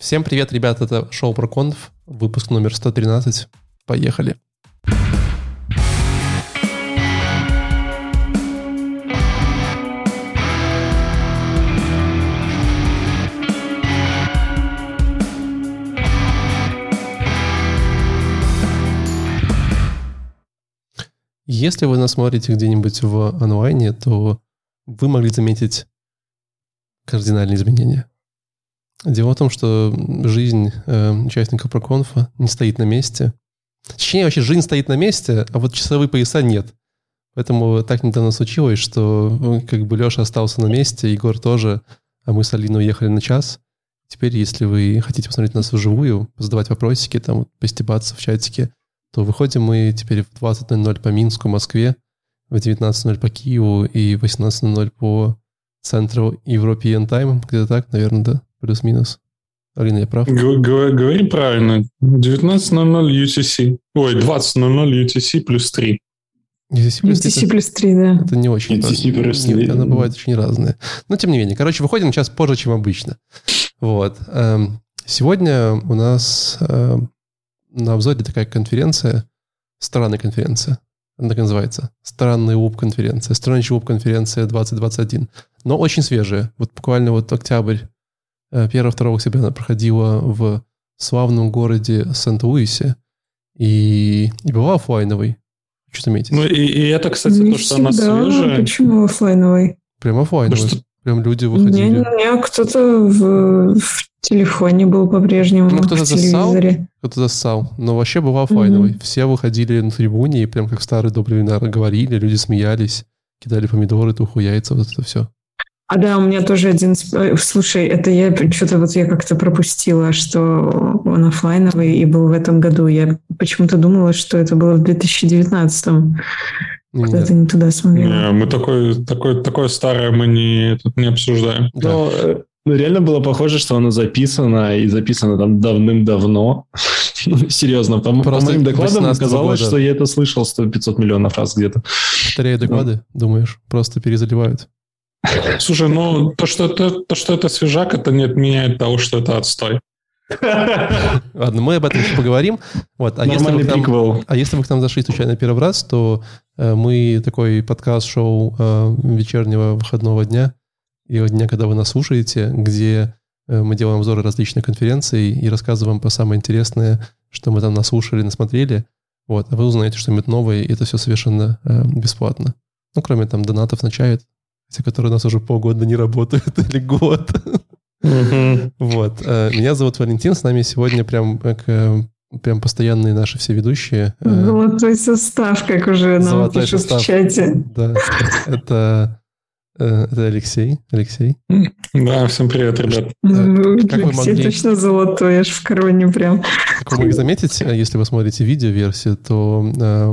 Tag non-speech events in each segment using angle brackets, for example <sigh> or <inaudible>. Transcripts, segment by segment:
Всем привет, ребята, это шоу про конф, выпуск номер 113. Поехали. Если вы нас смотрите где-нибудь в онлайне, то вы могли заметить кардинальные изменения. Дело в том, что жизнь э, участников проконфа не стоит на месте. Точнее, вообще жизнь стоит на месте, а вот часовые пояса нет. Поэтому так недавно случилось, что ну, как бы Леша остался на месте, Егор тоже, а мы с Алиной уехали на час. Теперь, если вы хотите посмотреть нас вживую, задавать вопросики, там, постебаться в чатике, то выходим мы теперь в 20.00 по Минску, Москве, в 19.00 по Киеву и в 18.00 по центру European Time. Где-то так, наверное, да? Плюс-минус. Алина, я прав? Говори правильно. 19.00 UTC. Ой, 20.00 UTC плюс 3. UTC плюс, UTC 3, плюс 3, да. Это не очень. UTC плюс 3. Она бывает очень разная. Но тем не менее. Короче, выходим час позже, чем обычно. Вот. Эм, сегодня у нас эм, на обзоре такая конференция, странная конференция. Она так называется. Странная УП-конференция. Странная УП-конференция 2021. Но очень свежая. Вот буквально вот октябрь 1-2 октября она проходила в славном городе Сент-Луисе и, и была офлайновой. Что заметить. Ну и, и это, кстати, Не то, что всегда. она свежая. Почему офлайновой? Прям офлайновой. Ну, что... Прям люди выходили. Не, не, кто-то в, в телефоне был по-прежнему, ну, кто-то в телевизоре. Кто-то зассал. Но вообще была офлайновой. Mm-hmm. Все выходили на трибуне и прям как старые добрые говорили, люди смеялись, кидали помидоры, туху, яйца, вот это все. А да, у меня тоже один... Э, слушай, это я что-то вот я как-то пропустила, что он офлайновый и был в этом году. Я почему-то думала, что это было в 2019-м. Куда-то не туда смотрела. Не, мы такое, такое, такое старое мы не, тут не обсуждаем. Но да. ну, реально было похоже, что оно записано, и записано там давным-давно. <laughs> ну, серьезно, по, по моим докладам оказалось, года. что я это слышал 100-500 миллионов раз где-то. Повторяю доклады, ну. думаешь? Просто перезаливают. Слушай, ну то что, это, то, что это свежак, это не отменяет того, что это отстой. <laughs> Ладно, мы об этом еще поговорим. Вот. А, если вы, нам, а если вы к нам зашли случайно первый раз, то э, мы такой подкаст-шоу э, вечернего выходного дня, и дня, когда вы нас слушаете, где э, мы делаем обзоры различных конференций и рассказываем по самое интересное, что мы там наслушали, насмотрели. Вот. А вы узнаете что-нибудь новое, и это все совершенно э, бесплатно. Ну, кроме там донатов на чай, те, которые у нас уже полгода не работают <laughs> или год. Вот. Э, меня зовут Валентин, с нами сегодня прям как э, прям постоянные наши все ведущие. Э, Золотой состав, как уже нам пишут состав. в чате. Да, это, это Алексей. Алексей. Да, всем привет, ребят. Ну, как вы могли... точно золотой, аж в короне прям. Как вы могли заметить, если вы смотрите видео-версию, то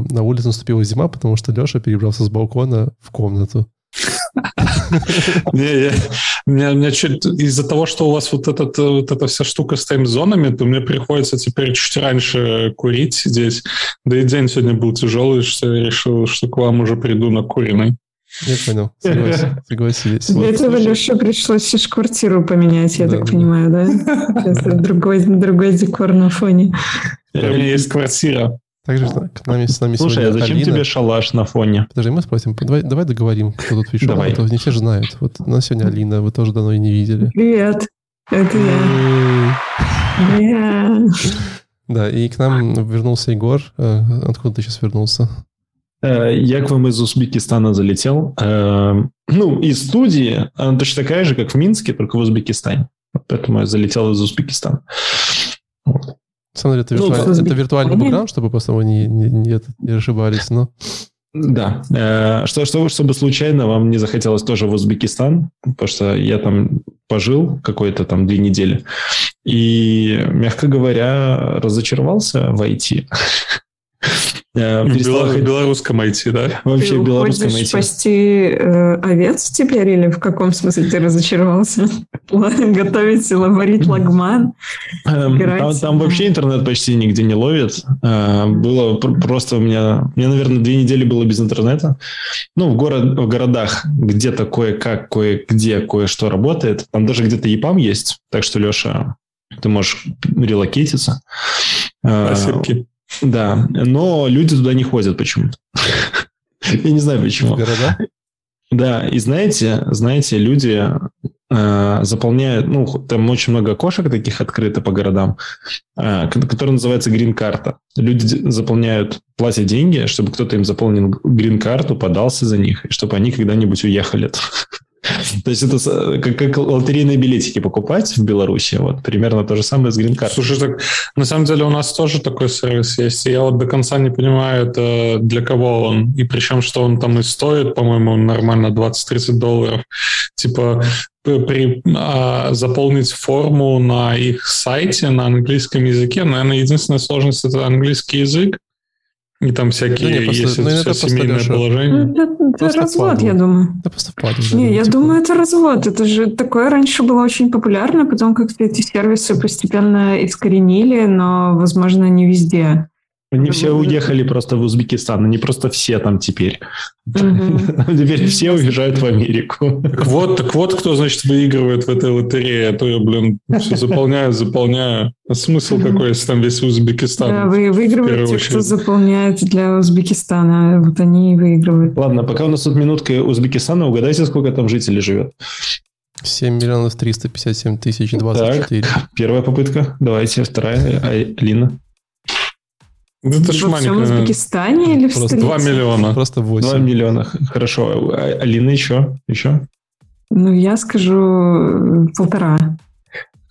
на улице наступила зима, потому что Леша перебрался с балкона в комнату. Не, я, меня, меня чуть из-за того, что у вас вот, этот, вот эта вся штука с тайм-зонами, то мне приходится теперь чуть раньше курить здесь. Да и день сегодня был тяжелый, что я решил, что к вам уже приду на куриной. Я понял, согласен, <laughs> согласились. Для этого Леше пришлось аж квартиру поменять, я да, так да. понимаю, да? <laughs> Сейчас другой, другой декор на фоне. У меня есть квартира. Также к нами, с нами Слушай, а зачем Алина. тебе шалаш на фоне? Подожди, мы спросим. Давай, давай договорим, кто тут пришел. Давай. А то не все же знают. Вот у нас сегодня Алина, вы тоже давно не видели. Привет, это я. Да, и к нам вернулся Егор. Э, откуда ты сейчас вернулся? Э, я к вам из Узбекистана залетел. Э, ну, из студии, она точно такая же, как в Минске, только в Узбекистане. Поэтому я залетел из Узбекистана. Вот. На самом деле, это, ну, виртуаль... это виртуальный бэкграунд, чтобы просто вы не, не, не, не ошибались, но... Да. Э, что, что, чтобы случайно вам не захотелось тоже в Узбекистан, потому что я там пожил какой-то там две недели. И, мягко говоря, разочаровался в IT. <laughs> Перестал в белорусском IT, да? Вообще в белорусском IT. спасти э, овец теперь или в каком смысле ты разочаровался? <laughs> Готовить, варить лагман? Эм, там, там вообще интернет почти нигде не ловит. Э, было просто у меня... Мне, наверное, две недели было без интернета. Ну, в, город, в городах где-то кое-как, кое-где кое-что работает. Там даже где-то ЕПАМ есть. Так что, Леша, ты можешь релокейтиться. Спасибо. Да, но люди туда не ходят почему-то. Я не знаю почему. В города? Да, и знаете, знаете, люди э, заполняют, ну, там очень много окошек таких открыто по городам, э, которые называются грин-карта. Люди заполняют, платят деньги, чтобы кто-то им заполнил грин-карту, подался за них, и чтобы они когда-нибудь уехали. <laughs> То есть это как, как лотерейные билетики покупать в Беларуси. Вот примерно то же самое с грин Слушай, так на самом деле у нас тоже такой сервис есть. Я вот до конца не понимаю, это для кого он. И причем, что он там и стоит, по-моему, нормально 20-30 долларов. Типа при, а, заполнить форму на их сайте на английском языке. Наверное, единственная сложность — это английский язык. И там всякие Да не, просто- есть ну, это это все просто, семейное Леша, положение. Это, это Просто развод, впадло. я думаю. Да просто впадло. Не, я типа. думаю, это развод. Это же такое раньше было очень популярно, потом как-то эти сервисы постепенно искоренили, но, возможно, не везде. Они все уехали просто в Узбекистан, они просто все там теперь. <laughs> Теперь все уезжают в Америку. Так вот, так вот, кто, значит, выигрывает в этой лотерее. А то я, блин, все <laughs> заполняю, заполняю. А смысл какой, если там весь Узбекистан? Да, вы в выигрывают первую те, кто заполняет для Узбекистана. Вот они и выигрывают. Ладно, пока у нас тут минутка Узбекистана, угадайте, сколько там жителей живет. 7 миллионов 357 тысяч 24. Первая попытка. Давайте, вторая. А, Алина. Да это ж Во всем. Узбекистане или в Просто столице? Два миллиона. Просто Два 8. миллиона. Хорошо. А, Алина еще? Еще? Ну, я скажу э, полтора.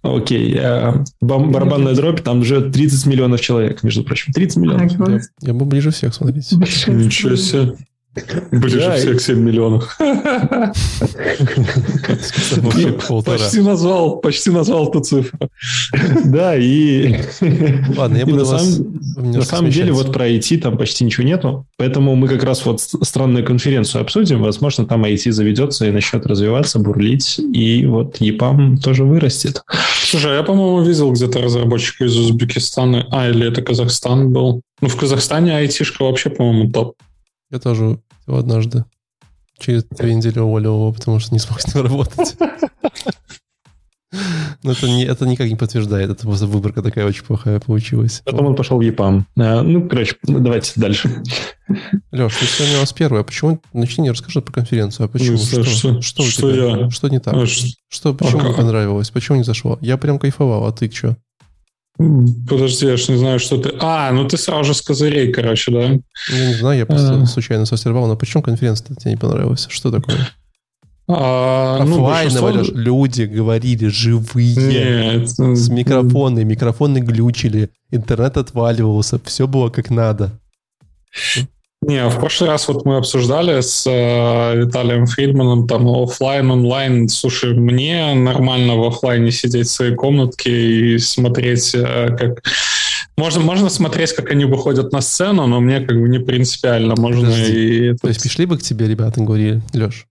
Окей. а, бам- барабанная дробь, там живет 30 миллионов человек, между прочим. 30 миллионов. Так вот. Я, я был ближе всех, смотрите. Большая Ничего себе. Ближе Да, всех 7 миллионов. Почти назвал, почти назвал ту цифру. Да, и... Ладно, я и буду на самом- На немножко самом деле, вот про IT там почти ничего нету, поэтому мы как раз вот странную конференцию обсудим, возможно, там IT заведется и начнет развиваться, бурлить, и вот EPAM тоже вырастет. Слушай, а я, по-моему, видел где-то разработчика из Узбекистана. А, или это Казахстан был. Ну, в Казахстане айтишка вообще, по-моему, топ. Я тоже всего однажды через две недели уволил его, потому что не смог с ним работать. Но это, не, это никак не подтверждает. Это просто выборка такая очень плохая получилась. Потом он пошел в EPAM. А, Ну, короче, давайте дальше. Леш, ты сегодня у нас первый. А почему? Начни, расскажи про конференцию. А почему? Ну, что, что- что, тебя? я? Что не так? А, Что, почему не понравилось? Почему не зашло? Я прям кайфовал, а ты что? Подожди, я ж не знаю, что ты... А, ну ты сразу же с козырей, короче, да? Я не знаю, я просто А. случайно состервал. Но почему конференция тебе не понравилась? Что такое? А, ну, Оффлайново, большинство- люди говорили живые. Нет. С микрофоны, микрофоны глючили, интернет отваливался, все было как надо. Не, в прошлый раз вот мы обсуждали с э, Виталием Фридманом там оффлайн, онлайн. Слушай, мне нормально в оффлайне сидеть в своей комнатке и смотреть, э, как... Можно, можно смотреть, как они выходят на сцену, но мне как бы не принципиально. Можно Подожди. и... То есть пришли бы к тебе ребята и говорили, Леш,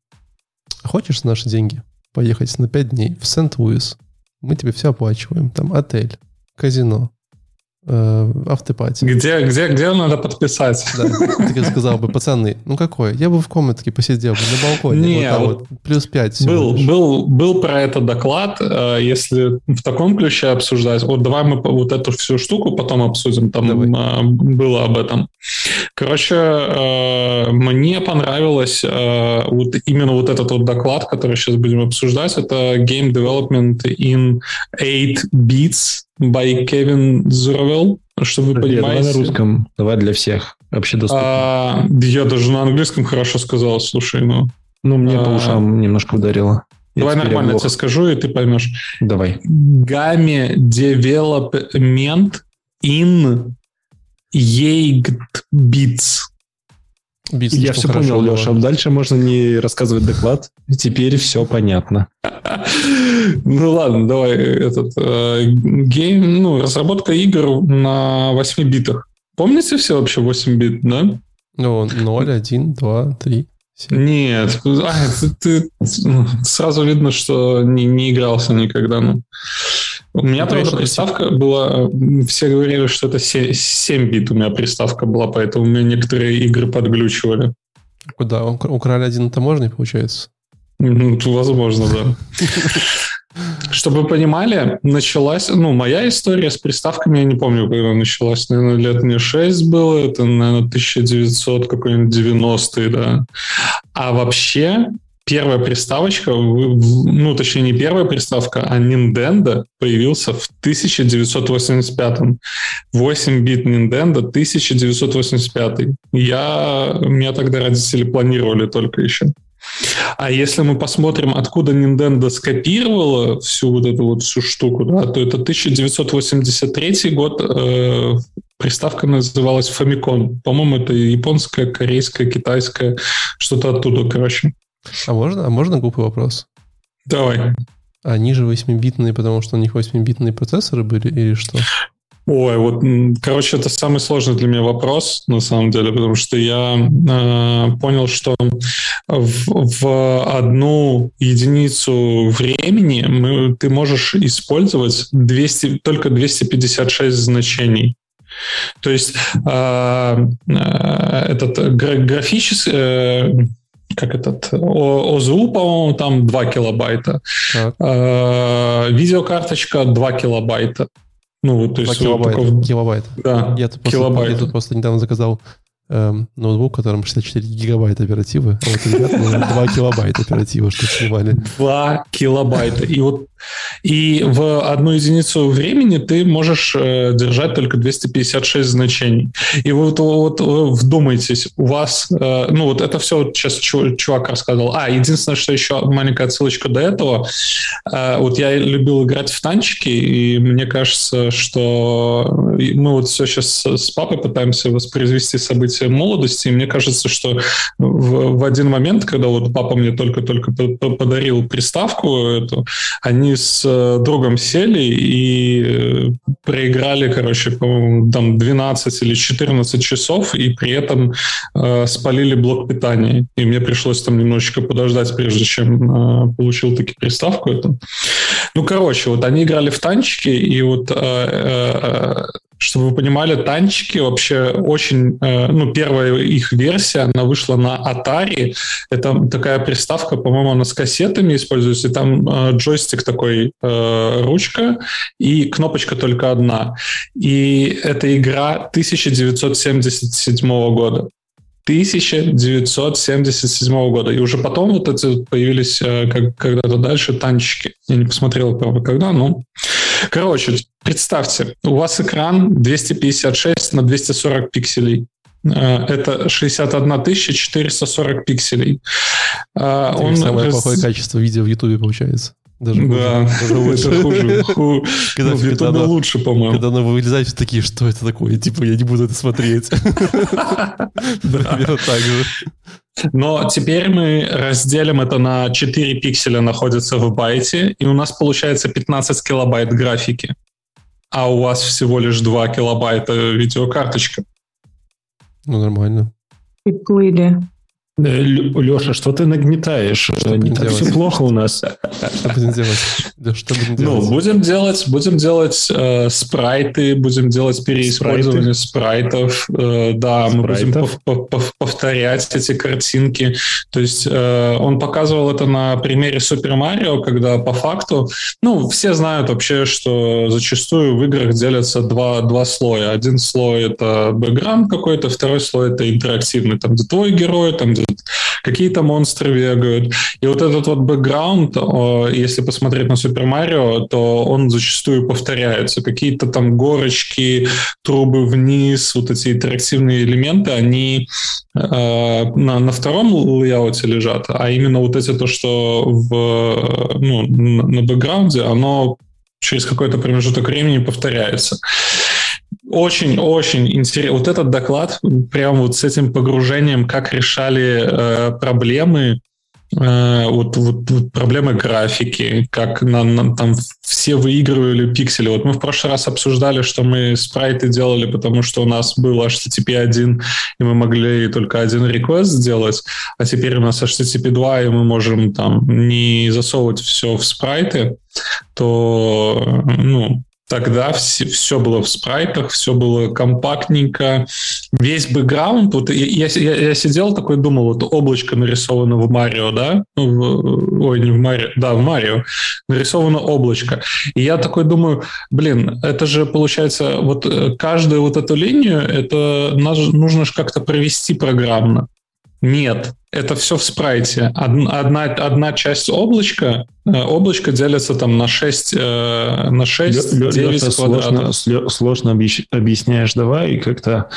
хочешь за наши деньги поехать на 5 дней в Сент-Луис? Мы тебе все оплачиваем. Там отель, казино, автопати. Где, где, где надо подписать? Да. Ты сказал бы, пацаны, ну какой? Я бы в комнатке посидел бы на балконе. Не, вот вот вот плюс 5 всего Был, лишь. был, был про это доклад. э, Если в таком ключе обсуждать, вот давай мы вот эту всю штуку потом обсудим. Там Давай. э, было об этом. Короче, э, мне понравилось э, вот именно вот этот вот доклад, который сейчас будем обсуждать. Это Game Development in 8 Bits by Kevin Zurovell. Чтобы вы Подожди, Давай на понимаете. русском. Давай для всех. Вообще доступно. А, я даже на английском хорошо сказал, слушай, ну. Ну, мне по а- ушам немножко ударило. Я Давай нормально оглох. тебе скажу, и ты поймешь. Давай. Game Development in 8 Bits. Бит Я все понял, было. Леша. Дальше можно не рассказывать доклад. Теперь все понятно. <laughs> Ну ладно, давай этот э, game, ну, разработка игр на 8 битах. Помните все вообще 8 бит, да? Ну, 0, 1, 2, 3, 7. Нет, а, ты, ты- ну, сразу видно, что не, не игрался никогда. Ну. У меня, конечно, приставка была... Все говорили, что это 7, бит у меня приставка была, поэтому у меня некоторые игры подглючивали. Куда? Укра- Украли один таможне, получается? Ну, возможно, да. <laughs> Чтобы вы понимали, началась, ну, моя история с приставками, я не помню, когда началась, наверное, лет мне 6 было, это, наверное, 1900 какой-нибудь 90-й, да. А вообще, первая приставочка, ну, точнее, не первая приставка, а Nintendo появился в 1985-м. 8-бит Nintendo 1985 Я, меня тогда родители планировали только еще. А если мы посмотрим, откуда Nintendo скопировала всю вот эту вот всю штуку, да, то это 1983 год, э, приставка называлась Famicom. По-моему, это японская, корейская, китайская, что-то оттуда, короче. А можно, а можно глупый вопрос? Давай. Они же 8-битные, потому что у них 8-битные процессоры были или что? Ой, вот, короче, это самый сложный для меня вопрос, на самом деле, потому что я э, понял, что в, в одну единицу времени мы, ты можешь использовать 200, только 256 значений. То есть э, э, этот графический... Э, как этот, ОЗУ, по-моему, там 2 килобайта. Так. Э, видеокарточка 2 килобайта. Ну, вот, то есть... 2 килобайта. Такого... Килобайт. Да, я тут, килобайт. я тут просто недавно заказал эм, ноутбук, в котором 64 гигабайта оперативы, а вот ребята 2 <laughs> килобайта оперативы, что снимали. 2 килобайта. И вот и в одну единицу времени ты можешь э, держать только 256 значений. И вот, вот, вот вдумайтесь, у вас, э, ну вот это все сейчас чувак рассказывал. А, единственное, что еще маленькая отсылочка до этого. Э, вот я любил играть в танчики, и мне кажется, что мы вот все сейчас с папой пытаемся воспроизвести события молодости, и мне кажется, что в, в один момент, когда вот папа мне только-только подарил приставку эту, они с э, другом сели и э, проиграли, короче, по-моему, там 12 или 14 часов, и при этом э, спалили блок питания. И мне пришлось там немножечко подождать, прежде чем э, получил таки приставку эту. Ну, короче, вот они играли в танчики, и вот э, э, чтобы вы понимали, танчики вообще очень... Э, ну, первая их версия, она вышла на Atari. Это такая приставка, по-моему, она с кассетами используется. И там э, джойстик такой, э, ручка, и кнопочка только одна. И это игра 1977 года. 1977 года. И уже потом вот эти появились как, когда-то дальше танчики. Я не посмотрел, правда, когда, но Короче, представьте, у вас экран 256 на 240 пикселей. Э, это 61 440 пикселей. Э, это Он самое раз... плохое качество видео в Ютубе получается. Даже да, даже лучше. это хуже. Ху... <laughs> Когда, ну, когда она, лучше, по-моему. Когда она вылезает, все такие, что это такое? Типа, я не буду это смотреть. <laughs> Примерно так же. Но теперь мы разделим это на 4 пикселя находятся в байте, и у нас получается 15 килобайт графики. А у вас всего лишь 2 килобайта видеокарточка. Ну, нормально. И плыли. Леша, что ты нагнетаешь? Что не так все плохо у нас. Что будем делать? Да, что будем делать? Ну, будем делать, будем делать э, спрайты, будем делать переиспользование спрайтов. Э, да, спрайтов? мы будем пов пов повторять эти картинки. То есть э, он показывал это на примере Супер Марио, когда по факту, ну, все знают вообще, что зачастую в играх делятся два, два слоя. Один слой это бэкграунд какой-то, второй слой это интерактивный. Там где твой герой, там где какие-то монстры бегают. И вот этот вот бэкграунд, если посмотреть на Супер Марио, то он зачастую повторяется. Какие-то там горочки, трубы вниз, вот эти интерактивные элементы, они э, на, на втором layout е лежат, а именно вот эти то, что в, ну, на бэкграунде, оно через какой-то промежуток времени повторяется. Очень-очень интересно. Вот этот доклад, прям вот с этим погружением, как решали э, проблемы, э, вот, вот, вот проблемы графики, как на, на, там все выигрывали пиксели. Вот мы в прошлый раз обсуждали, что мы спрайты делали, потому что у нас был HTTP 1, и мы могли только один реквест сделать, а теперь у нас HTTP 2, и мы можем там не засовывать все в спрайты, то ну, Тогда все, все было в спрайтах, все было компактненько. Весь бэкграунд, вот я, я, я сидел такой, думал, вот облачко нарисовано в Марио, да? Ну, в, ой, не в Марио, да, в Марио. Нарисовано облачко. И я такой думаю, блин, это же получается, вот э, каждую вот эту линию, это нужно же как-то провести программно. Нет, это все в спрайте. Одна, одна часть облачка, э, облачко делится там на 6, э, на 6 Лё, 9 квадратов. Сложно, сложно объясняешь, давай как-то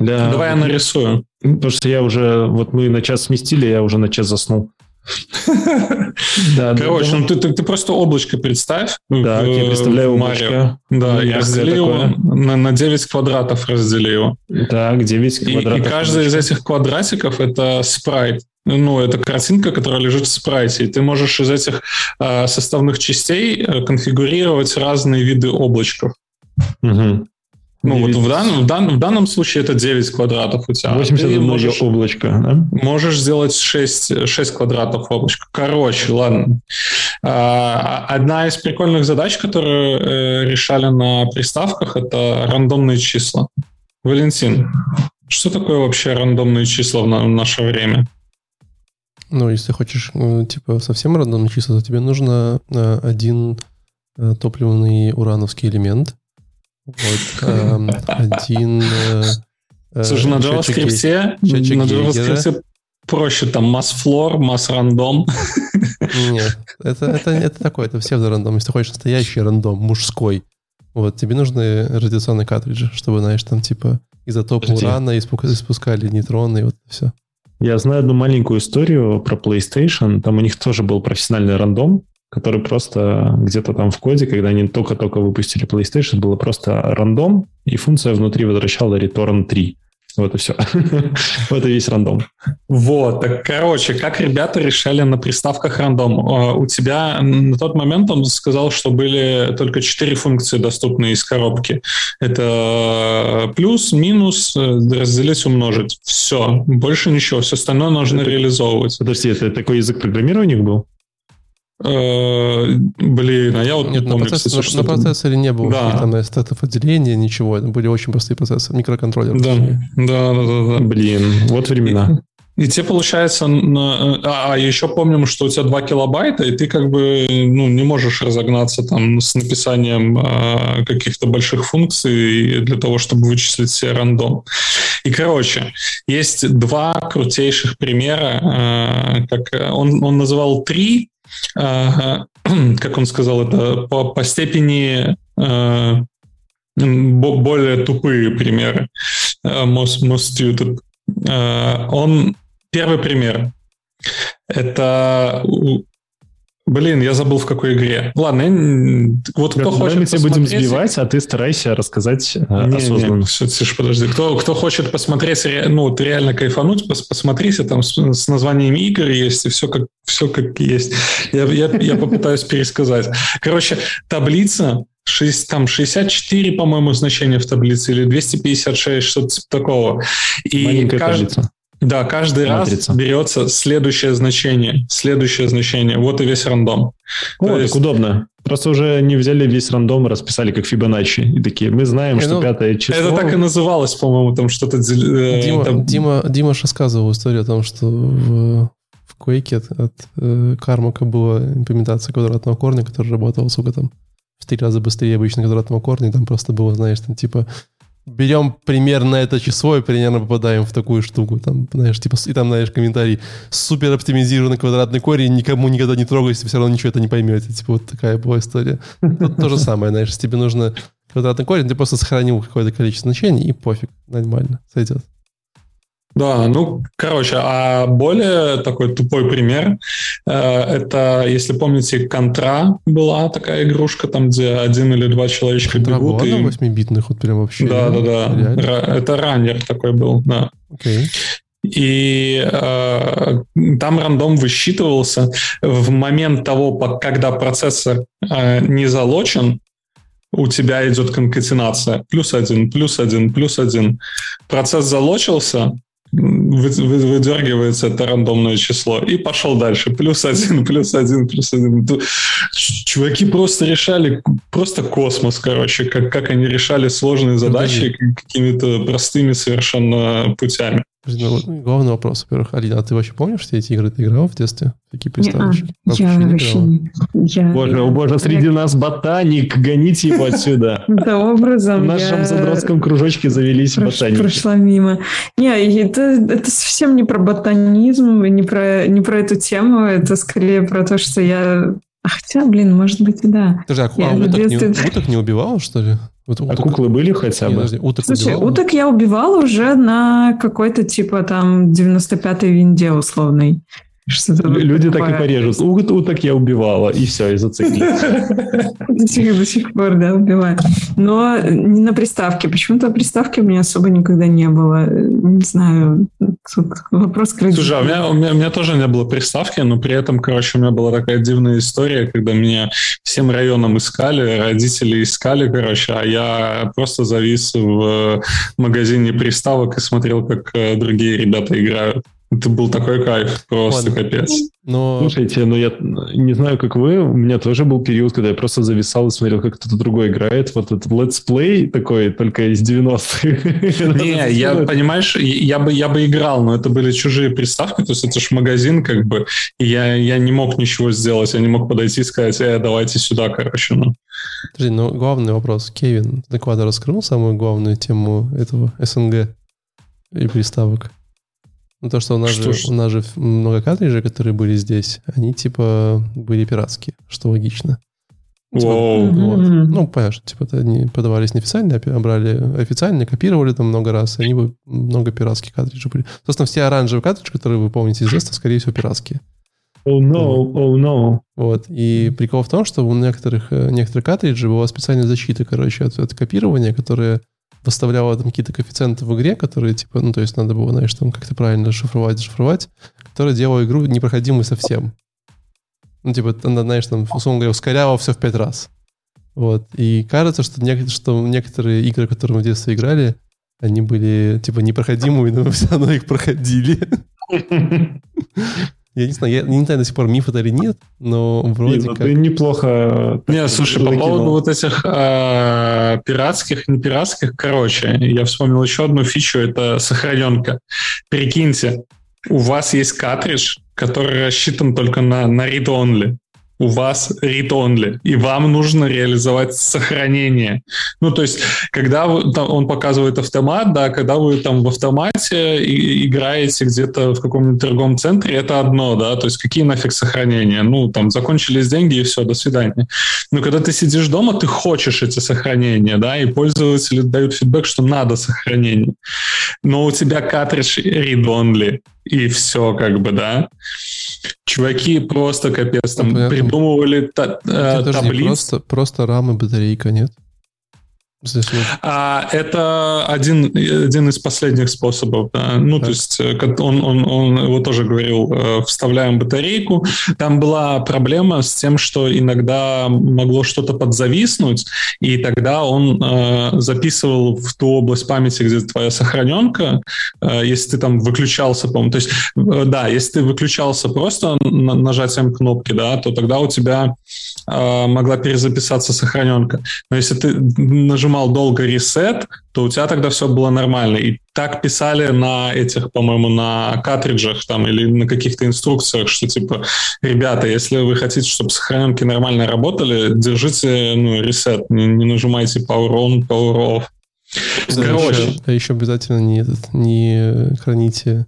для... Давай я нарисую. Потому что я уже, вот мы на час сместили, я уже на час заснул. Да, Короче, ну ты, ты, ты просто облачко представь. Да, в, я представляю облачко. Да, и раздели его на, на 9 квадратов раздели его. Так, 9 квадратов. И, и каждый из этих квадратиков это спрайт. Ну, это картинка, которая лежит в спрайте. И ты можешь из этих э, составных частей э, конфигурировать разные виды облачков. Угу. Ну, вот в данном, в, данном, в данном случае это 9 квадратов у тебя. 81 можешь, облачко, да? Можешь сделать 6, 6 квадратов облачка. Короче, ладно. А, одна из прикольных задач, которые э, решали на приставках, это рандомные числа. Валентин, что такое вообще рандомные числа в, на, в наше время? Ну, если хочешь, э, типа, совсем рандомные числа, то тебе нужно э, один топливный урановский элемент – вот эм, один... Э, э, Слушай, на JavaScript, на JavaScript проще, там mass-floor, mass-рандом. Нет, это, это, это такое, это псевдорандом. Если ты хочешь настоящий рандом, мужской, вот, тебе нужны радиационные картриджи, чтобы, знаешь, там типа изотоп Подожди. урана испускали нейтроны и вот все. Я знаю одну маленькую историю про PlayStation. Там у них тоже был профессиональный рандом, который просто где-то там в коде, когда они только-только выпустили PlayStation, было просто рандом, и функция внутри возвращала return 3. Вот и все. <laughs> вот и весь рандом. Вот, так, короче, как ребята решали на приставках рандом? А, у тебя на тот момент он сказал, что были только четыре функции доступны из коробки. Это плюс, минус, разделить, умножить. Все, больше ничего. Все остальное нужно реализовывать. Подожди, это такой язык программирования был? Э, блин, а я вот Нет, не помню, на, процесс, кстати, на, на процессоре не было да. там статов отделения, ничего. Это были очень простые процессы, микроконтроллеры. Да, да, да, да, да. Блин, вот времена. И, тебе получается, на, а, а еще помним, что у тебя 2 килобайта, и ты как бы ну, не можешь разогнаться там с написанием а, каких-то больших функций для того, чтобы вычислить себе рандом. И, короче, есть два крутейших примера, а, как он, он называл три, <clears throat> как он сказал это, по, по степени э, более тупые примеры. Э, most, most stupid. Э, он первый пример. Это Блин, я забыл в какой игре. Ладно, я... вот кто хочет мы тебя будем сбивать, а ты старайся рассказать э, не, осознанно. Не, все, Тише, подожди. Кто, кто хочет посмотреть, ну, вот реально кайфануть, пос, посмотрите, там с, с названиями игр есть, и все как, все как есть. Я, я, я попытаюсь пересказать. Короче, таблица 6, там 64, по-моему, значения в таблице, или 256, что-то типа такого. И Маленькая кажд... таблица. Да, каждый Матрица. раз берется следующее значение, следующее значение. Вот и весь рандом. О, То так есть... удобно. Просто уже не взяли весь рандом и расписали как Фибоначчи. И такие, мы знаем, что ну, пятое число... Это так и называлось, по-моему, там что-то... Э, Дима, там... Дима, Дима рассказывал историю о том, что в, в Quake от, от э, Кармака была имплементация квадратного корня, который работал, сука, там в три раза быстрее обычно квадратного корня, и там просто было, знаешь, там типа берем примерно это число и примерно попадаем в такую штуку. Там, знаешь, типа, и там, знаешь, комментарий. Супер оптимизированный квадратный корень, никому никогда не трогайте, все равно ничего это не поймете. Типа, вот такая была история. Тут то же самое, знаешь, тебе нужно квадратный корень, ты просто сохранил какое-то количество значений, и пофиг, нормально, сойдет. Да, ну, короче, а более такой тупой пример, э, это, если помните, Контра была такая игрушка, там, где один или два человечка Контра бегут. Была и... 8-битных, вот прям вообще. Да, да, да. Ра- это раннер такой был, да. Okay. И э, там рандом высчитывался в момент того, когда процессор э, не залочен, у тебя идет конкатенация. Плюс один, плюс один, плюс один. Процесс залочился, выдергивается это рандомное число. И пошел дальше. Плюс один, <laughs> плюс один, плюс один. Чуваки просто решали просто космос, короче, как, как они решали сложные задачи какими-то простыми совершенно путями. Ну, главный вопрос, во-первых, Алина, а ты вообще помнишь все эти игры? Ты играл в детстве? Такие приставочки? Я вообще не я... Боже, о боже, среди нас ботаник, гоните его отсюда. <laughs> Да, образом В нашем задротском кружочке завелись ботаники. Прошла мимо. Не, это, это совсем не про ботанизм, не про, не про эту тему, это скорее про то, что я... А хотя, блин, может быть, и да. Подожди, а, а уток, детстве... не, уток не убивал, что ли? Вот, уток... А куклы были хотя бы? подожди, уток Слушай, убивал? уток я убивала уже на какой-то типа там 95-й винде условной. Люди так и порежут. Ут, уток я убивала, и все, и зациклились. До сих, пор, да, убиваю. Но не на приставке. Почему-то приставки у меня особо никогда не было. Не знаю, тут вопрос к Слушай, а у меня, у, меня, у меня тоже не было приставки, но при этом, короче, у меня была такая дивная история, когда меня всем районам искали, родители искали, короче, а я просто завис в магазине приставок и смотрел, как э, другие ребята играют. Это был такой кайф, просто Ладно. капец. Но... Слушайте, ну я не знаю, как вы, у меня тоже был период, когда я просто зависал и смотрел, как кто-то другой играет. Вот этот летсплей такой, только из 90-х. <laughs> Не, я, понимаешь, я бы, я бы играл, но это были чужие приставки, то есть это ж магазин, как бы, и я, я не мог ничего сделать, я не мог подойти и сказать, э, давайте сюда, короче, ну. Подожди, ну главный вопрос, Кевин, адекватно раскрыл самую главную тему этого СНГ и приставок? Ну, то, что у нас, что же, у нас же много картриджей, которые были здесь, они, типа, были пиратские, что логично. Типа, вот. Ну, понимаешь, типа, они подавались неофициально, а брали официально, копировали там много раз, и они бы много пиратских картриджей были. Собственно, все оранжевые картриджи, которые вы помните из детства, скорее всего, пиратские. Oh no, oh no. Вот. И прикол в том, что у некоторых, э, некоторых картриджей была специальная защита, короче, от, от копирования, которая выставляла там какие-то коэффициенты в игре, которые, типа, ну, то есть надо было, знаешь, там как-то правильно шифровать, шифровать, которые делала игру непроходимой совсем. Ну, типа, она, знаешь, там, условно говоря, ускоряла все в пять раз. Вот. И кажется, что, нек- что некоторые игры, которые мы в детстве играли, они были, типа, непроходимыми, но мы все равно их проходили. <laughs> Я не знаю, я не знаю до сих пор, миф это или нет, но вроде не, ну, как... Ты неплохо... Не, слушай, по поводу вот этих э, пиратских, не пиратских, короче, я вспомнил еще одну фичу, это сохраненка. Прикиньте, у вас есть картридж, который рассчитан только на, на read-only у вас read-only, и вам нужно реализовать сохранение. Ну, то есть, когда вы, там, он показывает автомат, да, когда вы там в автомате и, играете где-то в каком-нибудь торговом центре, это одно, да, то есть какие нафиг сохранения? Ну, там, закончились деньги и все, до свидания. Но когда ты сидишь дома, ты хочешь эти сохранения, да, и пользователи дают фидбэк, что надо сохранение. Но у тебя картридж read-only, и все, как бы, да. Чуваки просто капец, там ну, придумывали та, э, таблицы. Просто, просто рамы батарейка, нет? А, это один, один из последних способов. Да. Ну, так. то есть э, он, он, он его тоже говорил, э, вставляем батарейку. Там была проблема с тем, что иногда могло что-то подзависнуть, и тогда он э, записывал в ту область памяти, где твоя сохраненка, э, если ты там выключался, по-моему. То есть, э, да, если ты выключался просто на, нажатием кнопки, да, то тогда у тебя э, могла перезаписаться сохраненка. Но если ты нажимаешь нажимал долго reset, то у тебя тогда все было нормально. И так писали на этих, по-моему, на картриджах там или на каких-то инструкциях, что типа, ребята, если вы хотите, чтобы сохраненки нормально работали, держите ну, reset, не, не нажимайте power on, power off. Короче. Еще, а еще обязательно не, этот, не храните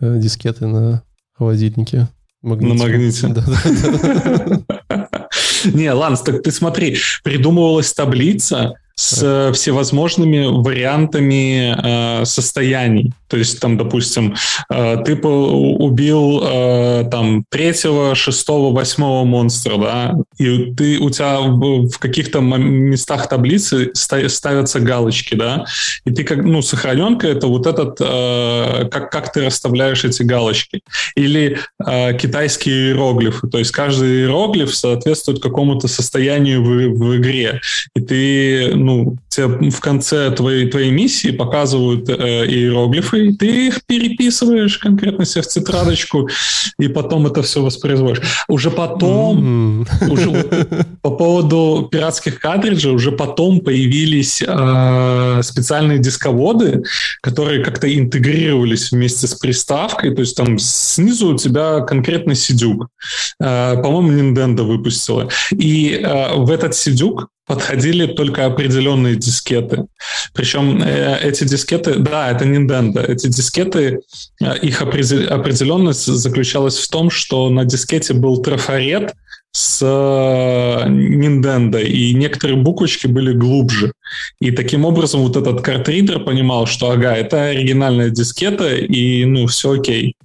э, дискеты на холодильнике. Магните. На магните. Да, да, да. <laughs> Не, Ланс, так ты смотри, придумывалась таблица, с э, всевозможными вариантами э, состояний. То есть, там, допустим, э, ты убил э, там третьего, шестого, восьмого монстра, да, и ты у тебя в, каких-то местах таблицы ставятся галочки, да, и ты как, ну, сохраненка это вот этот, э, как, как ты расставляешь эти галочки. Или китайские иероглифы, то есть каждый иероглиф соответствует какому-то состоянию в, в игре, и ты, ну, тебе в конце твоей, твоей миссии показывают иероглифы, и ты их переписываешь конкретно себе в тетрадочку, и потом это все воспроизводишь. Уже потом, mm-hmm. уже по поводу пиратских картриджей, уже потом появились э, специальные дисководы, которые как-то интегрировались вместе с приставкой, то есть там снизу у тебя конкретный сидюк. Э, по-моему, Nintendo выпустила. И э, в этот сидюк подходили только определенные дискеты. Причем э, эти дискеты, да, это Nintendo, эти дискеты, э, их определенность заключалась в том, что на дискете был трафарет с э, Nintendo, и некоторые буквочки были глубже. И таким образом вот этот картридер понимал, что ага, это оригинальная дискета, и ну все окей.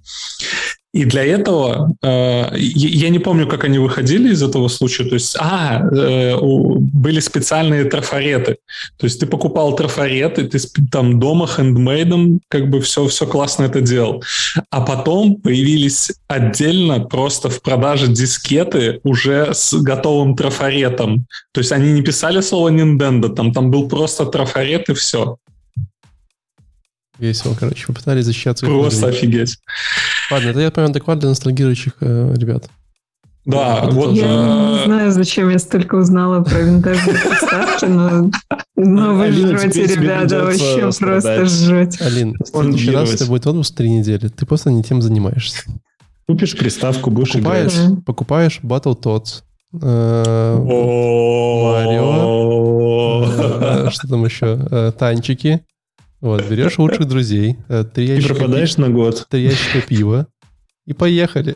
И для этого э, я не помню, как они выходили из этого случая. То есть, а, э, были специальные трафареты. То есть ты покупал трафарет, и ты там дома хендмейдом как бы все, все классно это делал. А потом появились отдельно просто в продаже дискеты уже с готовым трафаретом. То есть они не писали слово Nintendo, там, там был просто трафарет и все. Весело, короче. Попытались защищаться. Просто офигеть. Ладно, это я понял адекват для ностальгирующих э, ребят. Да, вот, вот я не знаю, зачем я столько узнала про винтажные приставки, но, но вы Алина, жжете, ребята, вообще просто жжете. Алин, в следующий раз это будет отпуск три недели. Ты просто не тем занимаешься. Купишь приставку, будешь покупаешь, играть. Покупаешь Battletoads. Э, Марио. Э, что там еще? Танчики. Вот, берешь лучших друзей, э, три ящика... И пропадаешь пи... на год. Три ящика пива, и поехали.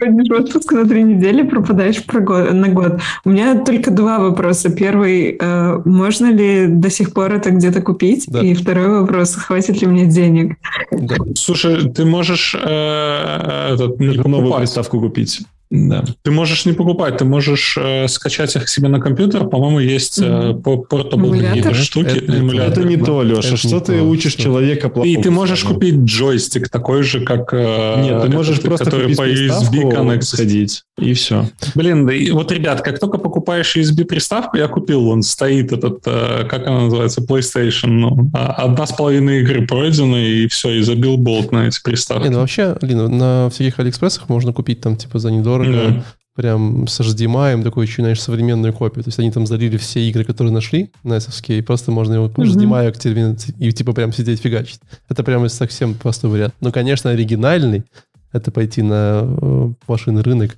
Ходишь в отпуск на три недели, пропадаешь на год. У меня только два вопроса. Первый, э, можно ли до сих пор это где-то купить? Да. И второй вопрос, хватит ли мне денег? Да. Слушай, ты можешь э, этот, новую приставку купить. Да. Ты можешь не покупать, ты можешь э, скачать их к себе на компьютер. По-моему, есть э, портабл какие-то штуки. Это, эмулятор. это не то, Леша. Это что ты то, учишь что? человека И ты можешь купить джойстик такой же, как... Э, Нет, ты можешь этот, просто который по USB Connect сходить, и все. Блин, да и вот, ребят, как только покупаешь USB-приставку, я купил, он стоит этот, э, как она называется, PlayStation, ну, а, одна с половиной игры пройдена, и все, и забил болт на эти приставки. Не, ну вообще, Лин, на всяких Алиэкспрессах можно купить там, типа, за недорого mm-hmm. прям с HDMI, такой очень, знаешь, современную копию. То есть они там залили все игры, которые нашли на SFK, и просто можно его по HDMI активировать и типа прям сидеть фигачить. Это прям совсем простой вариант. Но, конечно, оригинальный — это пойти на э, машинный рынок,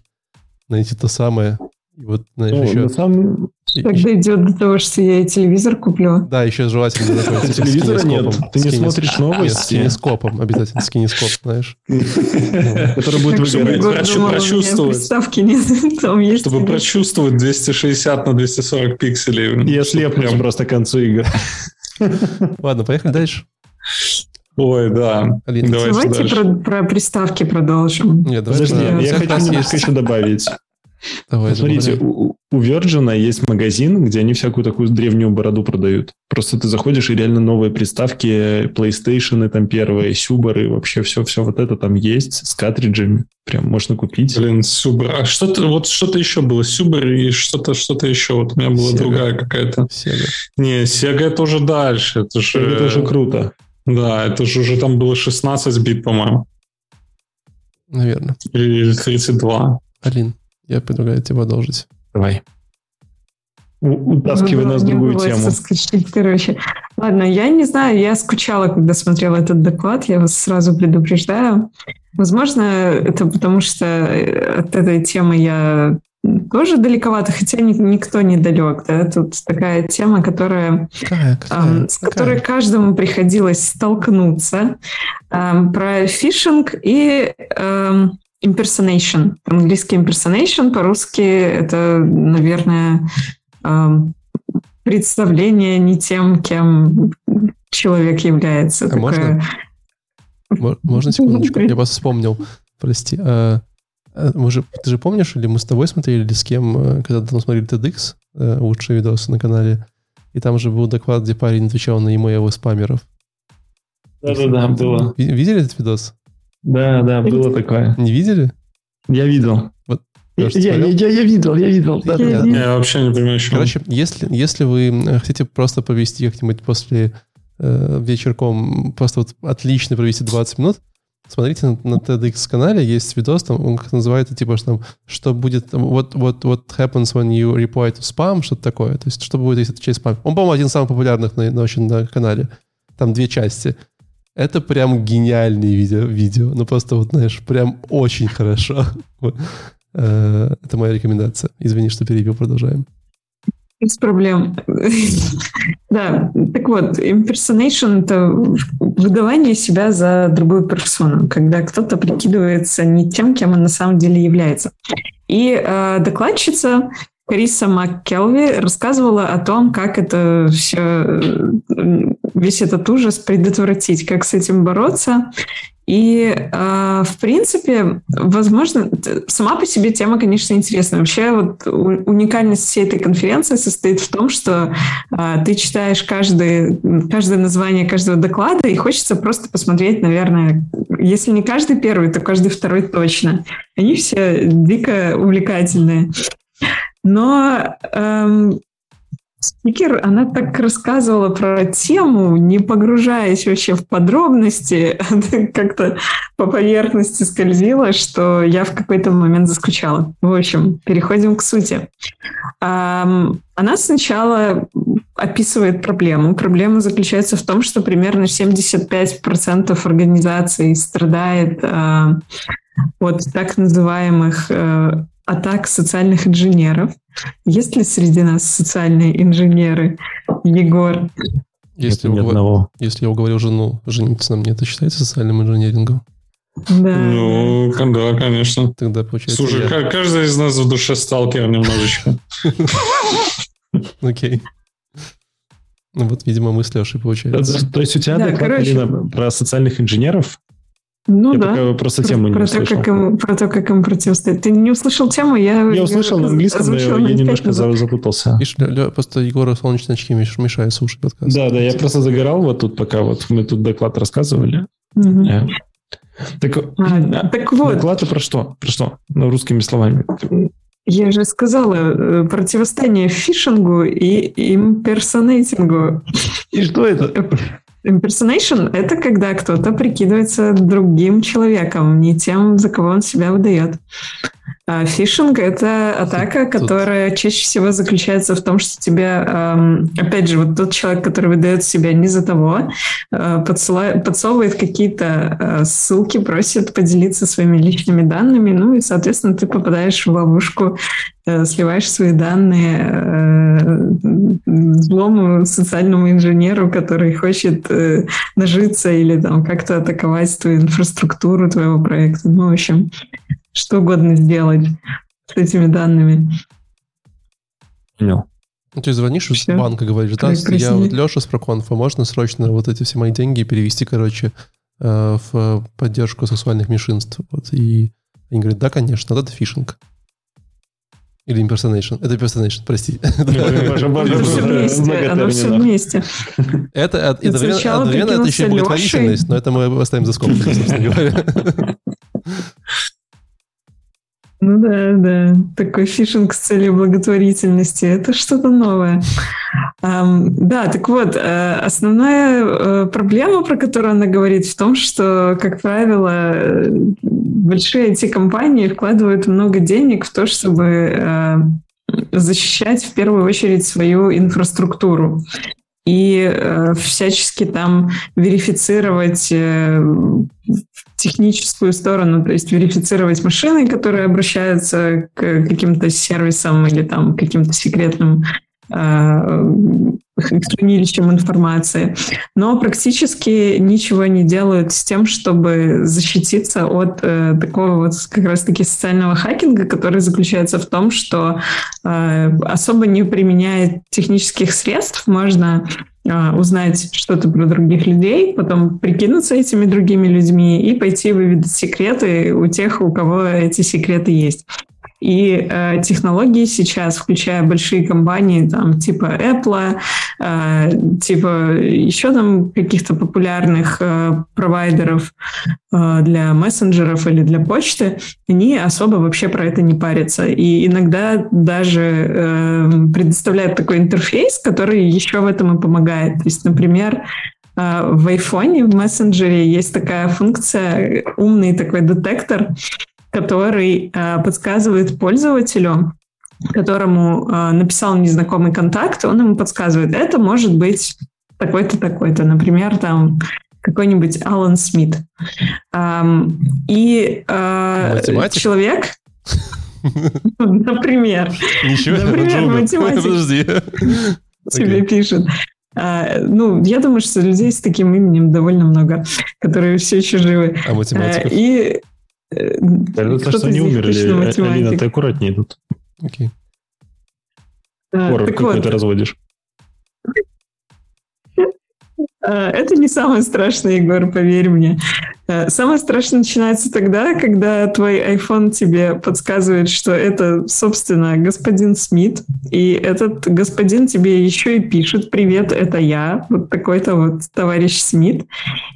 найти то самое, и вот, знаешь, ну, еще... На самом... Когда идет до того, что я и телевизор куплю. Да, еще желательно <laughs> такой, типа, телевизора нет. Ты не смотришь новости? С кинескопом, обязательно с кинескоп, знаешь. <laughs> Который будет выгорать. Прочувствовать. Приставки нет, <laughs> Чтобы прочувствовать 260 на 240 пикселей. Я слепнусь просто к концу игры. Ладно, поехали дальше. Ой, да. Алина, Давайте про, про приставки продолжим. Нет, Подожди, я хочу немножко еще добавить. Давай, Смотрите, у, у Virgin есть магазин, где они всякую такую древнюю бороду продают. Просто ты заходишь, и реально новые приставки, PlayStation, там первые, Сюбары, вообще все-все вот это там есть с картриджами. Прям можно купить. Блин, Сюбар. А что-то, вот что-то еще было. Сюбар и что-то, что-то еще. Вот у меня была Sega. другая какая-то. Sega. Не, Sega это уже дальше. Это же... Это уже круто. Да, это же уже там было 16 бит, по-моему. Наверное. Или 32. Алин, я предлагаю тебе продолжить. Давай. Утаскивай ну, нас в другую тему. Соскочить, короче. Ладно, я не знаю, я скучала, когда смотрела этот доклад, я вас сразу предупреждаю. Возможно, это потому что э, от этой темы я тоже далековато, хотя никто не далек. Да? Тут такая тема, которая, какая, какая, эм, с которой какая? каждому приходилось столкнуться. Эм, про фишинг и эм, impersonation. Английский impersonation, по-русски это, наверное, представление не тем, кем человек является. А Такое... можно? Можно секундочку? Я вас вспомнил. Прости. А, а, мы же, ты же помнишь, или мы с тобой смотрели, или с кем, э, когда давно смотрели TEDx, э, лучшие видосы на канале, и там же был доклад, где парень отвечал на имейлы спамеров. Да-да-да, было. Видели этот видос? Да, да, было такое. Не видели? Я видел. Вот Я, я, я, я видел, я видел. Да, я, да. я вообще не понимаю, что. Короче, если, если вы хотите просто провести как-нибудь после э, вечерком, просто вот отлично провести 20 минут, смотрите на, на TEDx-канале, есть видос, там, он как называется, типа, что, там, что будет, what, what, what happens when you reply to spam, что-то такое. То есть, что будет, если через спам. Он, по-моему, один из самых популярных на, на, очень, на канале. Там две части. Это прям гениальные видео, видео. Ну, просто вот, знаешь, прям очень хорошо. <laughs> Э, это моя рекомендация. Извини, что перебил, продолжаем. Без проблем. <laughs> да, так вот, impersonation — это выдавание себя за другую персону, когда кто-то прикидывается не тем, кем он на самом деле является. И э, докладчица Кариса МакКелви рассказывала о том, как это все, весь этот ужас предотвратить, как с этим бороться. И, э, в принципе, возможно, сама по себе тема, конечно, интересная. Вообще, вот уникальность всей этой конференции состоит в том, что э, ты читаешь каждый, каждое название каждого доклада, и хочется просто посмотреть, наверное, если не каждый первый, то каждый второй точно. Они все дико увлекательные. Но эм, спикер, она так рассказывала про тему, не погружаясь вообще в подробности, <laughs> как-то по поверхности скользила, что я в какой-то момент заскучала. В общем, переходим к сути. Эм, она сначала описывает проблему. Проблема заключается в том, что примерно 75% организаций страдает э, от так называемых э, атак социальных инженеров. Есть ли среди нас социальные инженеры, Егор? Если, я уговор... Если я уговорил жену жениться на мне, это считается социальным инженерингом? Да. Ну, да, конечно. Тогда получается. Слушай, я... каждый из нас в душе сталкер немножечко. Окей. Ну вот, видимо, мы с Лешей получается. То есть у тебя доклад, про социальных инженеров? Ну я да. Пока просто про, тему не про услышал. То, как им, про то, как им противостоять. Ты не услышал тему? Я, я услышал на английском, но я, я немножко назад. запутался. Видишь, Лё, просто Егора солнечные очки мешают слушать подкаст. Да, да, я просто загорал вот тут, пока вот мы тут доклад рассказывали. Угу. Yeah. Так, а, так вот. Доклады про что? Про что? Ну, русскими словами. Я же сказала, э, противостояние фишингу и имперсонейтингу. И что это? Impersonation — это когда кто-то прикидывается другим человеком, не тем, за кого он себя выдает. А фишинг — это атака, которая чаще всего заключается в том, что тебе, опять же, вот тот человек, который выдает себя не за того, э, подсовывает какие-то э, ссылки, просит поделиться своими личными данными, ну и, соответственно, ты попадаешь в ловушку, э, сливаешь свои данные злому социальному инженеру, который хочет нажиться или там как-то атаковать твою инфраструктуру твоего проекта. Ну, в общем, что угодно сделать с этими данными. Понял. Ну, ты звонишь из банка, говоришь, да, я вот Леша с Проконфа, можно срочно вот эти все мои деньги перевести, короче, э, в поддержку сексуальных меньшинств. Вот, и они говорят, да, конечно, вот это фишинг. Или impersonation. Это impersonation, прости. <laughs> Оно все вместе. Это одновременно это еще благотворительность, но это мы оставим за скобками, собственно говоря. <laughs> Ну да, да. Такой фишинг с целью благотворительности. Это что-то новое. Um, да, так вот, э, основная э, проблема, про которую она говорит, в том, что, как правило, э, большие эти компании вкладывают много денег в то, чтобы защищать в первую очередь свою инфраструктуру и э, всячески там верифицировать э, техническую сторону, то есть верифицировать машины, которые обращаются к каким-то сервисам или там каким-то секретным э, хранилищем информации, но практически ничего не делают с тем, чтобы защититься от э, такого вот как раз-таки социального хакинга, который заключается в том, что э, особо не применяя технических средств, можно э, узнать что-то про других людей, потом прикинуться этими другими людьми и пойти выведать секреты у тех, у кого эти секреты есть. И э, технологии сейчас, включая большие компании, там, типа Apple, э, типа еще там каких-то популярных э, провайдеров э, для мессенджеров или для почты, они особо вообще про это не парятся. И иногда даже э, предоставляют такой интерфейс, который еще в этом и помогает. То есть, например, э, в айфоне, в мессенджере есть такая функция, умный такой детектор, который э, подсказывает пользователю, которому э, написал незнакомый контакт, он ему подсказывает, это может быть такой-то, такой-то. Например, там какой-нибудь Алан Смит. Эм, и э, человек... <laughs> Например. Ничего, Например, математик. Подожди. Тебе пишет. А, ну, я думаю, что людей с таким именем довольно много, которые все еще живы. А математиков? И то, что они умерли. Алина, ты аккуратнее тут. Окей. Хоррор какой ты разводишь. А, это не самое страшное, Егор, поверь мне. А, самое страшное начинается тогда, когда твой iPhone тебе подсказывает, что это, собственно, господин Смит, и этот господин тебе еще и пишет «Привет, это я», вот такой-то вот товарищ Смит.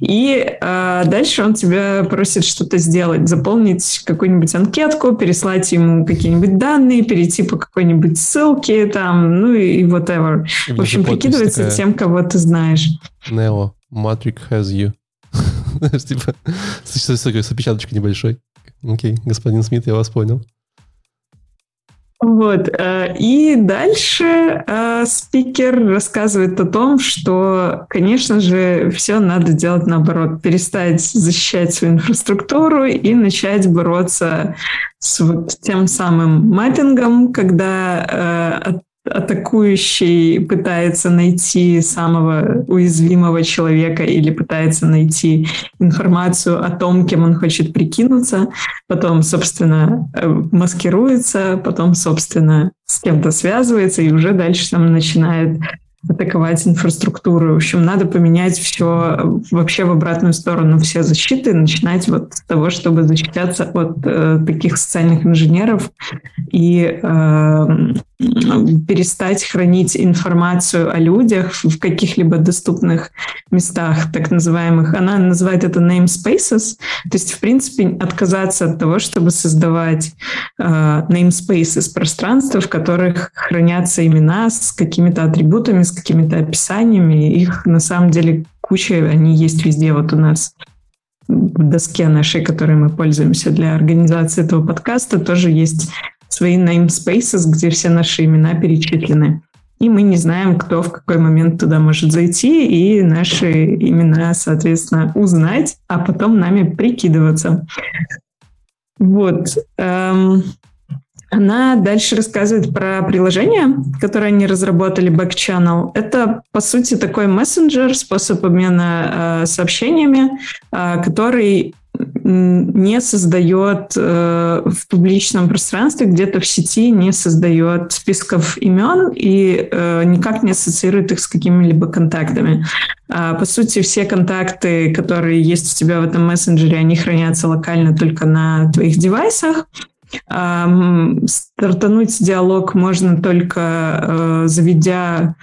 И а, дальше он тебя просит что-то сделать, заполнить какую-нибудь анкетку, переслать ему какие-нибудь данные, перейти по какой-нибудь ссылке, там, ну и whatever. В общем, прикидывается тем, кого ты знаешь. Neo, Matrix has you. Типа, <laughs> с опечаточкой небольшой. Окей, господин Смит, я вас понял. Вот. Э, и дальше э, спикер рассказывает о том, что, конечно же, все надо делать наоборот. Перестать защищать свою инфраструктуру и начать бороться с вот тем самым маппингом, когда э, атакующий пытается найти самого уязвимого человека или пытается найти информацию о том, кем он хочет прикинуться, потом, собственно, э, маскируется, потом, собственно, с кем-то связывается и уже дальше там начинает атаковать инфраструктуру. В общем, надо поменять все вообще в обратную сторону, все защиты, начинать вот с того, чтобы защищаться от э, таких социальных инженеров и э, перестать хранить информацию о людях в каких-либо доступных местах, так называемых. Она называет это namespaces, то есть, в принципе, отказаться от того, чтобы создавать э, namespaces, пространства, в которых хранятся имена с какими-то атрибутами, с какими-то описаниями. Их на самом деле куча, они есть везде. Вот у нас в доске нашей, которой мы пользуемся для организации этого подкаста, тоже есть свои namespaces, где все наши имена перечислены. И мы не знаем, кто в какой момент туда может зайти, и наши имена, соответственно, узнать, а потом нами прикидываться. Вот. Она дальше рассказывает про приложение, которое они разработали, Backchannel. Это, по сути, такой мессенджер, способ обмена э, сообщениями, э, который не создает э, в публичном пространстве, где-то в сети не создает списков имен и э, никак не ассоциирует их с какими-либо контактами. А, по сути, все контакты, которые есть у тебя в этом мессенджере, они хранятся локально только на твоих девайсах. Стартануть диалог можно только э, заведя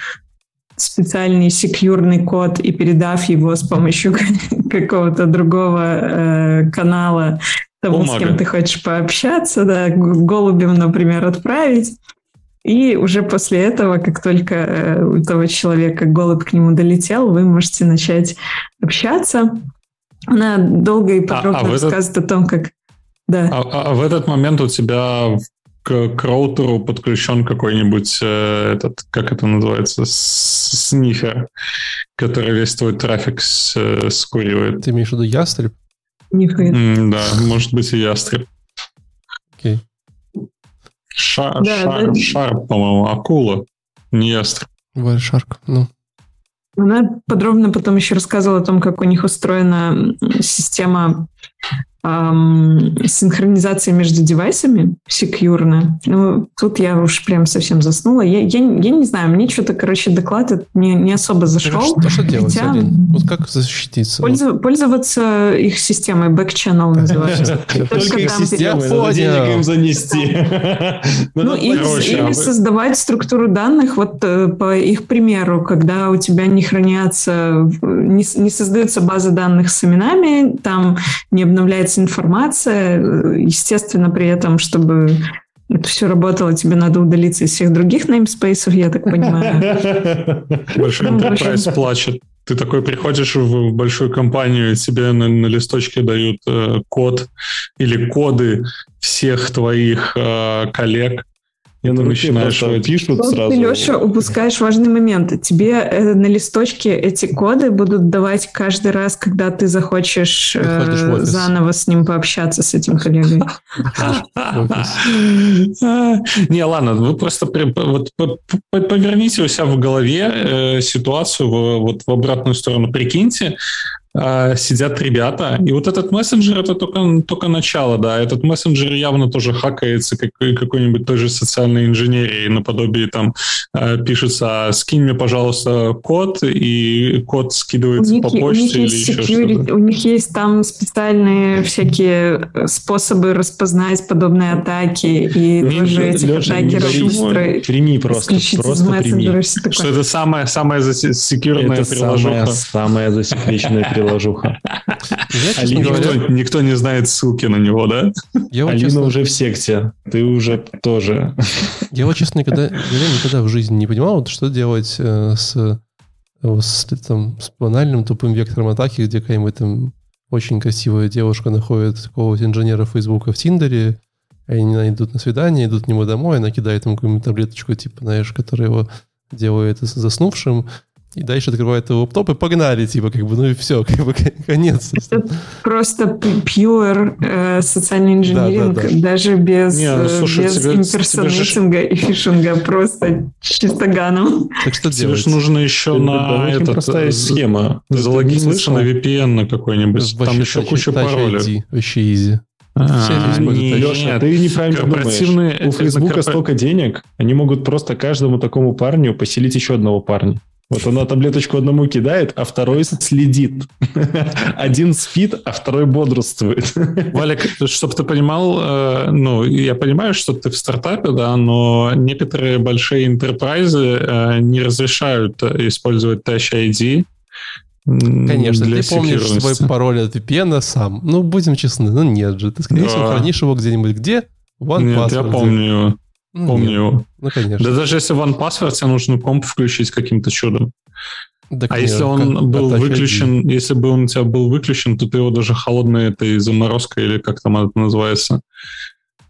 специальный секьюрный код и передав его с помощью <laughs> какого-то другого э, канала тому, Бумага. с кем ты хочешь пообщаться, да, голубем, например, отправить. И уже после этого, как только э, у того человека голубь к нему долетел, вы можете начать общаться. Она долго и подробно а, а рассказывает этот... о том, как... Да. А, а, а в этот момент у тебя к, к роутеру подключен какой-нибудь э, этот, как это называется, снифер, который весь твой трафик с, э, скуривает. Ты имеешь в виду ястреб? Mm, да, может быть и ястреб. Окей. Шар, да, шар, да. шар, по-моему, акула, не ястреб. Вальшарк, ну. Она подробно потом еще рассказывала о том, как у них устроена система эм, синхронизация между девайсами секьюрно. Ну, тут я уж прям совсем заснула. Я, я, я не знаю, мне что-то, короче, доклад не, не особо зашел. Так, а что, что делать, хотя... Вот как защититься? Пользу, пользоваться их системой, back-channel <laughs> называется. Только их системой, надо денег им занести. <laughs> Ну, или создавать структуру данных вот э, по их примеру, когда у тебя не хранятся, не, не создается база данных с именами, там не обновляется информация, естественно, при этом, чтобы это все работало, тебе надо удалиться из всех других namespace, я так понимаю. <laughs> Большой enterprise плачет. Ты такой приходишь в большую компанию, тебе на, на листочке дают э, код или коды всех твоих э, коллег, я на начинаешь пишут вот сразу. Ты, Леша, упускаешь важный момент. Тебе э, на листочке эти коды будут давать каждый раз, когда ты захочешь э, заново с ним пообщаться, с этим коллегой. <laughs> Не, ладно, вы просто поверните у себя в голове э, ситуацию вот в обратную сторону. Прикиньте, сидят ребята, и вот этот мессенджер это только, только начало, да, этот мессенджер явно тоже хакается как, какой-нибудь той же социальной инженерии, наподобие там а, пишется, скинь мне, пожалуйста, код, и код скидывается них, по почте или еще что-то. У них есть там специальные всякие способы распознать подобные атаки, и не, тоже Леша, этих атакеров быстро прими просто, просто прими. Что это самое, самое засекированное приложение. Самое, самое засекреченное приложение приложуха. Я, никто, никто не знает ссылки на него, да? Я вот, Алина честно... уже в секте, ты уже тоже. Я вот, честно, никогда, я никогда в жизни не понимал, вот, что делать э, с, с, там, с банальным тупым вектором атаки, где какая-нибудь там очень красивая девушка находит какого-то инженера Фейсбука в Тиндере, они идут на свидание, идут к нему домой, она кидает ему какую-нибудь таблеточку, типа, знаешь, которая его делает заснувшим, и дальше открывает лаптоп и погнали, типа, как бы, ну и все, <laughs> как бы, конец. Это просто pure э, социальный инженеринг, да, да, да. даже без, Не, ну, слушай, без тебе, имперсонейтинга тебе же... и фишинга, просто чистоганом. Так что тебе делать? же нужно еще на этот... простая схема. Залогиниться на VPN на какой-нибудь, там еще куча паролей. Вообще изи. А, Леша, ты неправильно думаешь. У Фейсбука столько денег, они могут просто каждому такому парню поселить еще одного парня. Вот она таблеточку одному кидает, а второй следит. <laughs> Один спит, а второй бодрствует. <laughs> Валик, чтобы ты понимал, э, ну, я понимаю, что ты в стартапе, да, но некоторые большие интерпрайзы э, не разрешают использовать Touch ID, Конечно, ты помнишь свой пароль от VPN сам. Ну, будем честны, ну нет же. Ты, скорее всего, хранишь его где-нибудь где? One Нет, я помню его. Ну, Помню его. Ну, конечно. Да даже если One Password, тебе нужно комп включить каким-то чудом. Так а нет, если он как, был выключен, ID. если бы он у тебя был выключен, то ты его даже холодной этой заморозкой или как там это называется,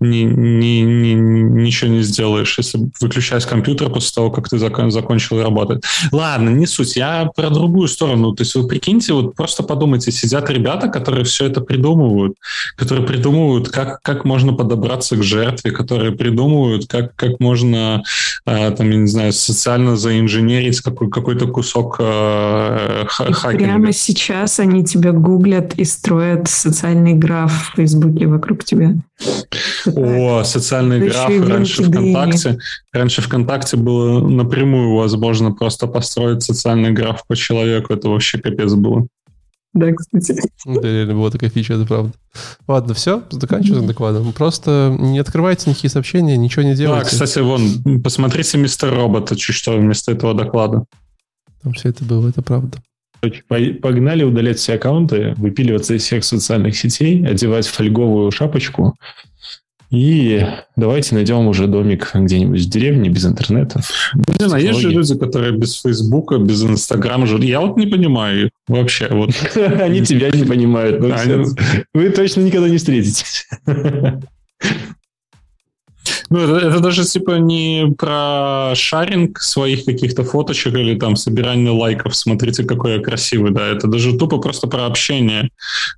ни, ни, ни, ничего не сделаешь, если выключать компьютер после того, как ты закон, закончил работать. Ладно, не суть. Я про другую сторону. То есть вы прикиньте, вот просто подумайте, сидят ребята, которые все это придумывают, которые придумывают, как, как можно подобраться к жертве, которые придумывают, как, как можно, э, там, я не знаю, социально заинженерить какой, какой-то кусок э, хакинга. Прямо сейчас они тебя гуглят и строят социальный граф в Фейсбуке вокруг тебя. О, социальный граф раньше ВКонтакте. Раньше ВКонтакте было напрямую возможно просто построить социальный граф по человеку. Это вообще капец было. Да, кстати. Да, реально была такая фича, это правда. Ладно, все, заканчиваем докладом. Просто не открывайте никакие сообщения, ничего не делайте. Да, кстати, вон, посмотрите «Мистер Робот», чуть что вместо этого доклада. Там все это было, это правда. Погнали удалять все аккаунты, выпиливаться из всех социальных сетей, одевать фольговую шапочку и давайте найдем уже домик где-нибудь в деревне без интернета. Блин, а есть же люди, которые без Фейсбука, без Инстаграма живут. Я вот не понимаю их вообще. Вот. <laughs> Они тебя не понимают. Вы точно никогда не встретитесь. <laughs> Ну, это, это даже типа не про шаринг своих каких-то фоточек или там собирание лайков, смотрите, какой я красивый, да, это даже тупо просто про общение,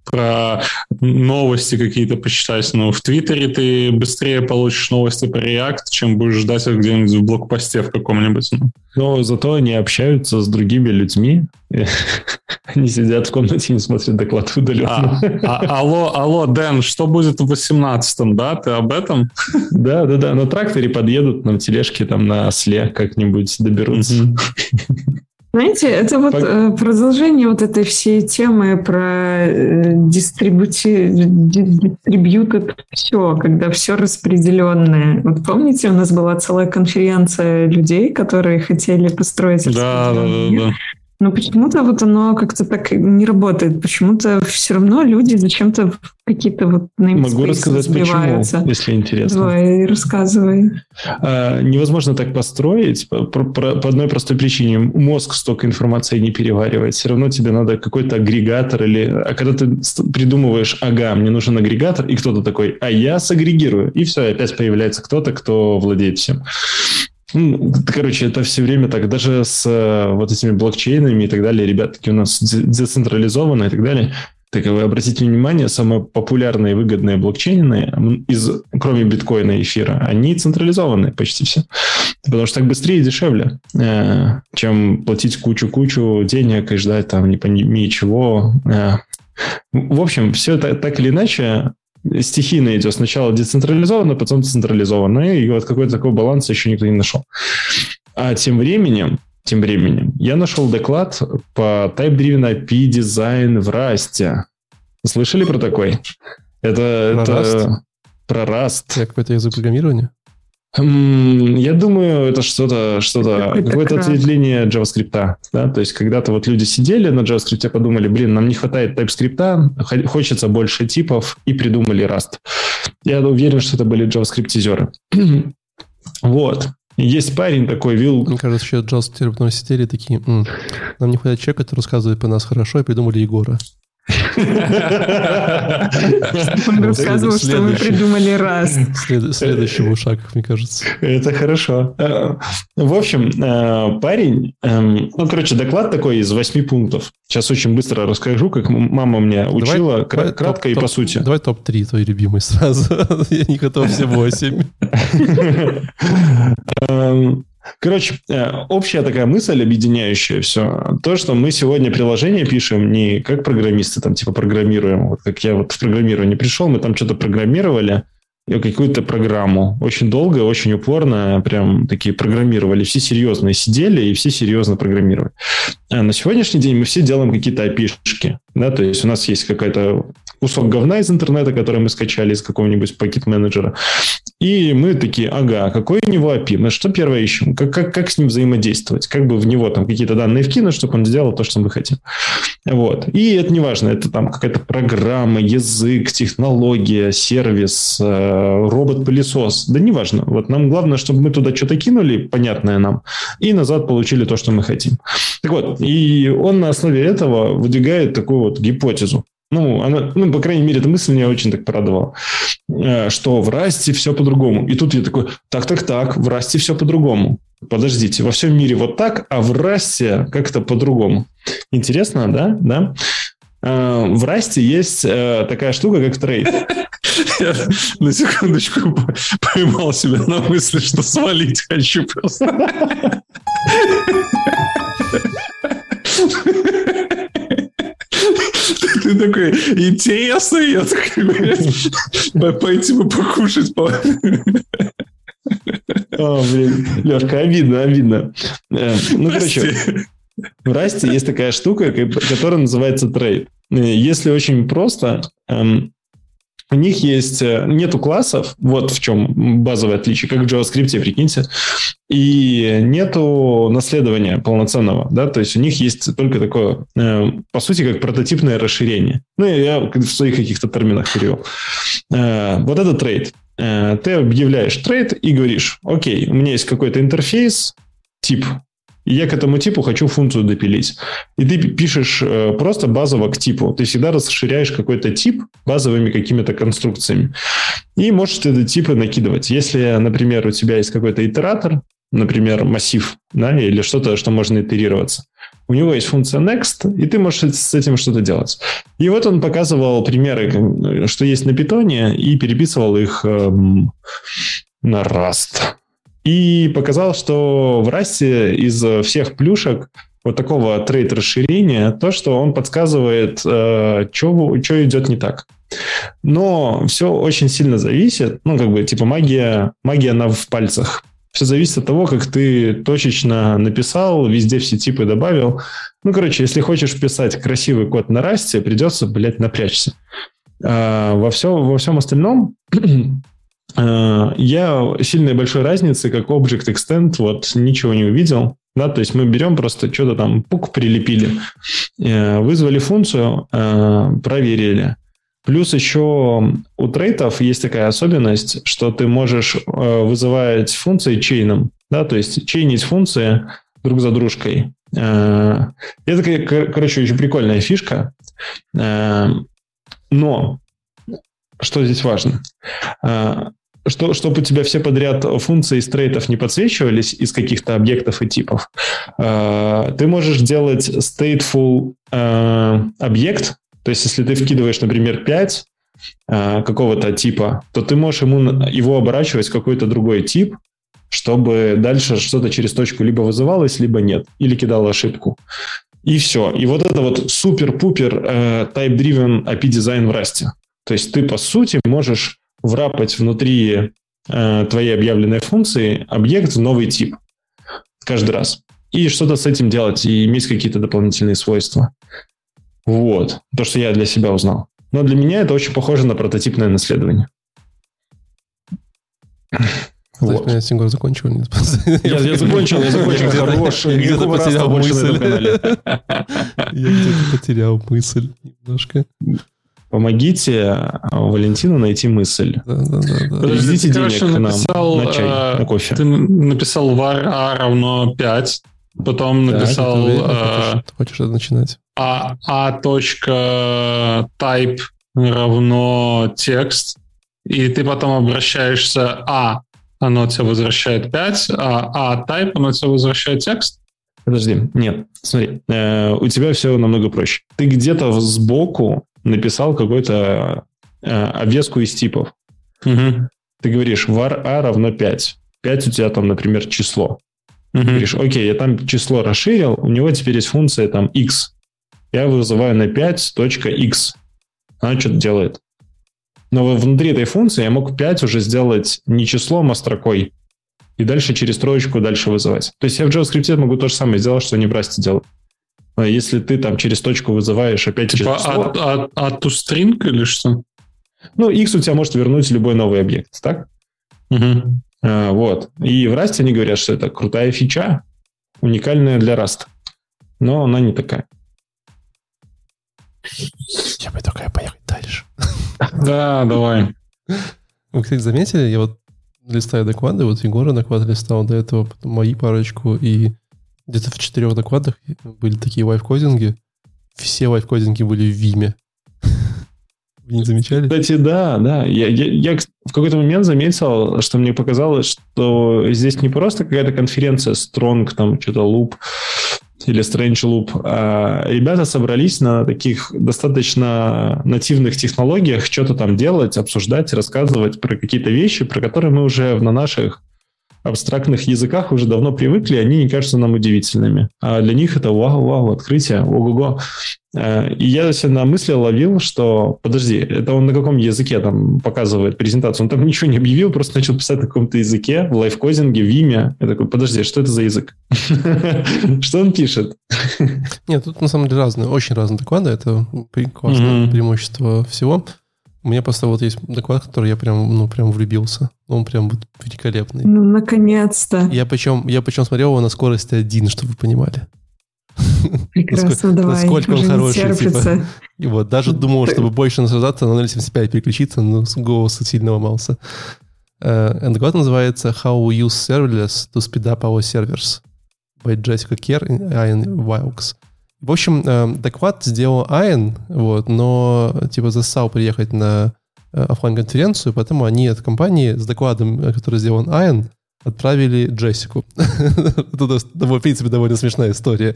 про новости какие-то почитать. Ну, в Твиттере ты быстрее получишь новости про React, чем будешь ждать их где-нибудь в блокпосте в каком-нибудь. Ну. Но зато они общаются с другими людьми. <laughs> Они сидят в комнате и не смотрят доклад удаленно. А, а, алло, алло, Дэн, что будет в 18-м, да? Ты об этом? Да, да, да. На тракторе подъедут, на тележке там на осле как-нибнь доберутся. Знаете, это вот Пог... продолжение вот этой всей темы про дистрибути... дистрибьютед все, когда все распределенное. Вот помните, у нас была целая конференция людей, которые хотели построить да, да, да, да. Но почему-то вот оно как-то так не работает. Почему-то все равно люди зачем-то какие-то вот Могу рассказать сбиваются. почему, если интересно. Давай, рассказывай. А, невозможно так построить по, по, по одной простой причине. Мозг столько информации не переваривает. Все равно тебе надо какой-то агрегатор или... А когда ты придумываешь, ага, мне нужен агрегатор, и кто-то такой, а я сагрегирую. И все, опять появляется кто-то, кто владеет всем. Ну, короче, это все время так, даже с э, вот этими блокчейнами и так далее, ребята такие у нас децентрализованные и так далее. Так вы обратите внимание, самые популярные и выгодные блокчейны, из, кроме биткоина и эфира, они централизованные почти все. Потому что так быстрее и дешевле, э, чем платить кучу-кучу денег и ждать там не пойми чего. Э. В общем, все это так или иначе стихийно идет. Сначала децентрализованно, потом централизованно. И вот какой-то такой баланс еще никто не нашел. А тем временем, тем временем, я нашел доклад по Type-Driven API дизайн в Расте. Слышали про такой? Это, про это Rust? про Rust. Это какой-то язык программирования? Я думаю, это что-то, что-то, какое-то ответвление JavaScript. Да? То есть, когда-то вот люди сидели на JavaScript, подумали, блин, нам не хватает TypeScript, хочется больше типов, и придумали Rust. Я уверен, что это были JavaScript-тизеры. <clears throat> вот. Есть парень такой, Вил... Мне кажется, еще JavaScript сидели такие, нам не хватает человека, который рассказывает по нас хорошо, и придумали Егора. Он рассказывал, что мы придумали раз. Следующий шаг, мне кажется. Это хорошо. Э, в общем, э, парень, эм, ну, короче, доклад такой из восьми пунктов. Сейчас очень быстро расскажу, как мама мне учила, кратко и по сути. Давай топ-3 твои любимые сразу. <laughs> Я не готов все восемь. <laughs> Короче, э, общая такая мысль, объединяющая все, то, что мы сегодня приложение пишем не как программисты, там, типа, программируем. Вот как я вот в программирование пришел, мы там что-то программировали, какую-то программу. Очень долго, очень упорно прям такие программировали. Все серьезно сидели и все серьезно программировали. А на сегодняшний день мы все делаем какие-то опишки. Да, то есть у нас есть какая-то кусок говна из интернета, который мы скачали из какого-нибудь пакет-менеджера. И мы такие, ага, какой у него API? Мы что первое ищем? Как, как, как с ним взаимодействовать? Как бы в него там какие-то данные вкинуть, чтобы он сделал то, что мы хотим. Вот. И это не важно, это там какая-то программа, язык, технология, сервис, э, робот-пылесос. Да не важно. Вот нам главное, чтобы мы туда что-то кинули, понятное нам, и назад получили то, что мы хотим. Так вот, и он на основе этого выдвигает такую вот гипотезу. Ну, она, ну, по крайней мере, эта мысль меня очень так порадовала, э, что в Rust е все по-другому. И тут я такой, так-так-так, в Rust е все по-другому. Подождите, во всем мире вот так, а в Rust е как-то по-другому. Интересно, да? Да? Э, в Rust е есть э, такая штука, как trait. Я <laughs> на секундочку поймал себя на мысли, что свалить хочу просто. <laughs> Ты такой, интересно, я такой, пойти бы покушать. О, блин, Лешка, обидно, обидно. Э, ну, короче, в Расте есть такая штука, которая называется трейд. Э, если очень просто, эм, у них есть э, нету классов, вот в чем базовое отличие, как в JavaScript, прикиньте, и нету наследования полноценного, да, то есть у них есть только такое, э, по сути, как прототипное расширение. Ну, я в своих каких-то терминах перевел. Э, вот это trait. Ты объявляешь trait и говоришь, окей, у меня есть какой-то интерфейс, тип и я к этому типу хочу функцию допилить. И ты пишешь э, просто базово к типу. Ты всегда расширяешь какой-то тип базовыми какими-то конструкциями. И можешь эти типы накидывать. Если, например, у тебя есть какой-то итератор, например, массив, да, или что-то, что можно итерироваться. У него есть функция next, и ты можешь с этим что-то делать. И вот он показывал примеры, что есть на питоне, и переписывал их эм, на Rust. И показал, что в Rust из всех плюшек вот такого трейд расширения, то, что он подсказывает, э, что идет не так. Но все очень сильно зависит, ну, как бы, типа магия, магия она в пальцах. Все зависит от того, как ты точечно написал, везде все типы добавил. Ну, короче, если хочешь писать красивый код на расте, придется, блядь, напрячься. А во, все, во всем остальном <clears throat> я сильной большой разницы, как Object Extend, вот ничего не увидел. Да, то есть мы берем просто что-то там пук прилепили, э, вызвали функцию, э, проверили. Плюс еще у трейтов есть такая особенность, что ты можешь э, вызывать функции чейном, да, то есть чейнить функции друг за дружкой. Это, короче, очень прикольная фишка. Но что здесь важно? Что, чтобы у тебя все подряд функции из трейтов не подсвечивались из каких-то объектов и типов, э, ты можешь делать stateful э, объект, то есть если ты вкидываешь, например, 5 э, какого-то типа, то ты можешь ему его оборачивать в какой-то другой тип, чтобы дальше что-то через точку либо вызывалось, либо нет, или кидало ошибку. И все. И вот это вот супер-пупер э, type-driven API-дизайн в Rust. То есть ты, по сути, можешь врапать внутри э, твоей объявленной функции объект в новый тип каждый раз. И что-то с этим делать, и иметь какие-то дополнительные свойства. Вот. То, что я для себя узнал. Но для меня это очень похоже на прототипное наследование. Вот. меня Сингор закончил? Нет? <laughs> Я, я закончил, я закончил. Хорош. Где-то потерял мысль. <laughs> Я где-то потерял мысль немножко. Помогите Валентину найти мысль. Да, да, да, да. Подождите денег к нам написал, на чай, э, на кофе. Ты написал var a равно 5, потом написал... Так, э, ты хочешь, это начинать? А, а точка type равно текст, и ты потом обращаешься а, оно тебе возвращает 5, а, а type, оно тебе возвращает текст? Подожди, нет, смотри, э, у тебя все намного проще. Ты где-то сбоку написал какой-то э, обвеску из типов. Угу. Ты говоришь var a равно 5. 5 у тебя там, например, число. Угу. Ты говоришь, окей, я там число расширил, у него теперь есть функция там x. Я вызываю на 5.x. Она что-то делает. Но внутри этой функции я мог 5 уже сделать не числом, а строкой. И дальше через троечку дальше вызывать. То есть я в JavaScript могу то же самое сделать, что они в Rust делают. А если ты там через точку вызываешь опять типа через от, от, от toString или что? Ну, X у тебя может вернуть любой новый объект, так? Угу. А, вот. И в Rust они говорят, что это крутая фича, уникальная для Rust. Но она не такая. Я предлагаю поехать дальше. <laughs> Да, давай. Вы, кстати, заметили, я вот листаю доклады, вот Егора доклад листал до этого, потом мои парочку, и где-то в четырех докладах были такие лайфкодинги. Все лайфкодинги были в Виме. <laughs> Вы не замечали? Кстати, да, да. Я, я, я в какой-то момент заметил, что мне показалось, что здесь не просто какая-то конференция Strong, там что-то Loop или Strange Loop, а ребята собрались на таких достаточно нативных технологиях что-то там делать, обсуждать, рассказывать про какие-то вещи, про которые мы уже на наших абстрактных языках уже давно привыкли, они не кажутся нам удивительными. А для них это вау-вау, открытие, ого-го. Э, и я себя на мысли ловил, что, подожди, это он на каком языке там показывает презентацию? Он там ничего не объявил, просто начал писать на каком-то языке, в лайфкодинге, в имя. Я такой, подожди, что это за язык? <laughs> Что он пишет? Нет, тут на самом деле разные, очень разные доклады, это классное преимущество всего. У меня просто вот есть доклад, который я прям, ну, прям влюбился. Он прям вот великолепный. Ну, наконец-то. Я причем, я причем смотрел его на скорости один, чтобы вы понимали. <laughs> Прекрасно, давай. Насколько он хороший. Типа. И вот, даже думал, чтобы больше наслаждаться, на 0.75 переключиться, но голос сильно ломался. Uh, доклад называется How we use serverless to speed up our servers. by Jessica Kerr и Ian Wilkes. В общем, э, доклад сделал Айн, вот, но типа засал приехать на э, офлайн конференцию поэтому они от компании с докладом, э, который сделан Айн, отправили Джессику. <laughs> Это, в принципе, довольно смешная история.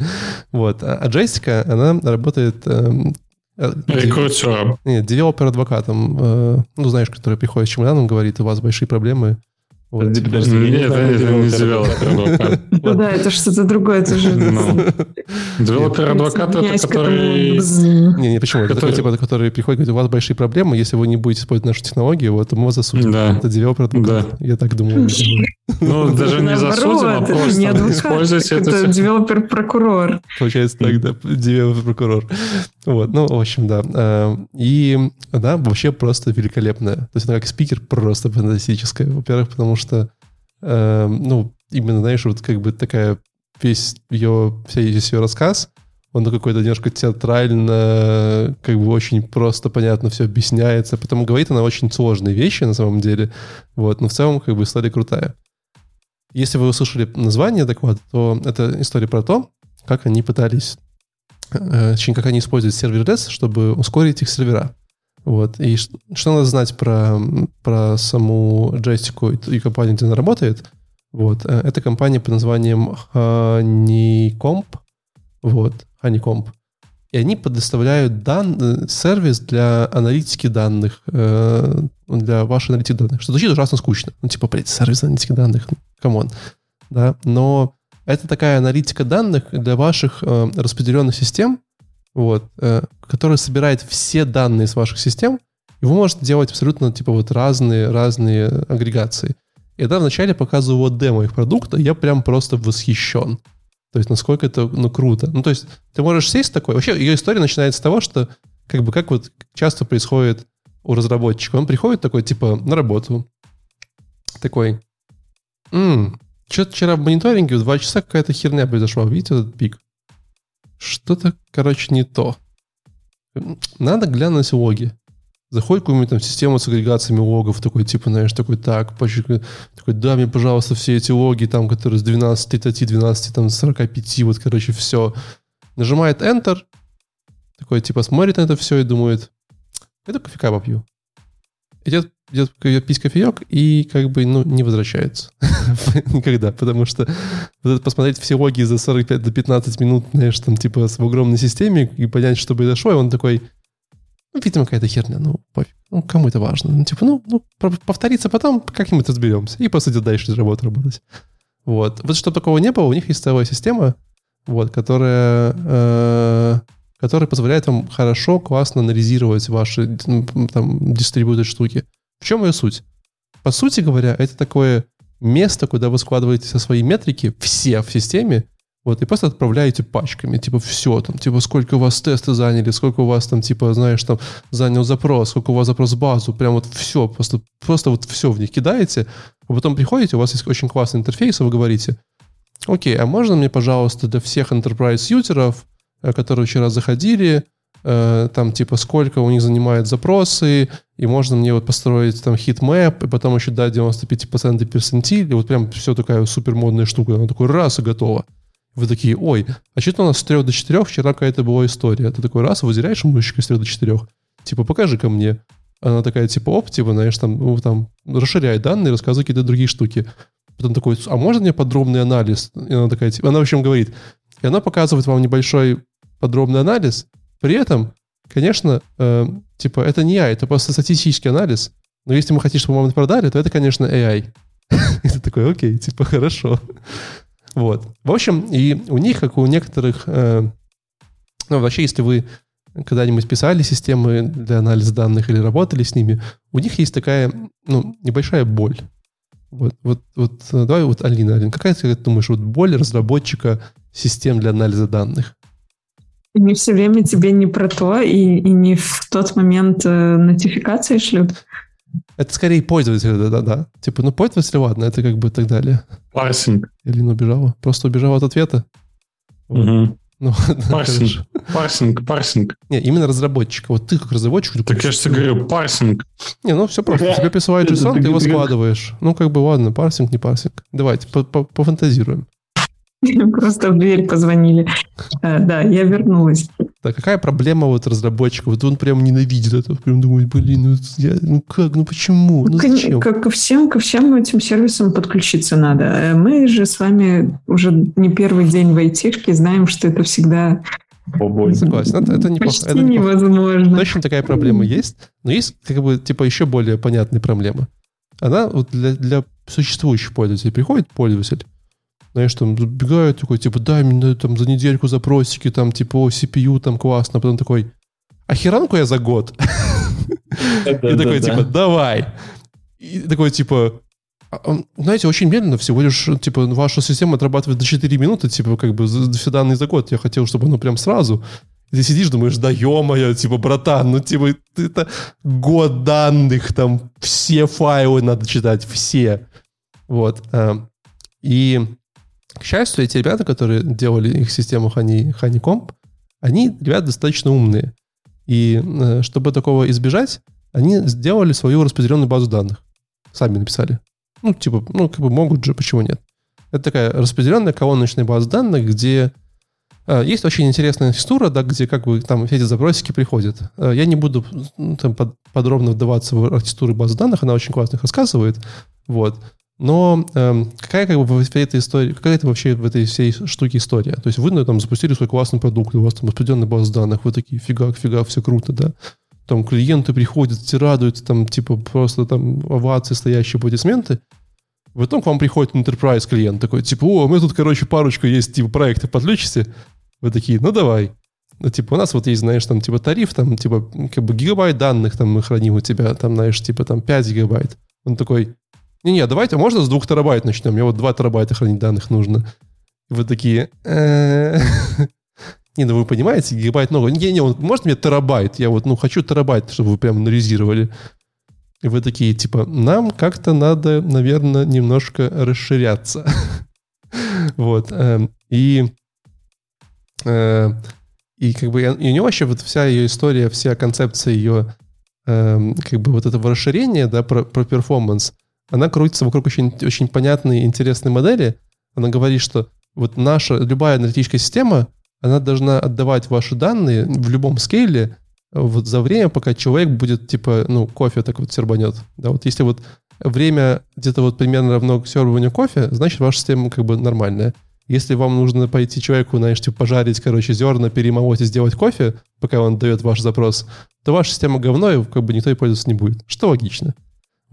Вот. А, а Джессика, она работает... Эм, Рекрутером. Нет, developer-адвокатом. Ну, знаешь, который приходит с чемоданом, говорит, у вас большие проблемы, Подожди, подожди. Нет, это не developer-адвокат. Ну да, это что-то другое. Это же... <laughs> Developer-адвокат это который... Не, не, почему? Это типа, который приходит, говорит, у вас большие проблемы, если вы не будете использовать нашу технологию, вот мы вас засудим. Да. Это developer-адвокат. Я так думаю. <laughs> Ну, даже не засудим, а просто используйте это. <laughs> девелопер-прокурор. Получается так, да, девелопер-прокурор. Вот, ну, в общем, да. Э, и, да, вообще просто великолепная. То есть она как спикер просто фантастическая. Во-первых, потому что, э, ну, именно, знаешь, вот как бы такая весь ее, весь ее рассказ, он какой-то немножко театрально, как бы очень просто, понятно все объясняется. Потом говорит она очень сложные вещи на самом деле. Вот, но в целом как бы история крутая. Если вы услышали название доклада, то это история про то, как они пытались, э, точнее, как они используют сервер-лес, чтобы ускорить их сервера. Вот. И что, что надо знать про, про саму джойстику и, и компанию, где она работает? Вот. Э, это компания под названием Honeycomb. Вот. Honeycomb. И они предоставляют дан, э, сервис для аналитики данных, э, для вашей аналитики данных. Что звучит ужасно скучно. Ну, типа, блядь, сервис аналитики данных. Come on. Да? Но это такая аналитика данных для ваших распределенных систем, вот, э, которая собирает все данные с ваших систем, и вы можете делать абсолютно типа вот разные, разные агрегации. И когда вначале показываю вот демо их продукта, я прям просто восхищен. То есть насколько это ну, круто. Ну, то есть ты можешь сесть такой... Вообще ее история начинается с того, что как бы как вот часто происходит у разработчика. Он приходит такой, типа, на работу. Такой, что-то вчера в мониторинге в 2 часа какая-то херня произошла. Видите этот пик? Что-то, короче, не то. Надо глянуть логи. Заходит какую-нибудь там систему с агрегациями логов, такой, типа, знаешь, такой, так, почему, такой, да, мне, пожалуйста, все эти логи, там, которые с 12, 30, 12, там, 45, вот, короче, все. Нажимает Enter, такой, типа, смотрит на это все и думает, это кофейка попью. Идет идет пить кофеек и как бы ну, не возвращается. <laughs> Никогда. Потому что вот посмотреть все логи за 45 до 15 минут, знаешь, там типа в огромной системе и понять, что произошло, и он такой, ну, видимо, какая-то херня, ну, пофиг. Ну, кому это важно? Ну, типа, ну, ну повторится потом, как-нибудь разберемся. И просто идет дальше работу работать. Вот. Вот чтобы такого не было, у них есть целая система, вот, которая, э, которая позволяет вам хорошо, классно анализировать ваши там, дистрибьютор штуки. В чем ее суть? По сути говоря, это такое место, куда вы складываете со свои метрики, все в системе, вот, и просто отправляете пачками, типа, все, там, типа, сколько у вас тесты заняли, сколько у вас там, типа, знаешь, там, занял запрос, сколько у вас запрос в базу, прям вот все, просто, просто вот все в них кидаете, а потом приходите, у вас есть очень классный интерфейс, и вы говорите, окей, а можно мне, пожалуйста, для всех enterprise юзеров, э, которые вчера заходили, Э, там типа сколько у них занимает запросы, и можно мне вот построить там хит-мэп, и потом еще дать 95% персентиль, и вот прям все такая супер модная штука, она такой раз и готова. Вы такие, ой, а что-то у нас с 3 до 4, вчера какая-то была история. Ты такой раз, выделяешь мышечкой с 3 до 4, типа покажи ко мне. Она такая, типа, оп, типа, знаешь, там, ну, там, расширяй данные, рассказывай какие-то другие штуки. Потом такой, а можно мне подробный анализ? И она такая, типа, она в общем говорит, и она показывает вам небольшой подробный анализ, при этом, конечно, э, типа, это не AI, это просто статистический анализ. Но если мы хотим, чтобы мы это продали, то это, конечно, AI. <laughs> Ты такой, окей, типа, хорошо. Вот. В общем, и у них, как у некоторых... Э, ну, вообще, если вы когда-нибудь писали системы для анализа данных или работали с ними, у них есть такая, ну, небольшая боль. Вот, вот, вот давай вот, Алина, Алина, какая ты думаешь, вот боль разработчика систем для анализа данных? Они все время тебе не про то и, и не в тот момент э, нотификации шлют. Это скорее пользователь, да-да-да. Типа, ну пользователь, ладно, это как бы так далее. Парсинг. Элина убежала. Просто убежала от ответа. Угу. Ну, <laughs> парсинг, парсинг, парсинг. Не, именно разработчика. Вот ты как разработчик... Так я же тебе говорю, парсинг. Не, ну все просто. Тебе присылают <laughs> JSON, ты его складываешь. Ну, как бы ладно, парсинг, не парсинг. Давайте, пофантазируем. <laughs> Просто в дверь позвонили. Э, да, я вернулась. Да, какая проблема вот разработчика? Вот он прям ненавидит это, прям думает, блин, ну, я, ну как, ну почему, ну зачем? Как, ко всем, ко всем этим сервисам подключиться надо. Э, мы же с вами уже не первый день в айтишке знаем, что это всегда Побольше. Согласен, это, это неплохо. Почти это неплохо. невозможно. Точно такая проблема есть, но есть как бы типа еще более понятная проблема. Она вот для, для существующих пользователей приходит пользователь, знаешь, там забегает такой, типа, дай мне там за недельку запросики, там, типа, о, CPU там классно, а потом такой, а херанку я за год? И такой, типа, давай. И такой, типа, «А, знаете, очень медленно, всего лишь, типа, ваша система отрабатывает до 4 минуты, типа, как бы, все данные за год. Я хотел, чтобы оно прям сразу. И ты сидишь, думаешь, да ё типа, братан, ну, типа, это год данных, там, все файлы надо читать, все. Вот. Э, и, к счастью, эти ребята, которые делали их систему Honey, Honeycomb, они, ребята, достаточно умные. И э, чтобы такого избежать, они сделали свою распределенную базу данных. Сами написали. Ну, типа, ну, как бы могут же, почему нет? Это такая распределенная колоночная база данных, где э, есть очень интересная текстура, да, где как бы там все эти запросики приходят. Э, я не буду там, под, подробно вдаваться в архитектуру базы данных, она очень классно их рассказывает. Вот. Но э, какая как бы в этой истории, какая это вообще в этой всей штуке история? То есть вы ну, там запустили свой классный продукт, у вас там распределенная база данных, вы такие, фига, фига, все круто, да? Там клиенты приходят, все радуются, там типа просто там овации, стоящие аплодисменты. Потом к вам приходит enterprise клиент такой, типа, о, мы тут, короче, парочку есть, типа, проекты подключите. Вы такие, ну давай. Ну, типа, у нас вот есть, знаешь, там, типа, тариф, там, типа, как бы гигабайт данных там мы храним у тебя, там, знаешь, типа, там, 5 гигабайт. Он такой, не-не, давайте, можно с двух терабайт начнем? Мне вот 2 терабайта хранить данных нужно. Вы такие... «Э, не, ну вы понимаете, гигабайт много. Не-не, может мне терабайт? Я вот, ну, хочу терабайт, чтобы вы прям анализировали. И вы такие, типа, нам как-то надо, наверное, немножко расширяться. <laughs> вот. Эм, и... Э, и как бы и у него вообще вот вся ее история, вся концепция ее эм, как бы вот этого расширения, да, про, про перформанс, она крутится вокруг очень, очень понятной и интересной модели. Она говорит, что вот наша любая аналитическая система, она должна отдавать ваши данные в любом скейле вот за время, пока человек будет, типа, ну, кофе так вот сербанет. Да, вот если вот время где-то вот примерно равно сербанию кофе, значит, ваша система как бы нормальная. Если вам нужно пойти человеку, знаешь, типа пожарить, короче, зерна, перемолоть и сделать кофе, пока он дает ваш запрос, то ваша система говно, и как бы никто и пользоваться не будет. Что логично.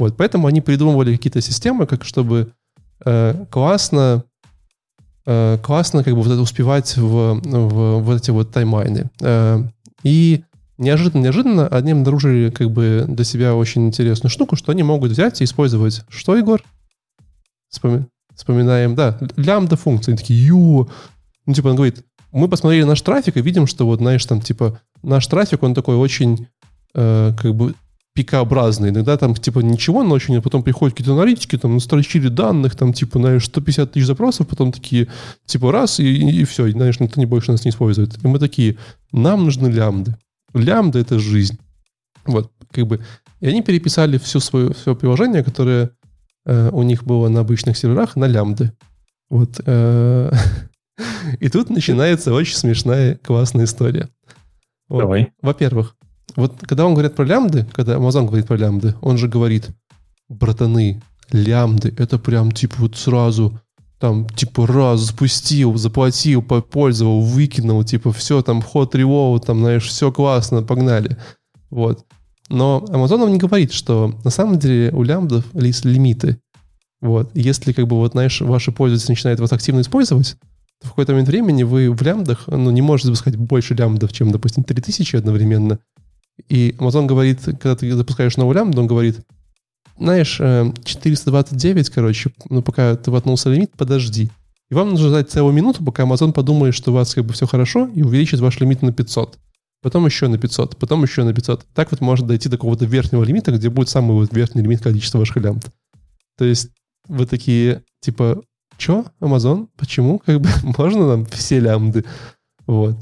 Вот, поэтому они придумывали какие-то системы, как чтобы э, классно, э, классно как бы вот это успевать в, в, в эти вот таймайны. Э, и неожиданно, неожиданно они обнаружили как бы для себя очень интересную штуку, что они могут взять и использовать. Что, Егор? Вспоми... Вспоминаем, да, лямбда функции. Такие, ю, ну, типа, он говорит, мы посмотрели наш трафик и видим, что вот, знаешь, там, типа, наш трафик, он такой очень, э, как бы, пикообразный. Иногда там типа ничего ночью, а потом приходят какие-то аналитики, там настрочили данных, там типа, знаешь, 150 тысяч запросов, потом такие, типа раз, и, и, и все, и, знаешь, никто не больше нас не использует. И мы такие, нам нужны лямбды. Лямбда — это жизнь. Вот, как бы. И они переписали все свое, все приложение, которое э, у них было на обычных серверах, на лямбды. Вот. Э, <laughs> и тут начинается очень смешная, классная история. Вот. Давай. Во-первых, вот когда он говорит про лямбды, когда Amazon говорит про лямбды, он же говорит, братаны, лямбды, это прям типа вот сразу там типа раз запустил, заплатил, попользовал, выкинул, типа все там вход ревоу, там знаешь, все классно, погнали. Вот. Но Amazon не говорит, что на самом деле у лямбдов есть лимиты. Вот. Если как бы вот, знаешь, ваши пользователи начинают вас активно использовать, то в какой-то момент времени вы в лямбдах, ну, не можете запускать больше лямбдов, чем, допустим, 3000 одновременно. И Amazon говорит, когда ты запускаешь новый лямбд, он говорит, знаешь, 429, э, короче, ну, пока ты воткнулся лимит, подожди. И вам нужно ждать целую минуту, пока Amazon подумает, что у вас как бы все хорошо, и увеличит ваш лимит на 500. Потом еще на 500, потом еще на 500. Так вот может дойти до какого-то верхнего лимита, где будет самый вот верхний лимит количества ваших лямбд. То есть вы такие, типа, что, Amazon? Почему? Как бы <laughs> можно нам все лямбды? Вот.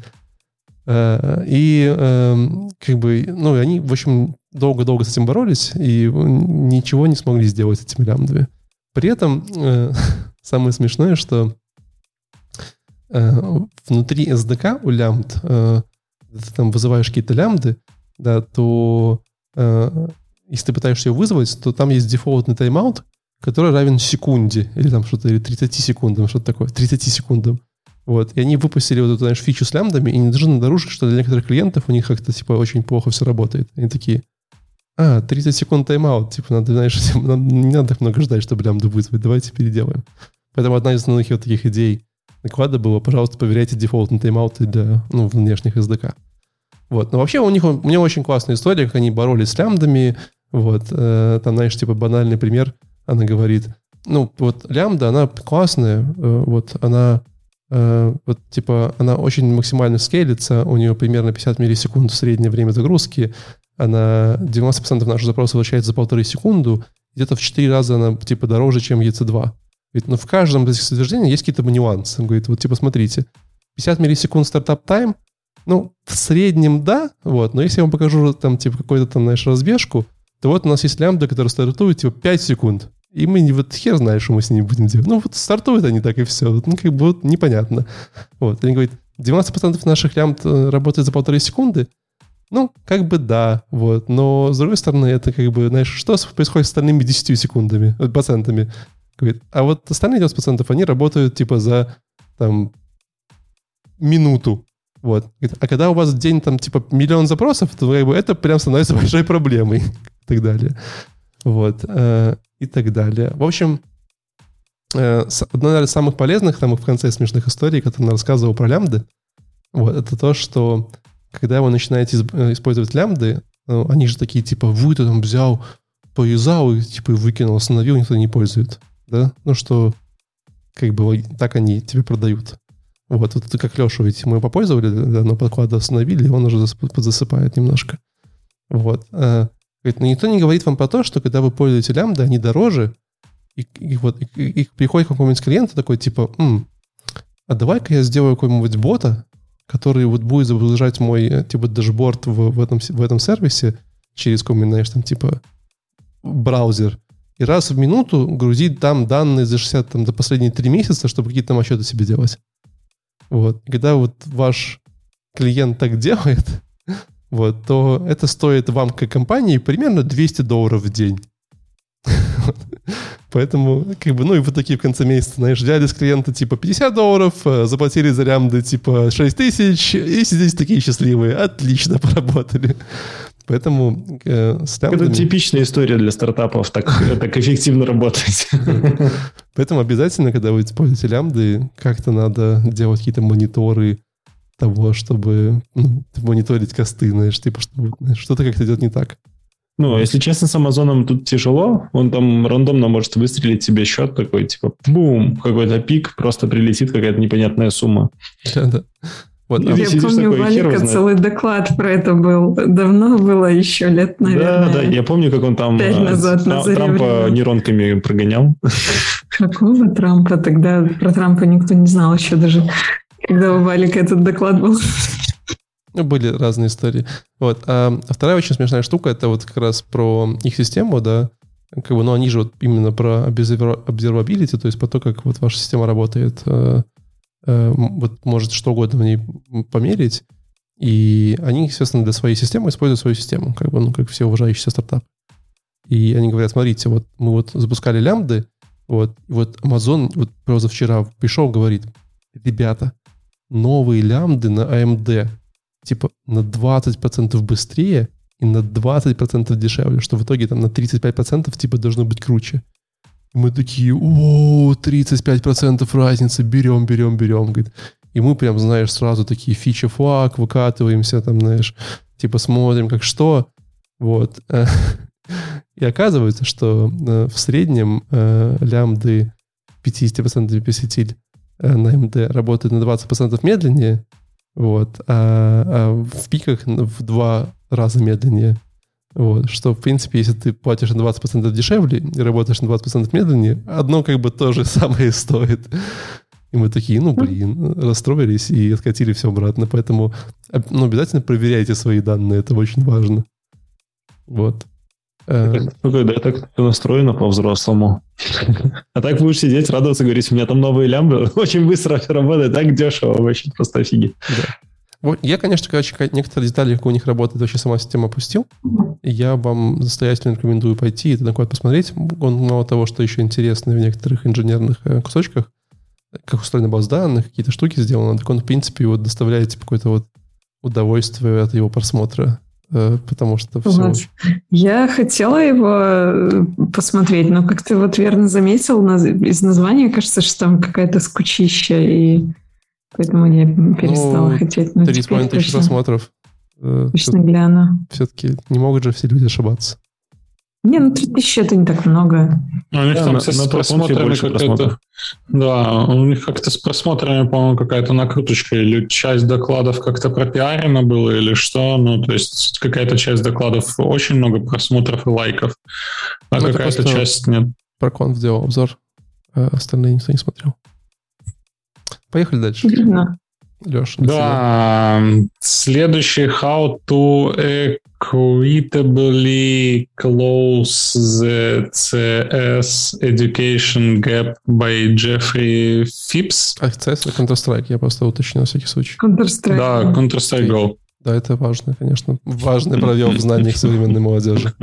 Э, и эм, как бы, ну, они, в общем, долго-долго с этим боролись и ничего не смогли сделать с этими лямбдами. При этом э, <laughs> самое смешное, что э, внутри SDK у лямбд, ты там вызываешь какие-то лямбды, да, то если ты пытаешься ее вызвать, то там есть дефолтный тайм-аут, который равен секунде, или там что-то, или 30 секундам, что-то такое, 30 секундам. Вот. И они выпустили вот эту, знаешь, фичу с лямбдами, и неожиданно дорожек, что для некоторых клиентов у них как-то, типа, очень плохо все работает. Они такие, а, 30 секунд тайм-аут, типа, надо, знаешь, <laughs> надо, не надо так много ждать, чтобы лямбду вызвать, давайте переделаем. Поэтому одна из основных вот таких идей доклада было, пожалуйста, проверяйте дефолтные тайм-ауты для, ну, внешних SDK. Вот. Но вообще у них, у меня очень классная история, как они боролись с лямбдами, вот. Э, там, знаешь, типа, банальный пример, она говорит, ну, вот лямбда, она классная, э, вот, она вот типа она очень максимально скейлится, у нее примерно 50 миллисекунд среднее время загрузки, она 90% наших запросов возвращается за полторы секунды, где-то в 4 раза она типа дороже, чем EC2. Ведь ну, в каждом из этих утверждений есть какие-то нюансы. Он говорит, вот типа смотрите, 50 миллисекунд стартап тайм, ну, в среднем да, вот, но если я вам покажу там типа какой-то там, знаешь, разбежку, то вот у нас есть лямбда, которая стартует типа 5 секунд. И мы не вот хер знаешь, что мы с ними будем делать. Ну, вот стартуют они так и все. Ну, как бы вот непонятно. Вот. Они говорят, 90% наших лямбд э, работает за полторы секунды. Ну, как бы да, вот. Но, с другой стороны, это как бы, знаешь, что происходит с остальными 10 секундами, э, процентами? Говорит, а вот остальные 90% они работают типа за там минуту. Вот. А когда у вас в день там типа миллион запросов, то как бы это прям становится <laughs> большой проблемой и так далее. Вот. И так далее. В общем, э, одна из самых полезных, там в конце смешных историй, которые он рассказывал про лямбды, вот, это то, что когда вы начинаете э, использовать лямбды, они же такие, типа, вы там взял, повязал и, типа, выкинул, остановил, никто не пользует. Да? Ну, что, как бы, так они тебе продают. Вот, вот как Лешу, ведь мы попользовали, да, но подклада остановили, и он уже засыпает немножко. Вот. Говорит, но никто не говорит вам про то, что когда вы пользуетесь лямбда, они дороже, и, и вот и, и приходит какой-нибудь клиент такой, типа, М, а давай-ка я сделаю какой-нибудь бота, который вот будет загружать мой, э, типа, дашборд в, в, этом, в этом сервисе через какой-нибудь, знаешь, там, типа, браузер, и раз в минуту грузить там данные за 60, там, до последние три месяца, чтобы какие-то там отчеты себе делать. Вот. И когда вот ваш клиент так делает, вот, то это стоит вам как компании примерно 200 долларов в день. <laughs> Поэтому, как бы, ну и вот такие в конце месяца, знаешь, взяли с клиента типа 50 долларов, э, заплатили за лямды типа 6 тысяч, и сидите такие счастливые. Отлично <laughs> поработали. Поэтому э, с лямбдами... Это типичная история для стартапов, так, <laughs> так эффективно работать. Поэтому обязательно, когда вы используете лямды, как-то надо делать какие-то мониторы, того, чтобы ну, мониторить косты, знаешь, типа, чтобы что-то как-то идет не так. Ну, если честно, с Амазоном тут тяжело. Он там рандомно может выстрелить тебе счет такой, типа, бум, какой-то пик, просто прилетит какая-то непонятная сумма. Да-да. Вот, Я помню, у Валика целый доклад про это был. Давно было, еще лет, наверное. Да, да, я помню, как он там Пять назад, на Трампа нейронками прогонял. Какого Трампа? Тогда про Трампа никто не знал еще даже когда у Валика этот доклад был. Ну, были разные истории. Вот. А, а вторая очень смешная штука, это вот как раз про их систему, да, как бы, ну, они же вот именно про observability, то есть про то, как вот ваша система работает, э, э, вот может что угодно в ней померить, и они, естественно, для своей системы используют свою систему, как бы, ну, как все уважающиеся стартапы. И они говорят, смотрите, вот мы вот запускали лямбды, вот, и вот Amazon вот просто вчера пришел, говорит, ребята, новые лямбды на AMD типа на 20% быстрее и на 20% дешевле, что в итоге там на 35% типа должно быть круче. И мы такие, о, 35% разницы, берем, берем, берем. Говорит. И мы прям, знаешь, сразу такие фичи флаг, выкатываемся там, знаешь, типа смотрим, как что. Вот. <laughs> И оказывается, что э, в среднем лямбды 50% посетили Э, на AMD работает на 20% медленнее, вот, а, а в пиках в два раза медленнее. Вот, что, в принципе, если ты платишь на 20% дешевле и работаешь на 20% медленнее, одно как бы то же <laughs> самое стоит. И мы такие, ну, блин, расстроились и откатили все обратно. Поэтому ну, обязательно проверяйте свои данные, это очень важно. Вот. Ну, когда так настроено по-взрослому. <laughs> А так будешь сидеть, радоваться, говорить, у меня там новые лямбы, <laughs> очень быстро работает, так дешево, вообще просто офигеть. Вот, я, конечно, короче, некоторые детали, как у них работает, вообще сама система опустил. Я вам настоятельно рекомендую пойти и код посмотреть. Он мало того, что еще интересный в некоторых инженерных э, кусочках, как устроена база данных, какие-то штуки сделаны, так он, в принципе, вот доставляет типа, какое-то вот удовольствие от его просмотра э, потому что все... Вот. Я хотела его э, посмотреть, но как ты вот верно заметил, из названия кажется, что там какая-то скучища, и Поэтому я перестала ну, хотеть. Но 3,5 тысячи просмотров. Э, точно гляну. Все-таки не могут же все люди ошибаться. Не, ну 3000 это не так много. У них да, там на, с на просмотрами какая-то... Да, у них как-то с просмотрами, по-моему, какая-то накруточка, или часть докладов как-то пропиарена было, или что. Ну, то есть какая-то часть докладов очень много просмотров и лайков, а ну, какая-то часть нет. Прокон сделал обзор, а остальные никто не смотрел. Поехали дальше. Видно. Леш. Да, следующий How to equitably close the CS Education Gap by Jeffrey Phipps. А CS это Counter-Strike, я просто уточнил на всякий случай. Counter-Strike. Да, Counter-Strike Go. Да, это важно, конечно. Важный <laughs> пробел в знаниях современной молодежи.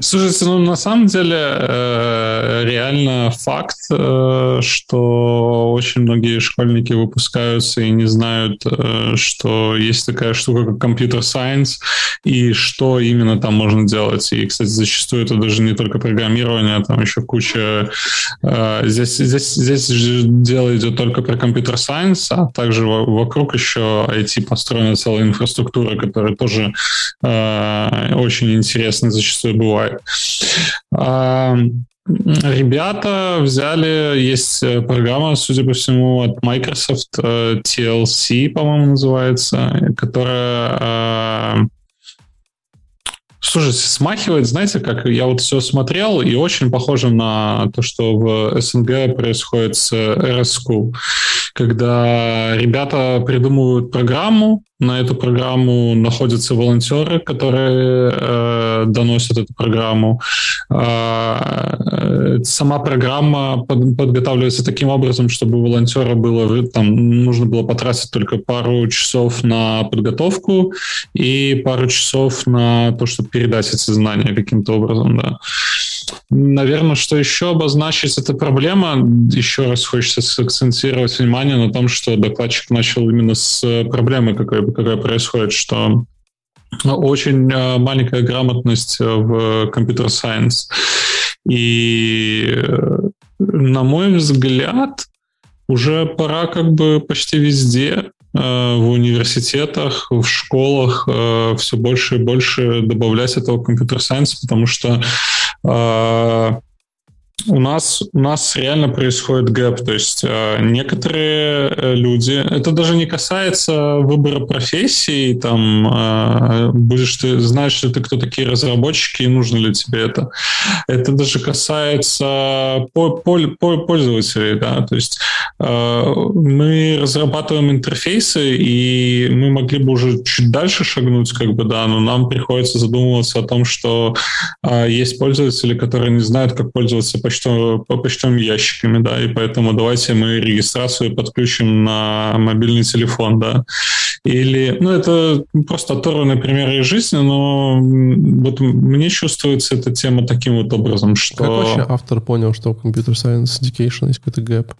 Слушайте, ну на самом деле э, реально факт, э, что очень многие школьники выпускаются и не знают, э, что есть такая штука, как компьютер сайенс, и что именно там можно делать. И, кстати, зачастую это даже не только программирование, а там еще куча... Здесь, здесь, здесь дело идет только про компьютер сайенс, а также вокруг еще IT построена целая инфраструктура, которая тоже очень интересна зачастую зачастую бывает. А, ребята взяли, есть э, программа, судя по всему, от Microsoft, э, TLC, по-моему, называется, которая а, Слушайте, смахивает, знаете, как я вот все смотрел, и очень похоже на то, что в СНГ происходит с RS School, когда ребята придумывают программу, на эту программу находятся волонтеры, которые э, доносят эту программу. Э, сама программа под, подготавливается таким образом, чтобы волонтера было там нужно было потратить только пару часов на подготовку и пару часов на то, чтобы передать эти знания каким-то образом, да. Наверное, что еще обозначить эта проблема, еще раз хочется сакцентировать внимание на том, что докладчик начал именно с проблемы, какая, какая происходит, что очень э, маленькая грамотность в компьютер-сайенс. И, э, на мой взгляд, уже пора как бы почти везде Э, в университетах, в школах э, все больше и больше добавлять этого компьютер-сайенс, потому что э, у нас, у нас реально происходит гэп, то есть э, некоторые э, люди, это даже не касается выбора профессии, там, э, будешь ты, знаешь ли ты, кто такие разработчики и нужно ли тебе это. Это даже касается по, по, по, пользователей, да, то есть э, мы разрабатываем интерфейсы, и мы могли бы уже чуть дальше шагнуть, как бы, да, но нам приходится задумываться о том, что э, есть пользователи, которые не знают, как пользоваться почтов, по почтовым ящиками, да, и поэтому давайте мы регистрацию подключим на мобильный телефон, да. Или, ну, это просто оторванный пример из жизни, но вот мне чувствуется эта тема таким вот образом, что... Как вообще автор понял, что в Computer Science Education есть какой-то gap?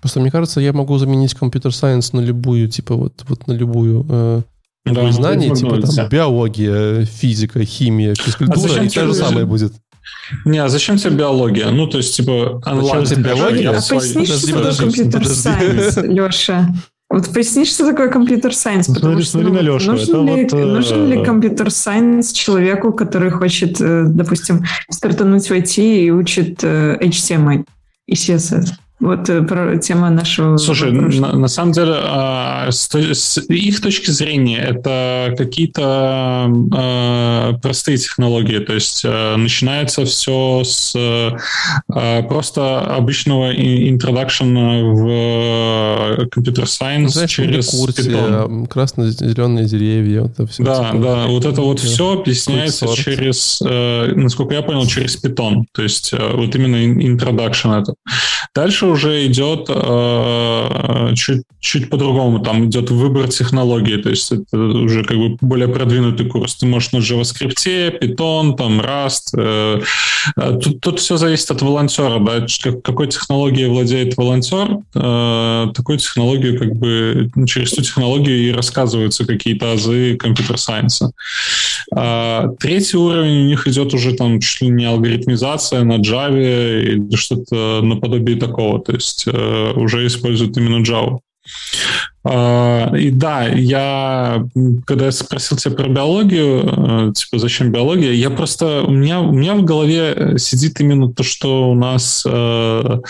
Просто мне кажется, я могу заменить computer science на любую, типа вот, вот на любую э, да, знания, типа там биология, физика, химия, физкультура, а и то же самое будет. Не, а зачем тебе биология? Ну, то есть, типа, онлайн... Зачем тебе биология? А поясни, что такое компьютер-сайенс, <laughs> Леша. Вот поясни, что такое computer science, ну, что ну, Лешу, нужен, ли, вот, э, нужен ли computer science человеку, который хочет, э, допустим, стартануть в IT и учит HTML и CSS? Вот э, про тема нашего... Слушай, на, на самом деле, а, с, с их точки зрения, это какие-то а, простые технологии. То есть а, начинается все с а, просто обычного introduction в компьютер сайенс через курсе, Python. красно-зеленые деревья. Это все Да, типа, да, вот это вот все объясняется через, э, насколько я понял, через Python. То есть э, вот именно in- introduction это. Дальше уже идет э, чуть, чуть по-другому. Там идет выбор технологии. То есть это уже как бы более продвинутый курс. Ты можешь на JavaScript, Python, там Rust. э, э, Тут, тут все зависит от волонтера. Да? Какой технологией владеет волонтер, э, такой технологию как бы ну, через ту технологию и рассказываются какие-то азы компьютер-сайенса. А, Третий уровень у них идет уже там чуть ли не алгоритмизация на Java или что-то наподобие такого. То есть э, уже используют именно Java. А, И да, я, когда я спросил тебя про биологию, э, типа, зачем биология, я просто, у меня, у меня в голове э, сидит именно то, что у нас э,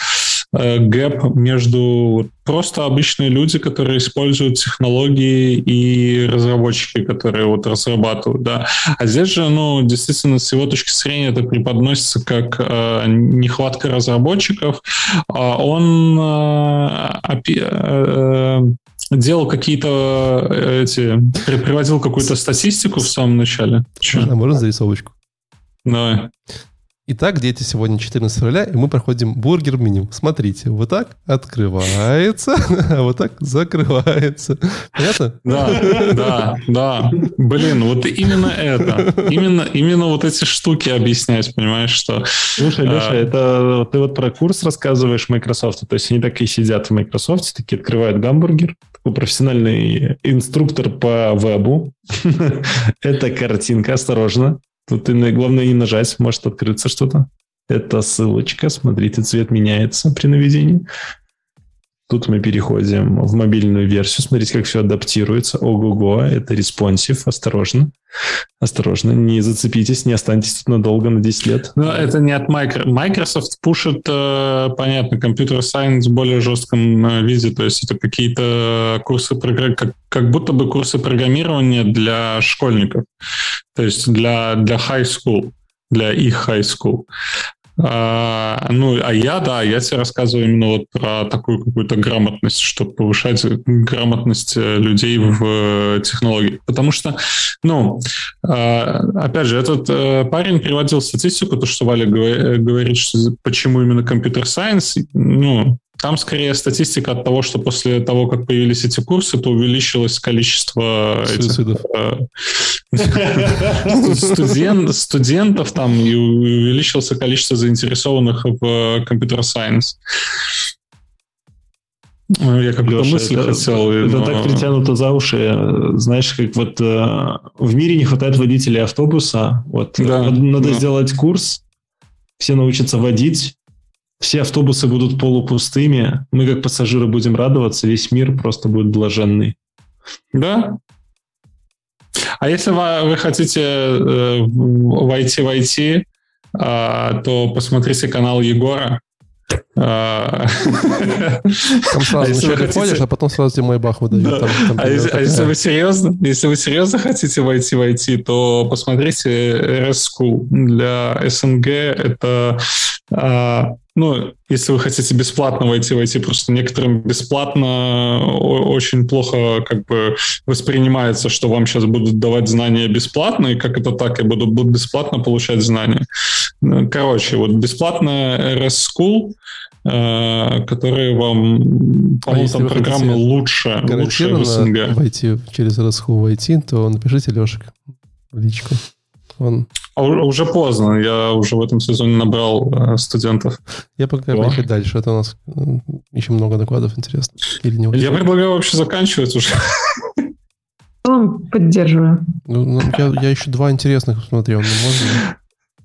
гэп между просто обычные люди, которые используют технологии, и разработчики, которые вот разрабатывают, да. А здесь же, ну, действительно, с его точки зрения это преподносится как э, нехватка разработчиков. А он э, опи- э, делал какие-то э, эти... при- Приводил какую-то статистику в самом начале. А можно зарисовочку? Давай. Итак, дети, сегодня 14 февраля, и мы проходим бургер-меню. Смотрите, вот так открывается, <laughs> а вот так закрывается. Понятно? Да, да, да. Блин, вот именно это. Именно, именно вот эти штуки объяснять, понимаешь, что... Слушай, Леша, А. это ты вот про курс рассказываешь Microsoft, то есть они так и сидят в Microsoft, такие открывают гамбургер, такой профессиональный инструктор по вебу. <laughs> Это картинка, осторожно. Тут ты, на- главное, не нажать, может открыться что-то. Это ссылочка, смотрите, цвет меняется при наведении. Тут мы переходим в мобильную версию, смотрите, как все адаптируется. Ого-го, это responsive, осторожно. Осторожно, не зацепитесь, не останьтесь тут надолго, на 10 лет. Но это не от Microsoft. Microsoft пушит, э, понятно, computer science в более жестком э, виде, то есть это какие-то курсы, как будто бы курсы программирования для школьников, то есть для, для high school, для их high school. А, ну, а я, да, я тебе рассказываю именно вот про такую какую-то грамотность, чтобы повышать грамотность э, людей в э, технологии. Потому что, ну, а, опять же, этот э, парень приводил статистику, то, что Валя говор- говорит, что почему именно компьютер-сайенс, ну, там скорее статистика от того, что после того, как появились эти курсы, то увеличилось количество Суицидов. э, <laughs> студен- студентов там и увеличилось количество заинтересованных в компьютер-сайенс. Ну, Я как-то Леша, мысли это, хотел. это но- так притянуто за уши. э, Знаешь, как вот э, в мире не хватает водителей автобуса. Вот Да, надо, надо да. сделать курс, все научатся водить, все автобусы будут полупустыми, мы как пассажиры будем радоваться, весь мир просто будет блаженный. Да. А если вы, вы хотите э, войти в IT, а, то посмотрите канал Егора. А, Там сразу вначале ходишь, а потом сразу тебе майбах выдают. А если, а вы серьезно, если вы серьезно хотите войти в IT, то посмотрите RS School. Для СНГ это, а, ну, если вы хотите бесплатно войти в IT, просто некоторым бесплатно очень плохо как бы воспринимается, что вам сейчас будут давать знания бесплатно, и как это так, я буду, буду бесплатно получать знания. Короче, вот бесплатная RS School, э, которые вам, А по-моему, если там хотите лучше, лучше в СНГ. войти через Расху войти, то напишите Лешек в личку. Он... А у- уже поздно, я уже в этом сезоне набрал э, студентов. Я пока О. поехать дальше, это у нас э, еще много докладов интересно. Или не Я предлагаю вообще заканчивать уже. Поддерживаю. Ну, ну, я, я еще два интересных посмотрел. Ну, можно?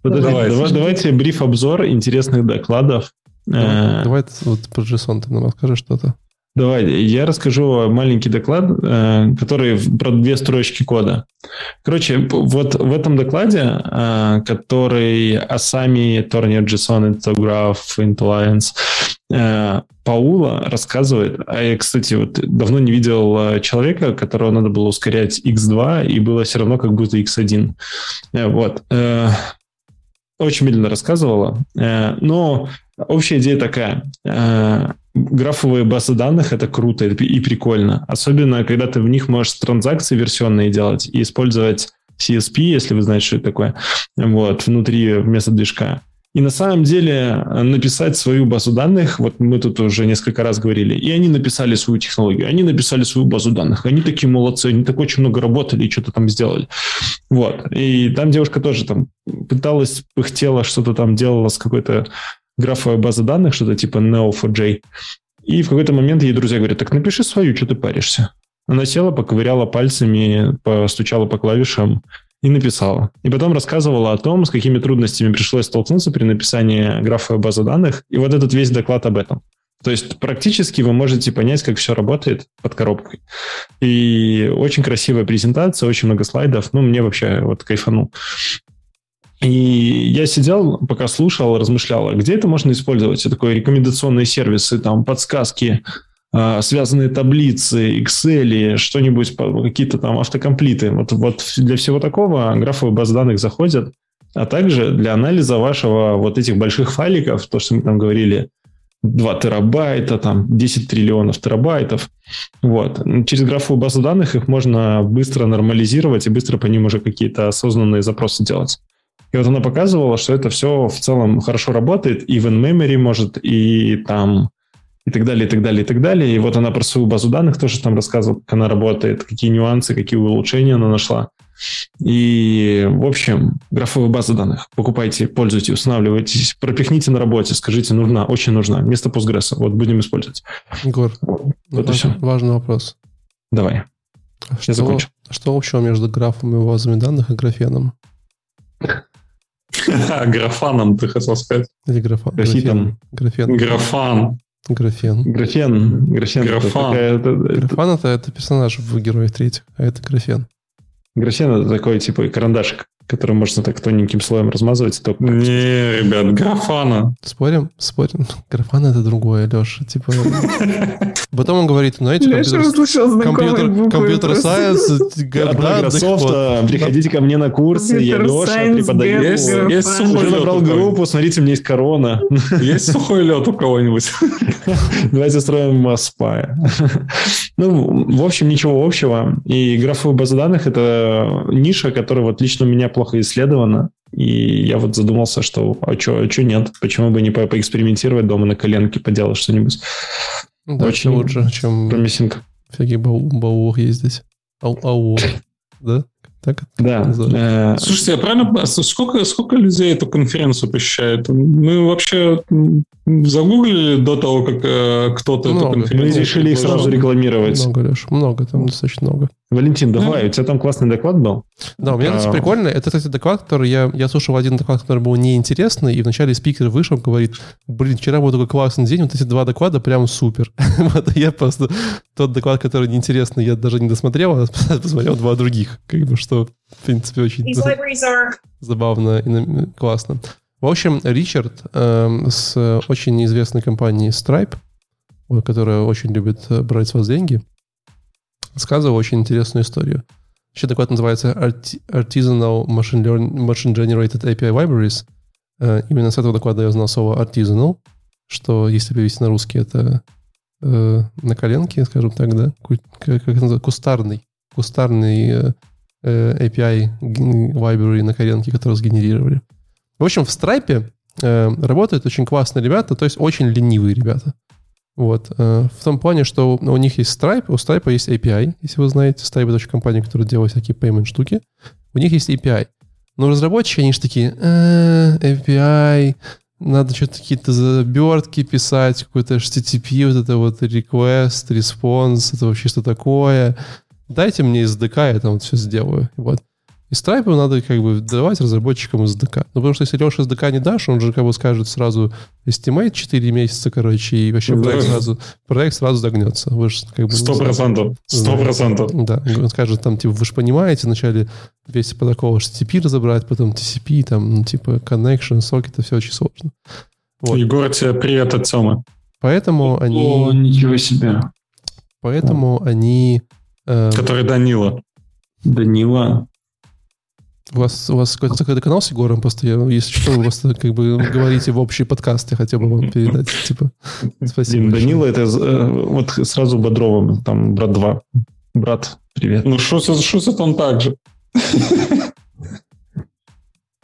Давайте. давай- давайте бриф-обзор интересных докладов. Давай, Э, давай вот про JSON ты нам расскажешь что-то. Давай, я расскажу маленький доклад, э, который про две строчки кода. Короче, вот в этом докладе, э, который Асами, Торнер, Джессон, Intograph, Intelliance, Паула рассказывает, а я, кстати, вот давно не видел человека, которого надо было ускорять x2, и было все равно как будто x1. Вот. Очень медленно рассказывала, но общая идея такая графовые базы данных это круто и прикольно. Особенно, когда ты в них можешь транзакции версионные делать и использовать CSP, если вы знаете, что это такое, вот, внутри вместо движка. И на самом деле написать свою базу данных, вот мы тут уже несколько раз говорили, и они написали свою технологию, они написали свою базу данных, они такие молодцы, они так очень много работали и что-то там сделали. Вот. И там девушка тоже там пыталась, пыхтела, что-то там делала с какой-то графовая база данных, что-то типа Neo4j. И в какой-то момент ей друзья говорят, так напиши свою, что ты паришься. Она села, поковыряла пальцами, постучала по клавишам и написала. И потом рассказывала о том, с какими трудностями пришлось столкнуться при написании графовой базы данных. И вот этот весь доклад об этом. То есть практически вы можете понять, как все работает под коробкой. И очень красивая презентация, очень много слайдов. Ну, мне вообще вот кайфанул. И я сидел, пока слушал, размышлял, а где это можно использовать? Это такое рекомендационные сервисы, там, подсказки, связанные таблицы, Excel, что-нибудь, какие-то там автокомплиты. Вот, вот для всего такого графовые базы данных заходят, а также для анализа вашего вот этих больших файликов, то, что мы там говорили, 2 терабайта, там 10 триллионов терабайтов. Вот. Через графовую базу данных их можно быстро нормализировать и быстро по ним уже какие-то осознанные запросы делать. И вот она показывала, что это все в целом хорошо работает, и в in-memory может, и там и так далее, и так далее, и так далее. И вот она про свою базу данных тоже там рассказывала, как она работает, какие нюансы, какие улучшения она нашла. И, в общем, графовая база данных. Покупайте, пользуйтесь, устанавливайтесь, пропихните на работе, скажите, нужна, очень нужна. Вместо Postgres. Вот будем использовать. Егор, вот ну, это все. важный вопрос. Давай. А Я что, закончил. Что общего между графами и базами данных и графеном? <laughs> Графаном, ты хотел сказать. Или графа... графен. Графен. Графан. Графен. Графен. Графен. Графан. Это, Графан это, это персонаж в Героях третьих, а это графен. Графен это такой типа карандашик который можно так тоненьким слоем размазывать. Только... Не, ребят, графана. Спорим? Спорим. Графан это другое, Леша. Типа... Потом он говорит, знаете, компьютер, компьютер, компьютер сайенс, Microsoft, приходите ко мне на курсы, я Леша, преподаю. Есть, есть сухой Уже набрал группу, смотрите, у меня есть корона. Есть сухой лед у кого-нибудь? <laughs> Давайте строим спая. Ну, в общем, ничего общего. И графовая база данных — это ниша, которая вот лично у меня плохо исследована. И я вот задумался, что а что а нет? Почему бы не по поэкспериментировать дома на коленке, поделать что-нибудь? Да, Очень лучше, чем промиссинг. всякие бау баух ездить. Ау, ау. <laughs> Да? Так? Да. Э, Слушайте, а правильно, сколько, сколько людей эту конференцию посещает? Мы вообще загуглили до того, как э, кто-то эту конференцию... Мы решили их сразу рекламировать. Много, Леш, много, там достаточно много. Валентин, давай, у тебя там классный доклад был. Да, у меня, кстати, а... прикольно. Это, кстати, доклад, который я, я слушал один доклад, который был неинтересный, и вначале спикер вышел, говорит, блин, вчера был такой классный день, вот эти два доклада прям супер. <laughs> вот я просто тот доклад, который неинтересный, я даже не досмотрел, а <laughs> посмотрел два других, как бы, что, в принципе, очень забавно и классно. В общем, Ричард э, с очень известной компанией Stripe, которая очень любит э, брать с вас деньги, рассказывал очень интересную историю. Еще доклад называется Artisanal Machine, Learn, Machine Generated API Libraries. Э, именно с этого доклада я узнал слово artisanal, что если перевести на русский, это э, на коленке, скажем так, да, как, как это называется, кустарный, кустарный э, API library на коленке, который сгенерировали. В общем, в Stripe э, работают очень классные ребята, то есть очень ленивые ребята. Вот. Э, в том плане, что у них есть Stripe, у Stripe есть API, если вы знаете. Stripe — это компания, которая делает всякие payment штуки. У них есть API. Но разработчики, они же такие, API, надо что-то какие-то забертки писать, какой-то HTTP, вот это вот request, response, это вообще что такое. Дайте мне SDK, я там вот все сделаю. Вот. И Stripe надо как бы давать разработчикам SDK. Ну, потому что если Леша SDK не дашь, он же как бы скажет сразу estimate 4 месяца, короче, и вообще Да. проект, сразу, проект сразу загнется. Вы же как бы... Сто процентов. Сто процентов. Да, он скажет там, типа, вы же понимаете, вначале весь протокол HTTP разобрать, потом TCP, там, ну, типа, connection, сокет, это все очень сложно. Вот. Егор, тебе привет от Тёмы. Поэтому они... О, ничего себе. Поэтому они... э, Который Данила. Данила. у вас, у вас какой-то закрытый канал с Егором, просто я, если что, вы просто как бы говорите в общий подкаст, я хотел бы вам передать, типа, спасибо. Большое. Данила, это э, вот сразу Бодровым, там, брат 2. Брат, привет. Ну, шутит, он так же.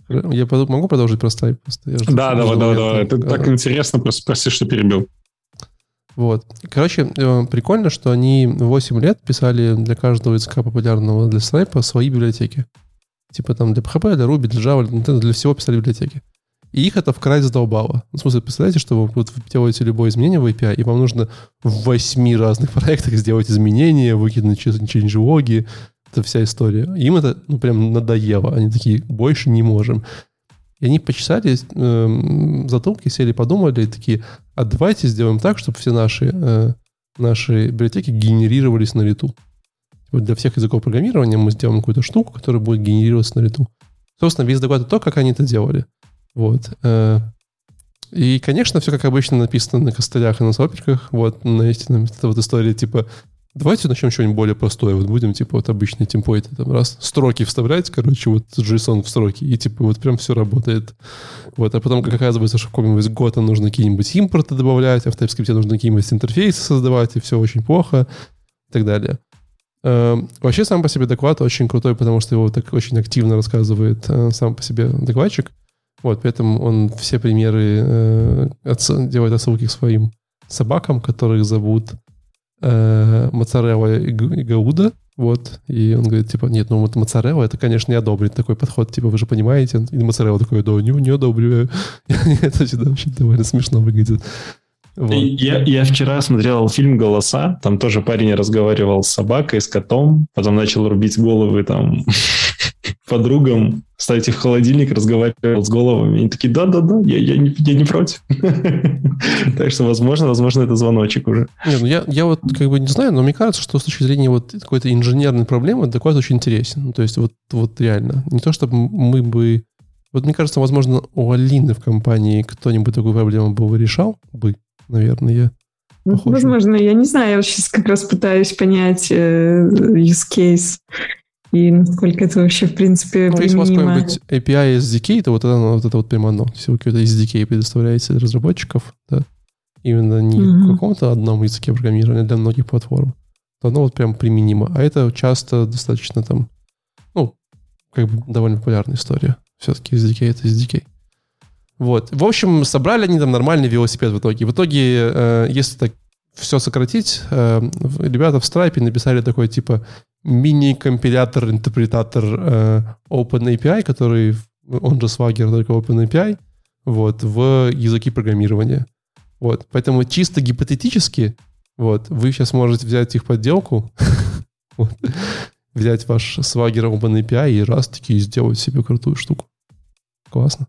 Я могу продолжить про Stripe? Просто я Да, давай, давай, давай. Это так интересно, просто прости, что перебил. Вот. Короче, э, прикольно, что они 8 лет писали для каждого языка популярного для Stripe свои библиотеки. Типа там для PHP, для Ruby, для Java, для Nintendo, для всего писали библиотеки. И их это в край задолбало. Ну, В смысле, представляете, что вы, вот вы делаете любое изменение в API, и вам нужно в восьми разных <laughs> проектах сделать изменения, выкинуть change-логи, это вся история. Им это ну, прям надоело. Они такие, больше не можем. И они почесали эм, затылки, сели, подумали, и такие, а давайте сделаем так, чтобы все наши, э, наши библиотеки генерировались на лету. Вот для всех языков программирования мы сделаем какую-то штуку, которая будет генерироваться на лету. Собственно, весь доклад то, как они это делали. Вот. э. И, конечно, все как обычно написано на костылях и на соперках. Вот, на истинном. Это вот история типа Давайте начнем что-нибудь более простое. Вот будем, типа, вот обычные темплейты. Там раз строки вставлять, короче, вот JSON в строки, и, типа, вот прям все работает. Вот, а потом, как оказывается, что в каком-нибудь года нужно какие-нибудь импорты добавлять, а в TypeScript нужно какие-нибудь интерфейсы создавать, и все очень плохо, и так далее. Эм, Вообще, сам по себе доклад очень крутой, потому что его так очень активно рассказывает э, сам по себе докладчик. Вот, поэтому он все примеры э, делает отсылки к своим собакам, которых зовут э, Моцарелла и Гауда. Вот. И он говорит, типа, нет, ну моцарелла, это, конечно, не одобрит такой подход, типа, вы же понимаете. И моцарелла такой, да, не, не одобряю. <laughs> это всегда очень довольно смешно выглядит. Вот. Я, я вчера смотрел фильм «Голоса», там тоже парень разговаривал с собакой, с котом, потом начал рубить головы там <laughs> подругам, ставить их в холодильник, разговаривал с головами. Они такие, да-да-да, я, я, не, я не против. <laughs> Так что, возможно, возможно, это звоночек уже. Не, ну я, я вот как бы не знаю, но мне кажется, что с точки зрения вот какой-то инженерной проблемы доклад очень интересен. Ну, то есть вот, вот реально. Не то, чтобы мы бы... Вот мне кажется, возможно, у Алины в компании кто-нибудь такую проблему бы решал бы, наверное. Ну, Похоже. Возможно, я не знаю, я сейчас как раз пытаюсь понять э, use case и насколько это вообще, в принципе, Ну, если у вас применимо. какой-нибудь API SDK, то вот это, вот это вот прямо оно. Если вы какой-то SDK предоставляете для разработчиков, да, именно не Мгм. в каком-то одном языке программирования для многих платформ, то оно вот прям применимо. А это часто достаточно там, ну, как бы довольно популярная история. Все-таки SDK — это SDK. Вот. В общем, собрали они там нормальный велосипед в итоге. В итоге, э, если так все сократить, э, ребята в Stripe написали такой типа мини-компилятор, интерпретатор э, OpenAPI, который, он же Swagger, только OpenAPI, вот, в языки программирования. Вот. Поэтому чисто гипотетически, вот, вы сейчас можете взять их подделку, <laughs> вот, взять ваш Swagger OpenAPI и раз таки сделать себе крутую штуку. Классно.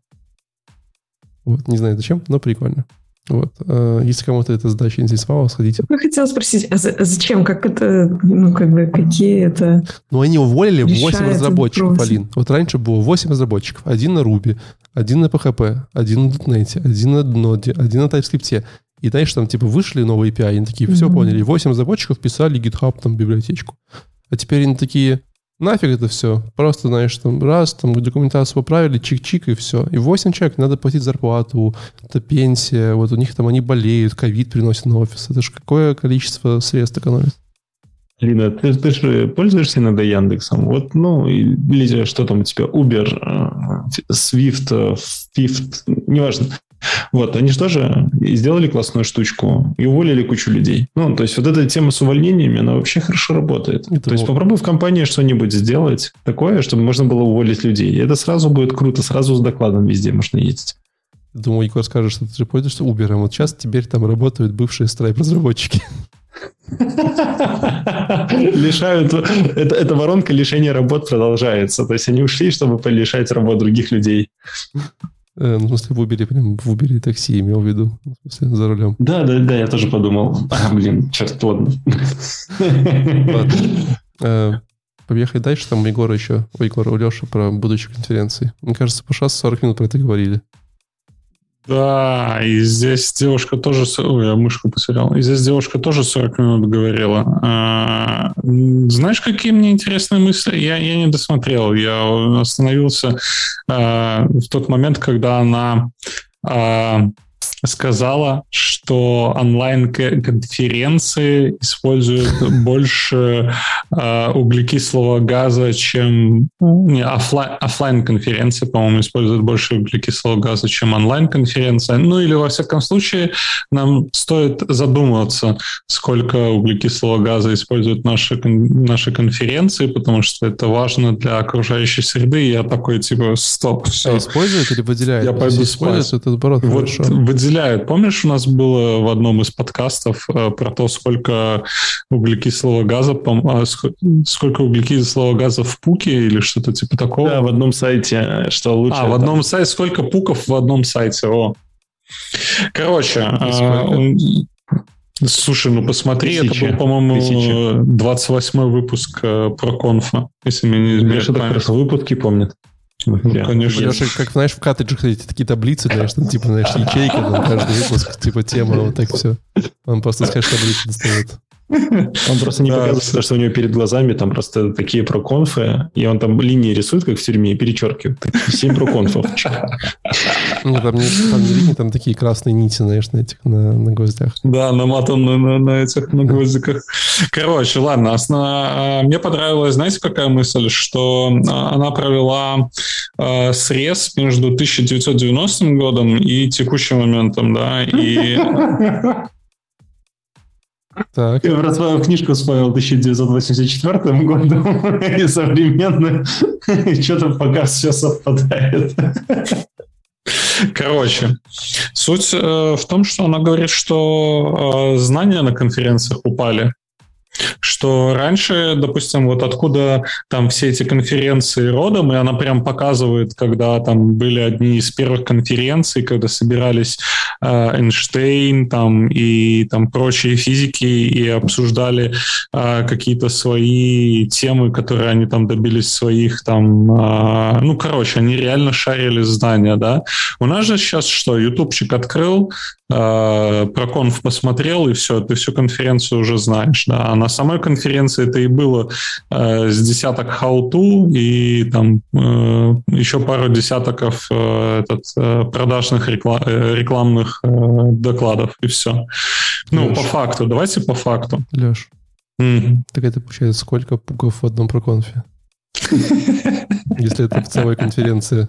Вот, не знаю зачем, но прикольно. Вот. э, Если кому-то эта задача интересовала, сходите. Я хотела спросить, а, за- зачем? Как это, ну, как бы, какие это... Но они уволили 8 Решает разработчиков, вопрос. Алин. Вот раньше было 8 разработчиков. Один на Ruby, один на PHP, один на .NET, один на Node, один на TypeScript. И дальше там типа вышли новые API, они такие, все Мгм. поняли. 8 разработчиков писали GitHub там библиотечку. А теперь они такие, нафиг это все. Просто, знаешь, там раз, там документацию поправили, чик-чик и все. И 8 человек, надо платить зарплату, это пенсия, вот у них там они болеют, ковид приносит на офис. Это же какое количество средств экономит. Лина, ты, ты же пользуешься иногда Яндексом? Вот, ну, или что там у тебя, Uber, э, Swift, э, Fifth, неважно. Вот, они же тоже сделали классную штучку и уволили кучу людей. Ну, то есть вот эта тема с увольнениями, она вообще хорошо работает. Это то есть попробуй в компании что-нибудь сделать такое, чтобы можно было уволить людей. И это сразу будет круто, сразу с докладом везде можно ездить. Думаю, Егор скажет, что ты же пользуешься Uber. Вот сейчас теперь там работают бывшие Stripe разработчики. лишают... Это, эта воронка лишения работ продолжается. То есть они ушли, чтобы полишать работ других людей. Э, ну, в смысле, в Uber, прям в Uber такси имел в виду. В смысле, за рулем. Да, да, да, я тоже подумал. А, блин, черт, ладно. Ладно. Э, Поехали дальше, там у Егора еще, у Егора, у Леши про будущие конференции. Мне кажется, по 40 минут про это говорили. Да, и здесь девушка тоже... Ой, я мышку потерял. И здесь девушка тоже 40 минут говорила. А, знаешь, какие мне интересные мысли? Я, я не досмотрел. Я остановился а, в тот момент, когда она а, сказала, что онлайн-конференции используют больше э, углекислого газа, чем... Не, офлайн, офлайн-конференции, по-моему, используют больше углекислого газа, чем онлайн-конференция. Ну или, во всяком случае, нам стоит задуматься, сколько углекислого газа используют наши, наши конференции, потому что это важно для окружающей среды. И я такой, типа, стоп, все. А используют или выделяют? Я пойду используют, это наоборот вот хорошо. Выделяют. Помнишь, у нас было в одном из подкастов э, про то, сколько углекислого газа, э, сколько углекислого газа в пуке или что-то типа такого? Да, в одном сайте, что лучше. А, в одном сайте, сколько пуков в одном сайте, о. Короче, э, Слушай, ну посмотри, Тысячи. это был, по-моему, 28 выпуск про конфа, если мне не изменяет память. выпуски помнит. Ну, конечно. Леша, как, знаешь, в картриджах эти такие таблицы, знаешь, там, типа, знаешь, ячейки, там, каждый выпуск, типа, тема, вот так все. Он просто с хэш-таблицы достает. Он просто не показывает, что у него перед глазами там просто такие проконфы, и он там линии рисует, как в тюрьме, и перечеркивает. Семь проконфов. Ну, там не, там не линии, там такие красные нити, знаешь, на этих, на, на гвоздях. Да, наматан на, на, на этих, на гвоздиках. Короче, ладно, основ... А, мне понравилась, знаете, какая мысль, что а, она провела э, срез между 1990 годом и текущим моментом, да, и <laughs> так. Я про свою книжку вспомнил 1984 году <laughs> и современно. <laughs> Что-то пока все совпадает. Короче, суть э, в том, что она говорит, что э, знания на конференциях упали. Что раньше, допустим, вот откуда там все эти конференции родом, и она прям показывает, когда там были одни из первых конференций, когда собирались э, Эйнштейн там и там прочие физики и обсуждали э, какие-то свои темы, которые они там добились своих там, э, ну, короче, они реально шарили здания, да. У нас же сейчас что, ютубчик открыл, э, про конф посмотрел, и все, ты всю конференцию уже знаешь, да. А на самой конференции это и было э, с десяток how-to и там э, еще пару десятков э, этот, э, продажных реклам, э, рекламных э, докладов, и все. Ну, Леш. по факту, давайте по факту. Леш, mm. так это получается сколько пуков в одном проконфе? <laughs> Если это в целой конференции.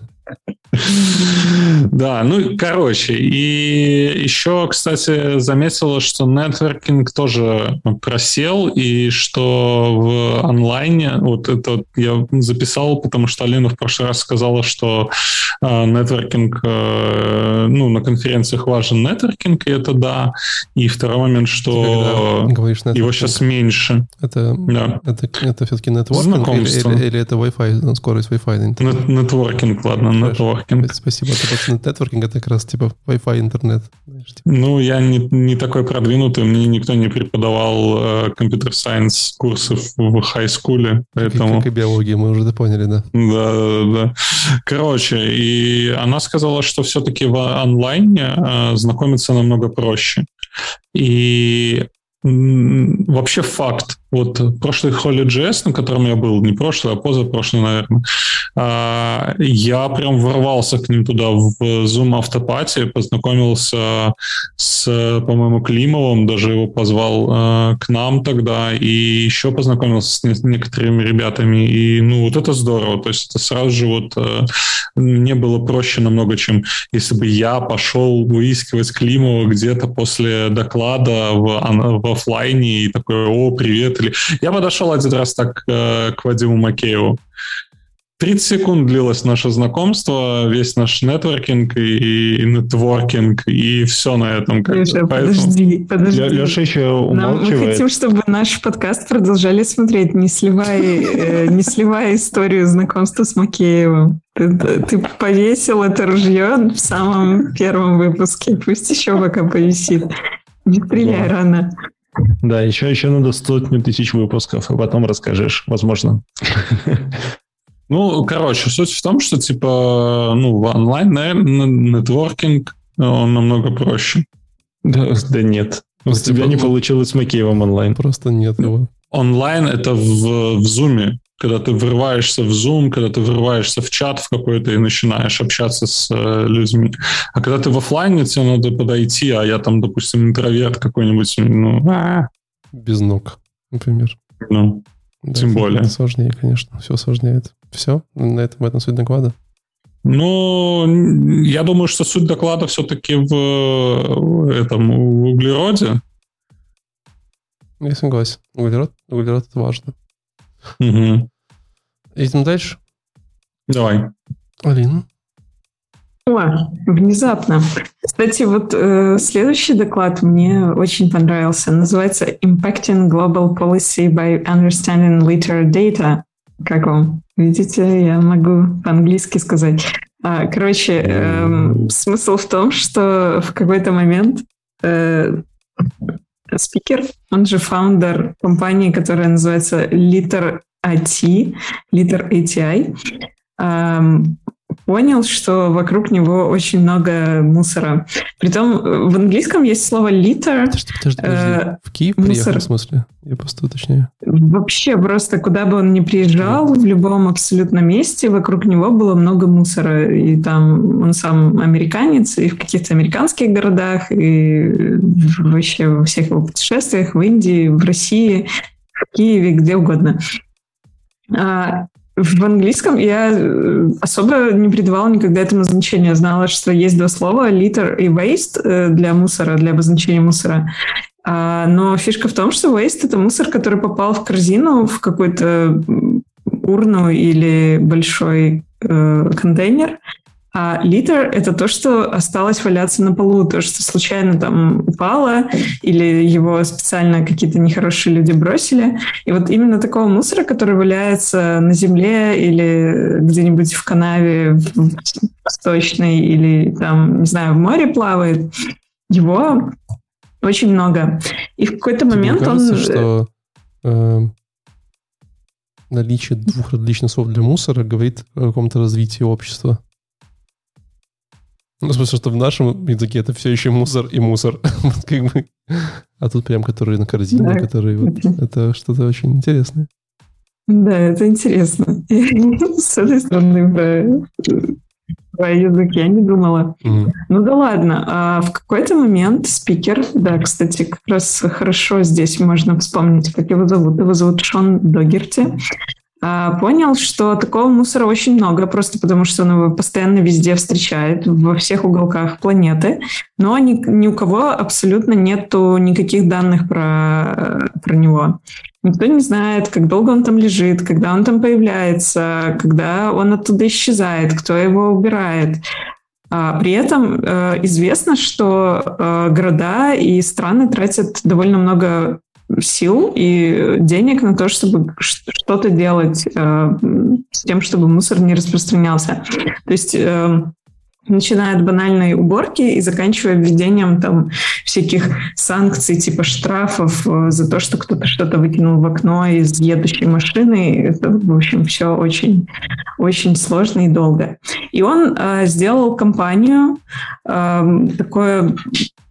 Да, ну, короче, и еще, кстати, заметила, что нетворкинг тоже просел, и что в онлайне, вот это я записал, потому что Алина в прошлый раз сказала, что э, нетворкинг, э, ну, на конференциях важен нетворкинг, и это да. И второй момент, что говоришь его сейчас меньше. Это, да. это, это все-таки нетворкинг или, или, или это Wi-Fi, скорость Wi-Fi? Нетворкинг, ладно, нетворкинг нетворкинг. Спасибо. Это нетворкинг, это как раз типа Wi-Fi интернет. Знаешь, типа. Ну, я не, не такой продвинутый, мне никто не преподавал компьютер-сайенс э, курсов в хай-скуле, поэтому... Как, как и биологии, мы уже это поняли, да. Да, да, да. Короче, и она сказала, что все-таки в онлайне э, знакомиться намного проще. И вообще факт. Вот прошлый Holy.js, на котором я был, не прошлый, а позапрошлый, наверное, а, я прям ворвался к ним туда в Zoom автопати, познакомился с, по-моему, Климовым, даже его позвал а, к нам тогда, и еще познакомился с некоторыми ребятами, и ну вот это здорово, то есть это сразу же вот э, мне было проще намного, чем если бы я пошел выискивать Климова где-то после доклада в, в офлайне и такой, о, привет, или... Я подошел один раз так э, к Вадиму Макееву. 30 секунд длилось наше знакомство, весь наш нетворкинг и, и нетворкинг, и все на этом. Как Леша, Поэтому... подожди, подожди. Леша еще умалчивает. Нам, мы хотим, чтобы наш подкаст продолжали смотреть, не сливая, э, не сливая историю знакомства с Макеевым. Ты, ты повесил это ружье в самом первом выпуске. Пусть еще пока повисит. Не стреляй рано. Да, еще, еще надо сотню тысяч выпусков, а потом расскажешь, возможно. <laughs> Ну, короче, суть в том, что, типа, ну, онлайн нетворкинг, он намного проще. Да, да нет. У тебя типа, не получилось с Макеевым онлайн. Просто нет его. Онлайн — это в, в Zoom. Когда ты врываешься в Zoom, когда ты врываешься в чат в какой-то и начинаешь общаться с э, людьми. А когда ты в офлайне, тебе надо подойти, а я там, допустим, интроверт какой-нибудь, ну... А. Без ног, например. Ну, да, тем более. Сложнее, конечно, все усложняет. Все? На этом, в этом суть доклада? Ну, я думаю, что суть доклада все-таки в этом в углероде. Я согласен. Углерод, углерод это важно. Угу. Идем дальше? Давай. Алина. О, внезапно. Кстати, вот э, следующий доклад мне очень понравился. Называется Impacting Global Policy by Understanding Liter Data. Как вам? Видите, я могу по-английски сказать. А, короче, э, смысл в том, что в какой-то момент э, спикер, он же фаундер компании, которая называется Liter IT, Liter ATI, понял, что вокруг него очень много мусора. Притом э, в английском есть слово litter. Подожди, подожди, подожди. Э, в Киев мусор. приехал, в смысле? Я просто уточняю. Вообще просто куда бы он ни приезжал, в любом абсолютно месте, вокруг него было много мусора. И там он сам американец, и в каких-то американских городах, и вообще во всех его путешествиях в Индии, в России, в Киеве, где угодно. А, в английском я э, особо не придавала никогда этому значения. Знала, что есть два слова liter и waste э, для мусора, для обозначения мусора. А, но фишка в том, что waste — это мусор, который попал в корзину, в какую-то урну или большой э, контейнер, а литр — это то, что осталось валяться на полу, то, что случайно там упало, или его специально какие-то нехорошие люди бросили. И вот именно такого мусора, который валяется на земле или где-нибудь в канаве в сточной или там, не знаю, в море плавает, его очень много. И в какой-то Тебе момент кажется, он... что э, наличие двух различных слов для мусора говорит о каком-то развитии общества? Ну, в смысле, что в нашем языке это все еще мусор и мусор. <laughs> вот как бы. А тут прям, которые на корзине, да. которые вот... Это что-то очень интересное. Да, это интересно. <laughs> С этой стороны, про, про язык я не думала. Mm. Ну да ладно. А в какой-то момент спикер, да, кстати, как раз хорошо здесь можно вспомнить, как его зовут. Его зовут Шон Догерти. А, понял, что такого мусора очень много, просто потому что он его постоянно везде встречает, во всех уголках планеты, но ни, ни у кого абсолютно нету никаких данных про, про него. Никто не знает, как долго он там лежит, когда он там появляется, когда он оттуда исчезает, кто его убирает. А при этом э, известно, что э, города и страны тратят довольно много сил и денег на то, чтобы что-то делать э, с тем, чтобы мусор не распространялся. То есть э, начиная от банальной уборки и заканчивая введением там всяких санкций типа штрафов э, за то, что кто-то что-то выкинул в окно из едущей машины. Это, в общем, все очень, очень сложно и долго. И он э, сделал компанию, э, такое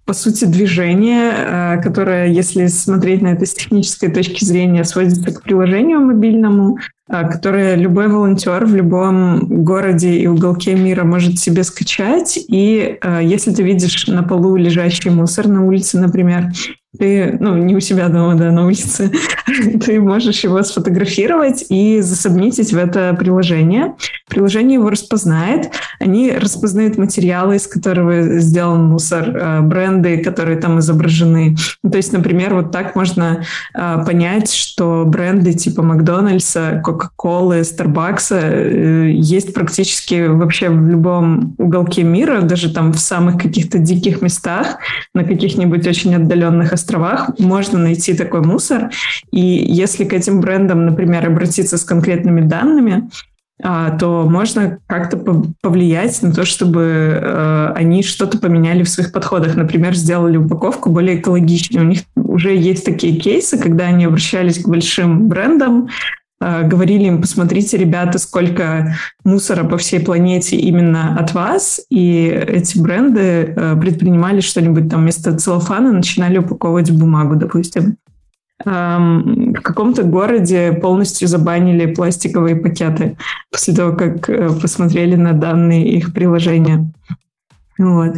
по сути, движение, э, которое, если смотреть на это с технической точки зрения, сводится к приложению мобильному, э, которое любой волонтер в любом городе и уголке мира может себе скачать. И э, если ты видишь на полу лежащий мусор на улице, например, ты, ну, не у себя дома, да, на улице, <laughs> ты можешь его сфотографировать и засобмитить в это приложение. Приложение его распознает. Они распознают материалы, из которого сделан мусор, э, бренды, которые там изображены. То есть, например, вот так можно понять, что бренды типа Макдональдса, Кока-Колы, Старбакса э, есть практически вообще в любом уголке мира, даже там в самых каких-то диких местах, на каких-нибудь очень отдаленных островах можно найти такой мусор. И если к этим брендам, например, обратиться с конкретными данными, а, то можно как-то повлиять на то, чтобы э, они что-то поменяли в своих подходах. Например, сделали упаковку более экологичной. У них уже есть такие кейсы, когда они обращались к большим брендам, говорили им, посмотрите, ребята, сколько мусора по всей планете именно от вас, и эти бренды э, предпринимали что-нибудь там вместо целлофана, начинали упаковывать бумагу, допустим в каком-то городе полностью забанили пластиковые пакеты после того, как э, посмотрели на данные их приложения. Вот.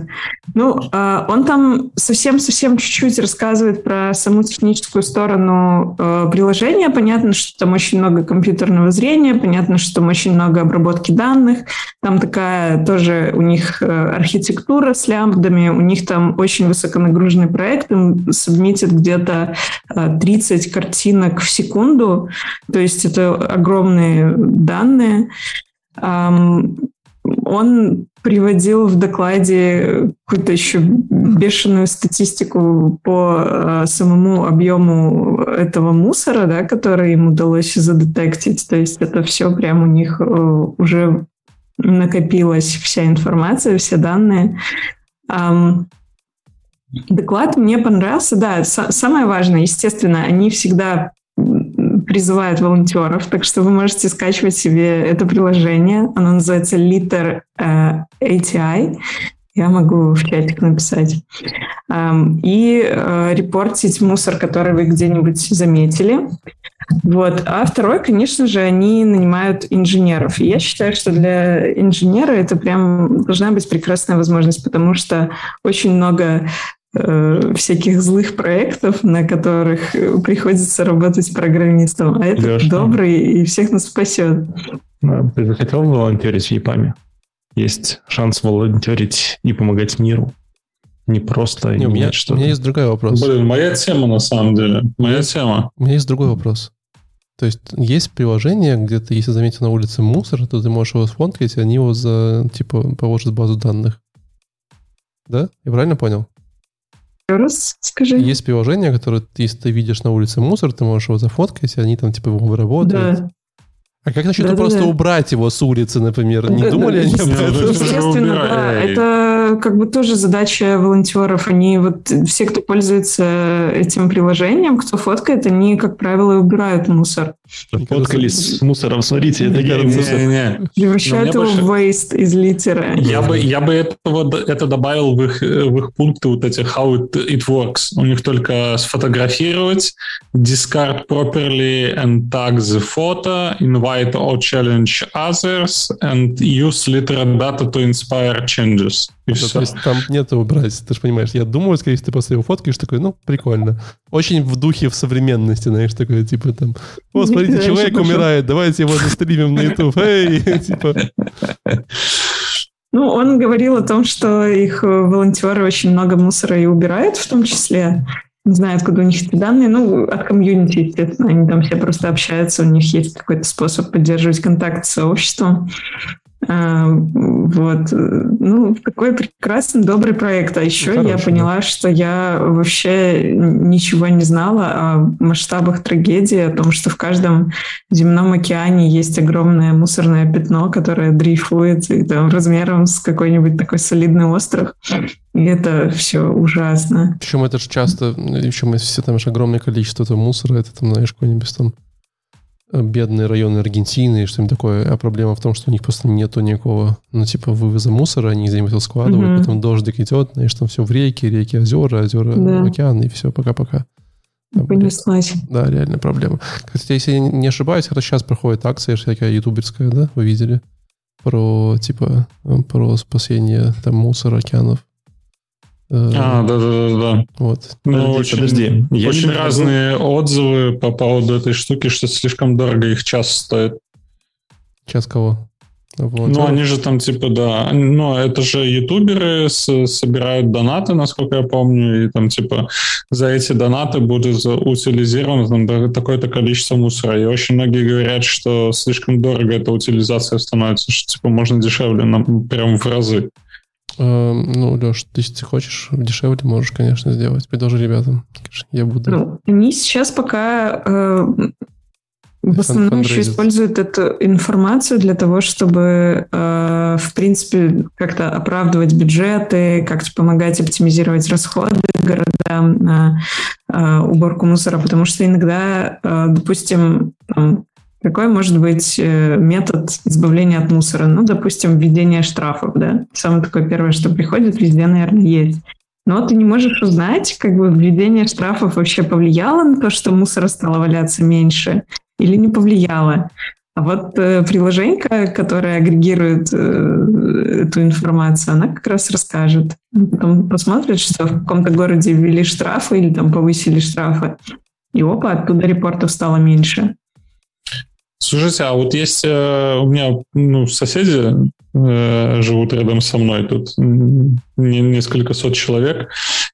Ну, а, он там совсем-совсем чуть-чуть рассказывает про саму техническую сторону э, приложения. Понятно, что там очень много компьютерного зрения, понятно, что там очень много обработки данных. Там такая тоже у них э, архитектура с лямбдами, у них там очень высоконагруженный проект, им сабмитит где-то 30 э, картинок в секунду, то есть это огромные данные. Он приводил в докладе какую-то еще бешеную статистику по э, самому объему этого мусора, да, который им удалось задетектить. То есть это все прям у них э, уже накопилась вся информация, все данные. Доклад мне понравился, да, самое важное, естественно, они всегда призывает волонтеров, так что вы можете скачивать себе это приложение. Оно называется Liter uh, э, ATI. Я могу в чатик написать. Um, и uh, репортить мусор, который вы где-нибудь заметили. Вот. А второй, конечно же, они нанимают инженеров. И я считаю, что для инженера это прям должна быть прекрасная возможность, потому что очень много Э, всяких злых проектов, на которых приходится работать программистом, а этот Леша, добрый и всех нас спасет. Ты захотел волонтерить в ЕПАМе? Есть шанс волонтерить и помогать миру. Не просто Не, у, меня, что у меня есть другой вопрос. Блин, моя тема на самом деле. Моя тема. У меня есть другой вопрос. То есть есть приложение, где ты, если заметил на улице мусор, то ты можешь его сфоткать, и они его за, типа, положат в базу данных. Да? Я правильно понял? Раз скажи. Есть приложение, которое, если ты видишь на улице мусор, ты можешь его зафоткать, и они там типа его выработают. Да. А как насчет да, просто да. убрать его с улицы, например? Не да, думали да, они об этом? Естественно, да. Это как бы тоже задача волонтеров. Они вот все, кто пользуется этим приложением, кто фоткает, они, как правило, убирают мусор. Фоткались с мусором, смотрите, это я мусор. Не, Превращают его в waste из литера. Я бы, я бы этого, это добавил в их, в их пункты вот эти how it, it works. У них только сфотографировать, discard properly and tag the photo, invite or challenge others and use literal data to inspire changes. И все. То есть там нет убрать, ты же понимаешь. Я думаю, скорее всего, ты просто его фоткаешь, такой, ну, прикольно. Очень в духе в современности, знаешь, такое, типа там, о, смотрите, <laughs> человек умирает, давайте его застримим на YouTube, эй, <laughs> типа... Ну, он говорил о том, что их волонтеры очень много мусора и убирают в том числе. Не знаю, откуда у них эти данные, ну, от комьюнити, естественно, они там все просто общаются, у них есть какой-то способ поддерживать контакт с сообществом. А, вот. Ну, такой прекрасный, добрый проект. А еще Хороший, я поняла, да. что я вообще ничего не знала о масштабах трагедии, о том, что в каждом земном океане есть огромное мусорное пятно, которое дрейфует и там размером с какой-нибудь такой солидный остров. И это все ужасно. Причем это же часто, мы все там же огромное количество этого мусора, это там, знаешь, какой-нибудь там Э, бедные районы Аргентины и что-нибудь такое. А проблема в том, что у них просто нету никакого, ну, типа, вывоза мусора, они где-нибудь его складывают, потом дождик идет, знаешь, там все в реки, реки, озера, озера, да. океаны, и все, пока-пока. Понеслась. Да, реальная проблема. Кстати, если я не ошибаюсь, это сейчас проходит акция всякая ютуберская, да, вы видели? Про, типа, про спасение там мусора, океанов. Э, а, да-да-да. Вот. Ну, подожди, очень, подожди. Я очень разные отзывы по поводу этой штуки, что слишком дорого их час стоит. Час кого? Вот. Ну, они же там, типа, да, но это же ютуберы с, собирают донаты, насколько я помню, и там, типа, за эти донаты будет утилизировано там, такое-то количество мусора. И очень многие говорят, что слишком дорого эта утилизация становится, что, типа, можно дешевле, нам прям в разы. Эм, ну, Леш, ты, если хочешь дешевле, можешь, конечно, сделать. Предложи ребятам. Я буду. Ну, они сейчас пока э, в основном еще используют эту информацию для того, чтобы, э, в принципе, как-то оправдывать бюджеты, как-то помогать оптимизировать расходы городам на э, уборку мусора, потому что иногда, э, допустим, там, какой может быть э, метод избавления от мусора? Ну, допустим, введение штрафов, да? Самое такое первое, что приходит, везде, наверное, есть. Но ты не можешь узнать, как бы введение штрафов вообще повлияло на то, что мусора стало валяться меньше или не повлияло. А вот э, приложение, которое агрегирует э, эту информацию, она как раз расскажет. Потом посмотрит, что в каком-то городе ввели штрафы или там повысили штрафы. И опа, оттуда репортов стало меньше. Слушайте, а вот есть э, у меня ну, соседи э, живут рядом со мной, тут не, несколько сот человек,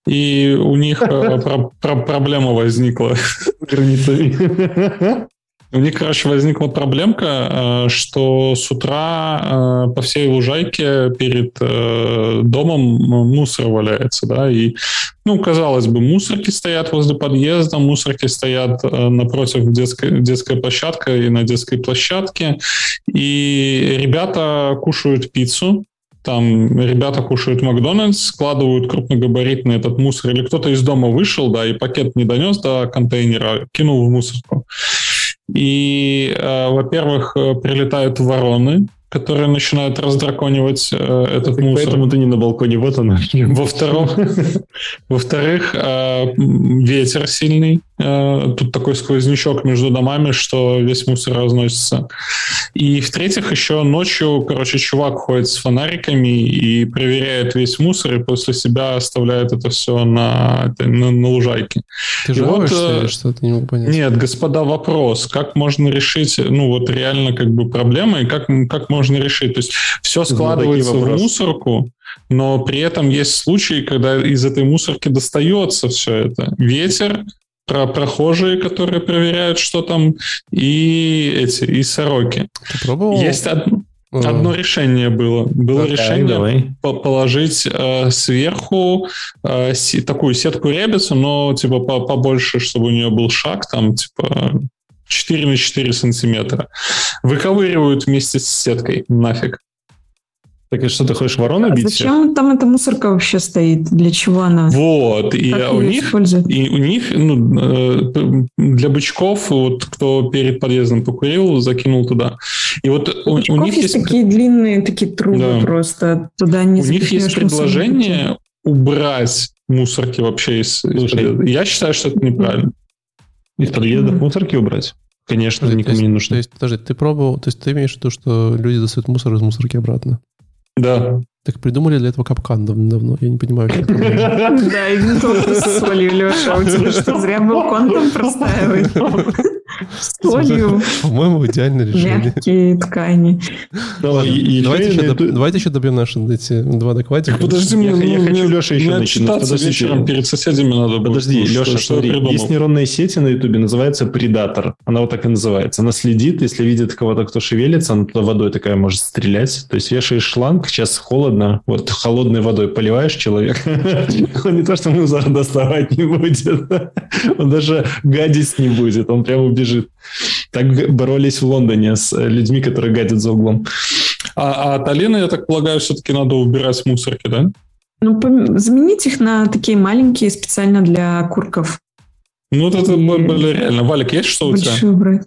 и у них э, <laughs> про, про, проблема возникла. Границами. У них, короче, возникла проблемка, э, что с утра э, по всей лужайке перед э, домом мусор валяется, да, и, ну, казалось бы, мусорки стоят возле подъезда, мусорки стоят напротив детской, детской площадки и на детской площадке, и ребята кушают пиццу, там ребята кушают Макдональдс, складывают крупногабаритный этот мусор, или кто-то из дома вышел, да, и пакет не донес до контейнера, кинул в мусорку. И, э, во-первых, э, прилетают вороны, которые начинают раздраконивать э, этот так мусор. Поэтому ты не на балконе, вот она. Во-вторых, <laughs> во-вторых, э, ветер сильный. Э, тут такой сквознячок между домами, что весь мусор разносится. И в-третьих, еще ночью, короче, чувак ходит с фонариками и проверяет весь мусор, и после себя оставляет это все на, на, на лужайке. Ты жалуешься вот, или что-то? Не могу понять. Нет, господа, вопрос. Как можно решить, ну вот реально как бы проблемы, и как, как можно решить? То есть все складывается в мусорку, но при этом есть случаи, когда из этой мусорки достается все это. Ветер, про прохожие, которые проверяют, что там, и эти, и сороки. Ты пробовал? Есть одно, одно решение было. Было okay, решение давай. положить э, сверху э, си, такую сетку ребицу, но типа по, побольше, чтобы у нее был шаг, там типа 4 на 4 сантиметра. Выковыривают вместе с сеткой. Нафиг. Так и что, ты хочешь ворону а бить? Зачем там эта мусорка вообще стоит? Для чего она? Вот, и у них, и у них ну, э, для бычков, вот кто перед подъездом покурил, закинул туда. И вот у, у них есть... такие длинные такие трубы да. просто, туда не У них есть предложение убрать мусорки вообще из, из подъезда. Я считаю, что это неправильно. Из подъездов мусорки убрать? Конечно, никому есть, не нужно. То есть, подожди, ты пробовал, то есть ты имеешь в виду, что люди достают мусор из мусорки обратно? Да. Так придумали для этого капкан давно, я не понимаю. Да, и винтовку с солью, Леша, у тебя что, зря был контом простаивает? С солью. По-моему, идеальное решение. Мягкие ткани. Давайте еще добьем наши эти два докладика. Подожди, мне я хочу Леша еще начинать. вечером перед соседями надо будет. Подожди, Леша, смотри, есть нейронная сеть на Ютубе, называется Предатор. Она вот так и называется. Она следит, если видит кого-то, кто шевелится, она туда водой такая может стрелять. То есть вешаешь шланг, сейчас холодно, холодно, вот холодной водой поливаешь человека, <laughs> он не то, что мусор доставать не будет, <laughs> он даже гадить не будет, он прямо убежит. Так боролись в Лондоне с людьми, которые гадят за углом. А, а от Алины, я так полагаю, все-таки надо убирать мусорки, да? Ну, заменить их на такие маленькие специально для курков. Ну, вот это реально. Валик, есть что у тебя? Брать.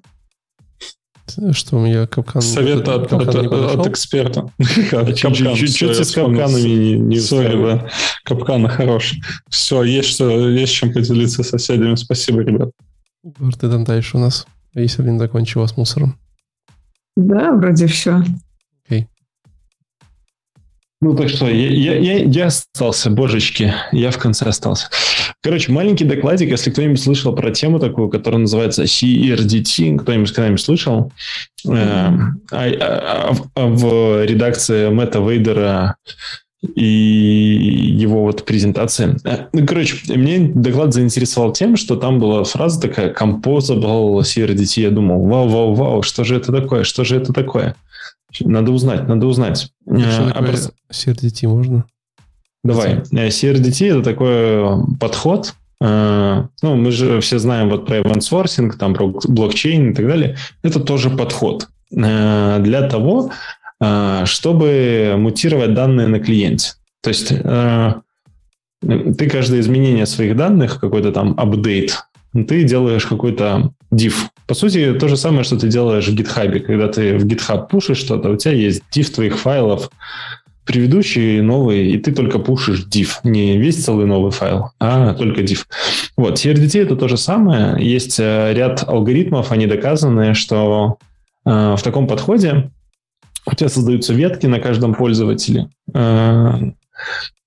Что у меня капкан... Совет от, от, от эксперта. <laughs> Чуть-чуть с капканами не Сори, да. Капканы хорошие. Все, есть, что, есть чем поделиться с соседями. Спасибо, ребят. Ты там дальше у нас. Если не закончила с мусором. Да, вроде все. Окей. Ну так что, я, я, я, я остался, божечки, я в конце остался. Короче, маленький докладик, если кто-нибудь слышал про тему такую, которая называется CRDT, кто-нибудь когда-нибудь слышал, mm-hmm. а, а, а, в редакции Мэтта Вейдера и его вот презентации. Ну, короче, мне доклад заинтересовал тем, что там была фраза такая «composable CRDT». Я думал, вау-вау-вау, что же это такое, что же это такое? Надо узнать, надо узнать. Что такое а, CRDT можно? Давай. CRDT – это такой подход, ну, мы же все знаем вот про event там про блокчейн и так далее. Это тоже подход для того, чтобы мутировать данные на клиенте. То есть ты каждое изменение своих данных, какой-то там апдейт, ты делаешь какой-то div. По сути, то же самое, что ты делаешь в GitHub. Когда ты в GitHub пушишь что-то, у тебя есть div твоих файлов, предыдущие новые, и ты только пушишь div. Не весь целый новый файл, а только div. Вот, CRDT это то же самое. Есть э, ряд алгоритмов, они доказаны, что э, в таком подходе у тебя создаются ветки на каждом пользователе. Э,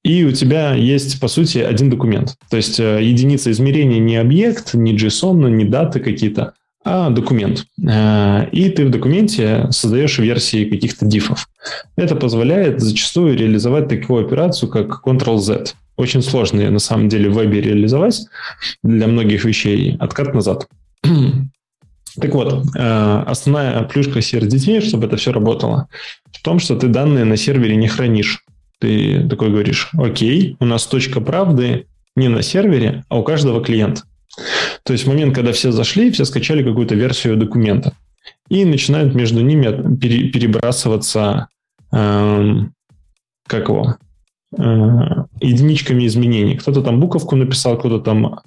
и у тебя есть, по сути, один документ. То есть э, единица измерения не объект, не JSON, не даты какие-то, а документ. Э, и ты в документе создаешь версии каких-то дифов. Это позволяет зачастую реализовать такую операцию, как Ctrl-Z. Очень сложно на самом деле в вебе реализовать для многих вещей. Откат назад. <clears throat> Так вот, э, основная плюшка CRDT, чтобы это все работало, в том, что ты данные на сервере не хранишь. Ты такой говоришь, окей, у нас точка правды не на сервере, а у каждого клиента. То есть в момент, когда все зашли, все скачали какую-то версию документа. И начинают между ними перебрасываться, эм, как его, единичками изменений. Кто-то там буковку написал, кто-то там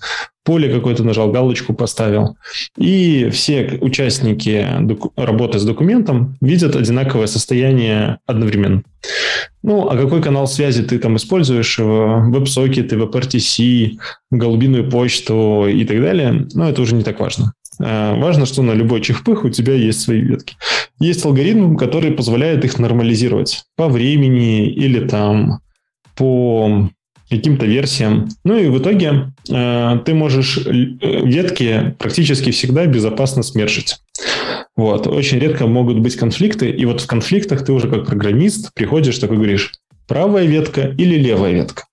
поле какое-то нажал, галочку поставил. И все участники работы с документом видят одинаковое состояние одновременно. Ну, а какой канал связи ты там используешь? Веб-сокеты, WebRTC, голубиную почту и так далее? Ну, это уже не так важно. А, важно, что на любой чихпых у тебя есть свои ветки. Есть алгоритм, который позволяет их нормализировать по времени или там по каким-то версиям. Ну и в итоге э, ты можешь э, ветки практически всегда безопасно смержить. Вот. Очень редко могут быть конфликты, и вот в конфликтах ты уже как программист приходишь, такой говоришь, правая ветка или левая ветка.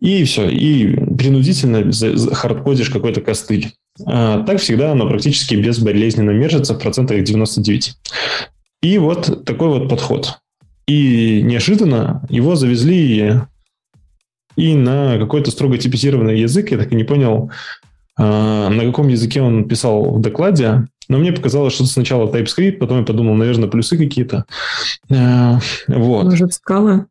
И все, и принудительно хардкодишь какой-то костыль. А так всегда оно практически безболезненно мержится в процентах 99. И вот такой вот подход. И неожиданно его завезли и на какой-то строго типизированный язык. Я так и не понял, а, на каком языке он писал в докладе. Но мне показалось, что сначала TypeScript, потом я подумал, наверное, плюсы какие-то. А, вот. Может, скала?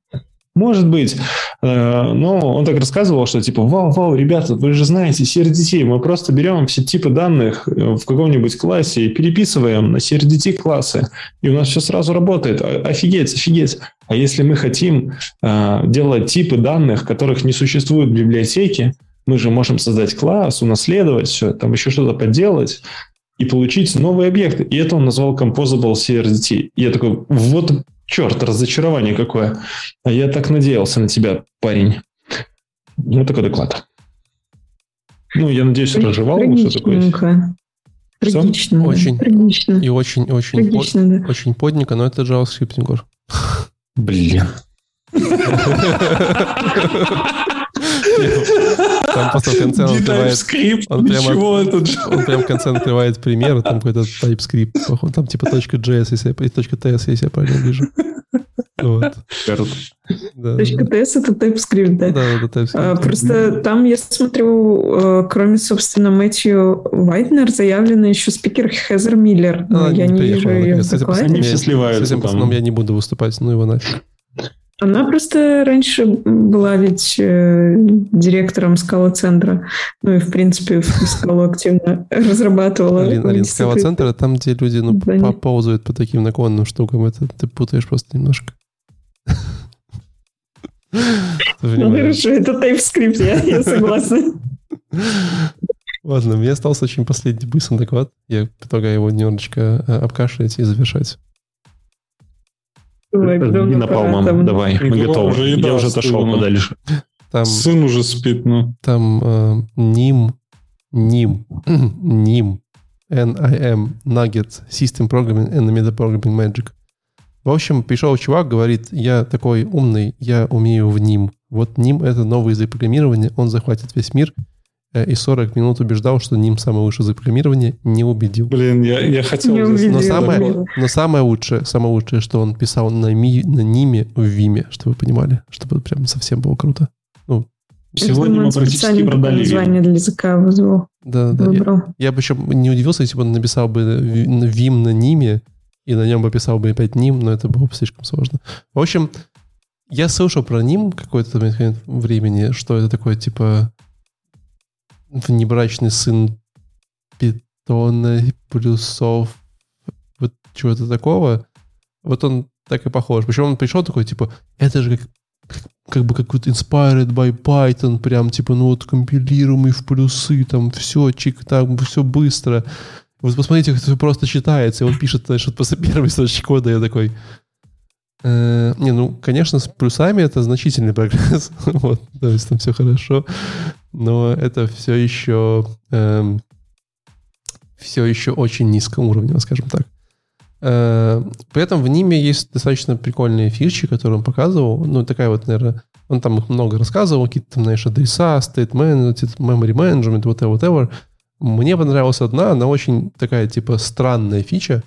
Может быть. Э, но он так рассказывал, что типа, вау-вау, ребята, вы же знаете CRDT, мы просто берем все типы данных э, в каком-нибудь классе и переписываем на CRDT классы, и у нас все сразу работает. Офигеть, офигеть. А если мы хотим э, делать типы данных, которых не существует в библиотеке, мы же можем создать класс, унаследовать все, там еще что-то поделать и получить новые объекты. И это он назвал Composable CRDT. И я такой, вот черт, разочарование какое. А я так надеялся на тебя, парень. Ну, такой доклад. Ну, я надеюсь, разжевал, что такое. Трагично. Очень. Трагично. И очень, очень, Трагично, под, да. очень подненько, но это JavaScript, Егор. Блин. <laughs> Там просто в конце он открывает... Он прямо, он прямо в конце открывает пример, там какой-то TypeScript, там типа .js, если я, .ts, если я правильно вижу. Вот. Да, Точка .ts это TypeScript, да? Да, это TypeScript. А, просто там я смотрю, э, кроме, собственно, Мэтью Вайтнер, заявлено еще спикер Хезер Миллер. Но а, я не, не вижу ее в докладе. Они все сливаются. С этим пацаном я не буду выступать, ну его нафиг. Она просто раньше была ведь э, директором скала-центра. Ну и, в принципе, скалу активно разрабатывала. Алин, Алин скала-центр, там, где люди ну, поползают по таким наклонным штукам, это ты путаешь просто немножко. <laughs> Ну хорошо, это TypeScript, я, я согласна. Ладно, мне остался очень последний быстрый доклад. Я предлагаю его немножечко э, обкашлять и завершать. Давай, не напал, мам, давай, мы готовы. Уже Я уже отошел подальше. Там, Сын уже спит, ну. там э, NIM, NIM, NIM, NIM, Nugget, System Programming and Meta Programming Magic. В общем, пришел чувак, говорит, я такой умный, я умею в NIM. Вот NIM — это новый язык программирования, он захватит весь мир. Э, И 40 минут убеждал, что NIM самый лучший язык программирования, не убедил. Блин, я, я хотел... Не увидел. Но самое, но самое лучшее, самое лучшее, что он писал на, ми, на Ниме в Виме, чтобы вы понимали, чтобы прям совсем было круто. Сегодня Я думаю, мы он практически продали название для языка вызвал, Да, да. Я, выбрал. я бы еще не удивился, если бы он написал бы ви- на Vim на Ниме, и на нем бы писал бы опять Ним, но это было бы слишком сложно. В общем, я слышал про Ним какое-то времени, что это такое, типа, внебрачный сын питона, плюсов, вот чего-то такого. Вот он так и похож. Причем он пришел такой, типа, это же как, как, как бы какой-то inspired by Python, прям, типа, ну вот компилируемый в плюсы, там, все, чик, там, все быстро. Вот посмотрите, как это просто читается. И он пишет, знаешь, вот после первой строчки кода я такой... «Э, не, ну, конечно, с плюсами это значительный прогресс. <laughs> вот, то есть там все хорошо. Но это все еще... эм, все еще очень низкоуровнево, скажем так. Э, При этом в Ниме есть достаточно прикольные фичи, которые он показывал. Ну, такая вот, наверное, он там их много рассказывал, какие-то там, знаешь, адреса, state management, memory management, whatever, whatever. Мне понравилась одна, она очень такая, типа, странная фича.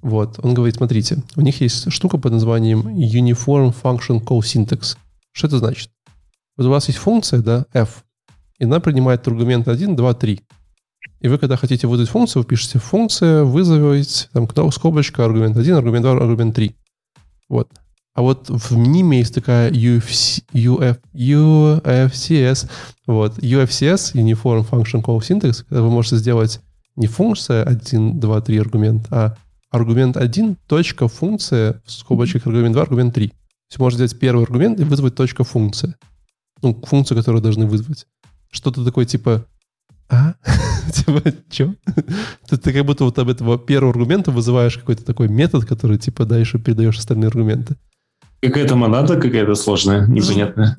Вот, он говорит, смотрите, у них есть штука под названием Uniform Function Call Syntax. Что это значит? Вот у вас есть функция, да, f, и она принимает аргумент 1, 2, 3. И вы, когда хотите вызвать функцию, вы пишете функция, вызовить, там, скобочка, аргумент 1, аргумент 2, аргумент 3. Вот. А вот в ниме есть такая UFC, UF, UFCS, вот, UFCS, Uniform Function Call Syntax, когда вы можете сделать не функция 1, 2, 3 аргумент, а аргумент 1, точка, функция, в скобочках аргумент 2, аргумент 3. То есть можно взять первый аргумент и вызвать точка функция. Ну, функцию, которую должны вызвать. Что-то такое типа а? <laughs> типа, что? Ты, ты как будто вот об этого первого аргумента вызываешь какой-то такой метод, который типа дальше передаешь остальные аргументы. Какая-то монада какая-то сложная, непонятная.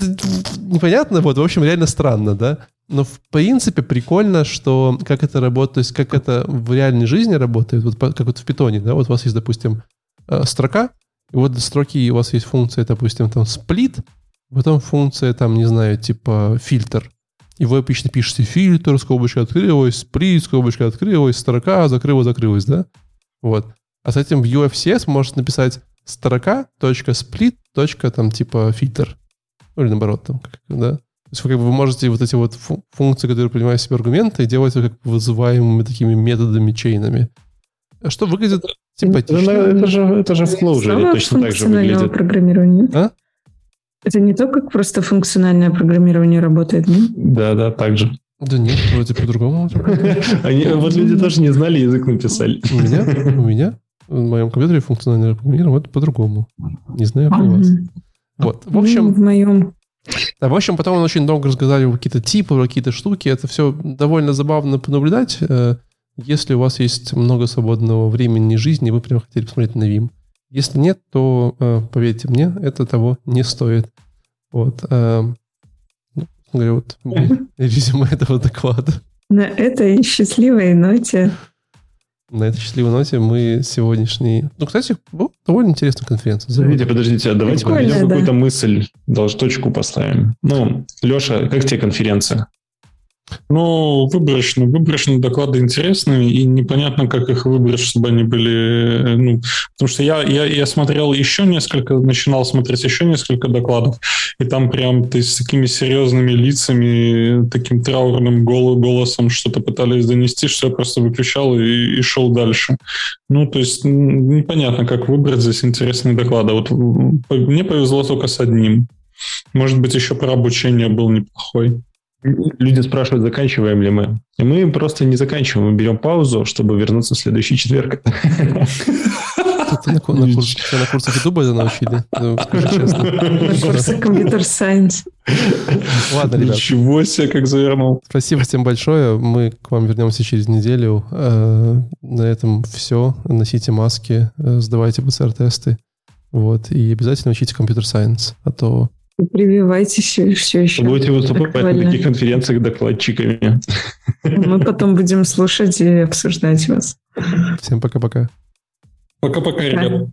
Непонятно, вот, в общем, реально странно, да? Но в принципе прикольно, что как это работает, то есть как это в реальной жизни работает, вот как вот в питоне, да, вот у вас есть, допустим, э, строка, и вот строки у вас есть функция, допустим, там сплит, потом функция, там, не знаю, типа фильтр. И вы обычно пишете фильтр, скобочка открылась, сплит, скобочка открылась, строка, закрылась, закрылась, да? Вот. А с этим в UFCS можете написать строка, точка, сплит, точка, там, типа, фильтр. Ну, или наоборот, там, как, да? То есть вы, как бы, вы можете вот эти вот фу- функции, которые принимают в себя аргументы, делать их как бы вызываемыми такими методами, чейнами. Что выглядит Это, симпатично. это же, это же в Clojure точно так же выглядит. программирования. А? Это не то, как просто функциональное программирование работает, нет? Да, да, так же. Да нет, вроде по-другому. <laughs> Они, вот люди тоже не знали, язык написали. У меня, у меня, в моем компьютере функциональное программирование это по-другому. Не знаю, как у вас. Вот. В Ну, общем, в моем Да, в общем, потом он очень долго разговаривал какие-то типы, какие-то штуки. Это все довольно забавно понаблюдать. Э, Если у вас есть много свободного времени и жизни, вы прям хотели посмотреть на Vim. Если нет, то, э, поверьте мне, это того не стоит. Вот. э, ну, говорю, вот <laughs> резюме этого доклада. на этой счастливой ноте На этой счастливой ноте мы сегодняшний... Ну, кстати, был довольно интересная конференция. Подождите, подождите, а давайте Прикольно, проведем да. какую-то мысль, даже точку поставим. Ну, Леша, как тебе конференция? Ну, выборочно. Выборочно доклады интересные, и непонятно, как их выбрать, чтобы они были... э, Ну, потому что я, я, я смотрел еще несколько, начинал смотреть еще несколько докладов, и там прям ты с такими серьезными лицами, таким траурным гол- голосом что-то пытались донести, что я просто выключал и, и шел дальше. Ну, то есть непонятно, как выбрать здесь интересные доклады. Вот мне повезло только с одним. Может быть, еще про обучение был неплохой. Люди спрашивают, заканчиваем ли мы. И мы просто не заканчиваем, мы берем паузу, чтобы вернуться в следующий четверг. На, на, курсах Ютуба это научили? <laughs> Честно. курсе компьютер-сайенс. Ладно, ребят. Ничего себе, как завернул. Спасибо всем большое. Мы к вам вернемся через неделю. Э, На этом все. Носите маски, э, сдавайте ПЦР-тесты. Вот. И обязательно учите компьютер-сайенс. А то Прививайтесь все еще. Будете выступать на таких конференциях докладчиками. Мы потом будем слушать и обсуждать вас. Всем пока-пока. Пока-пока, ребят.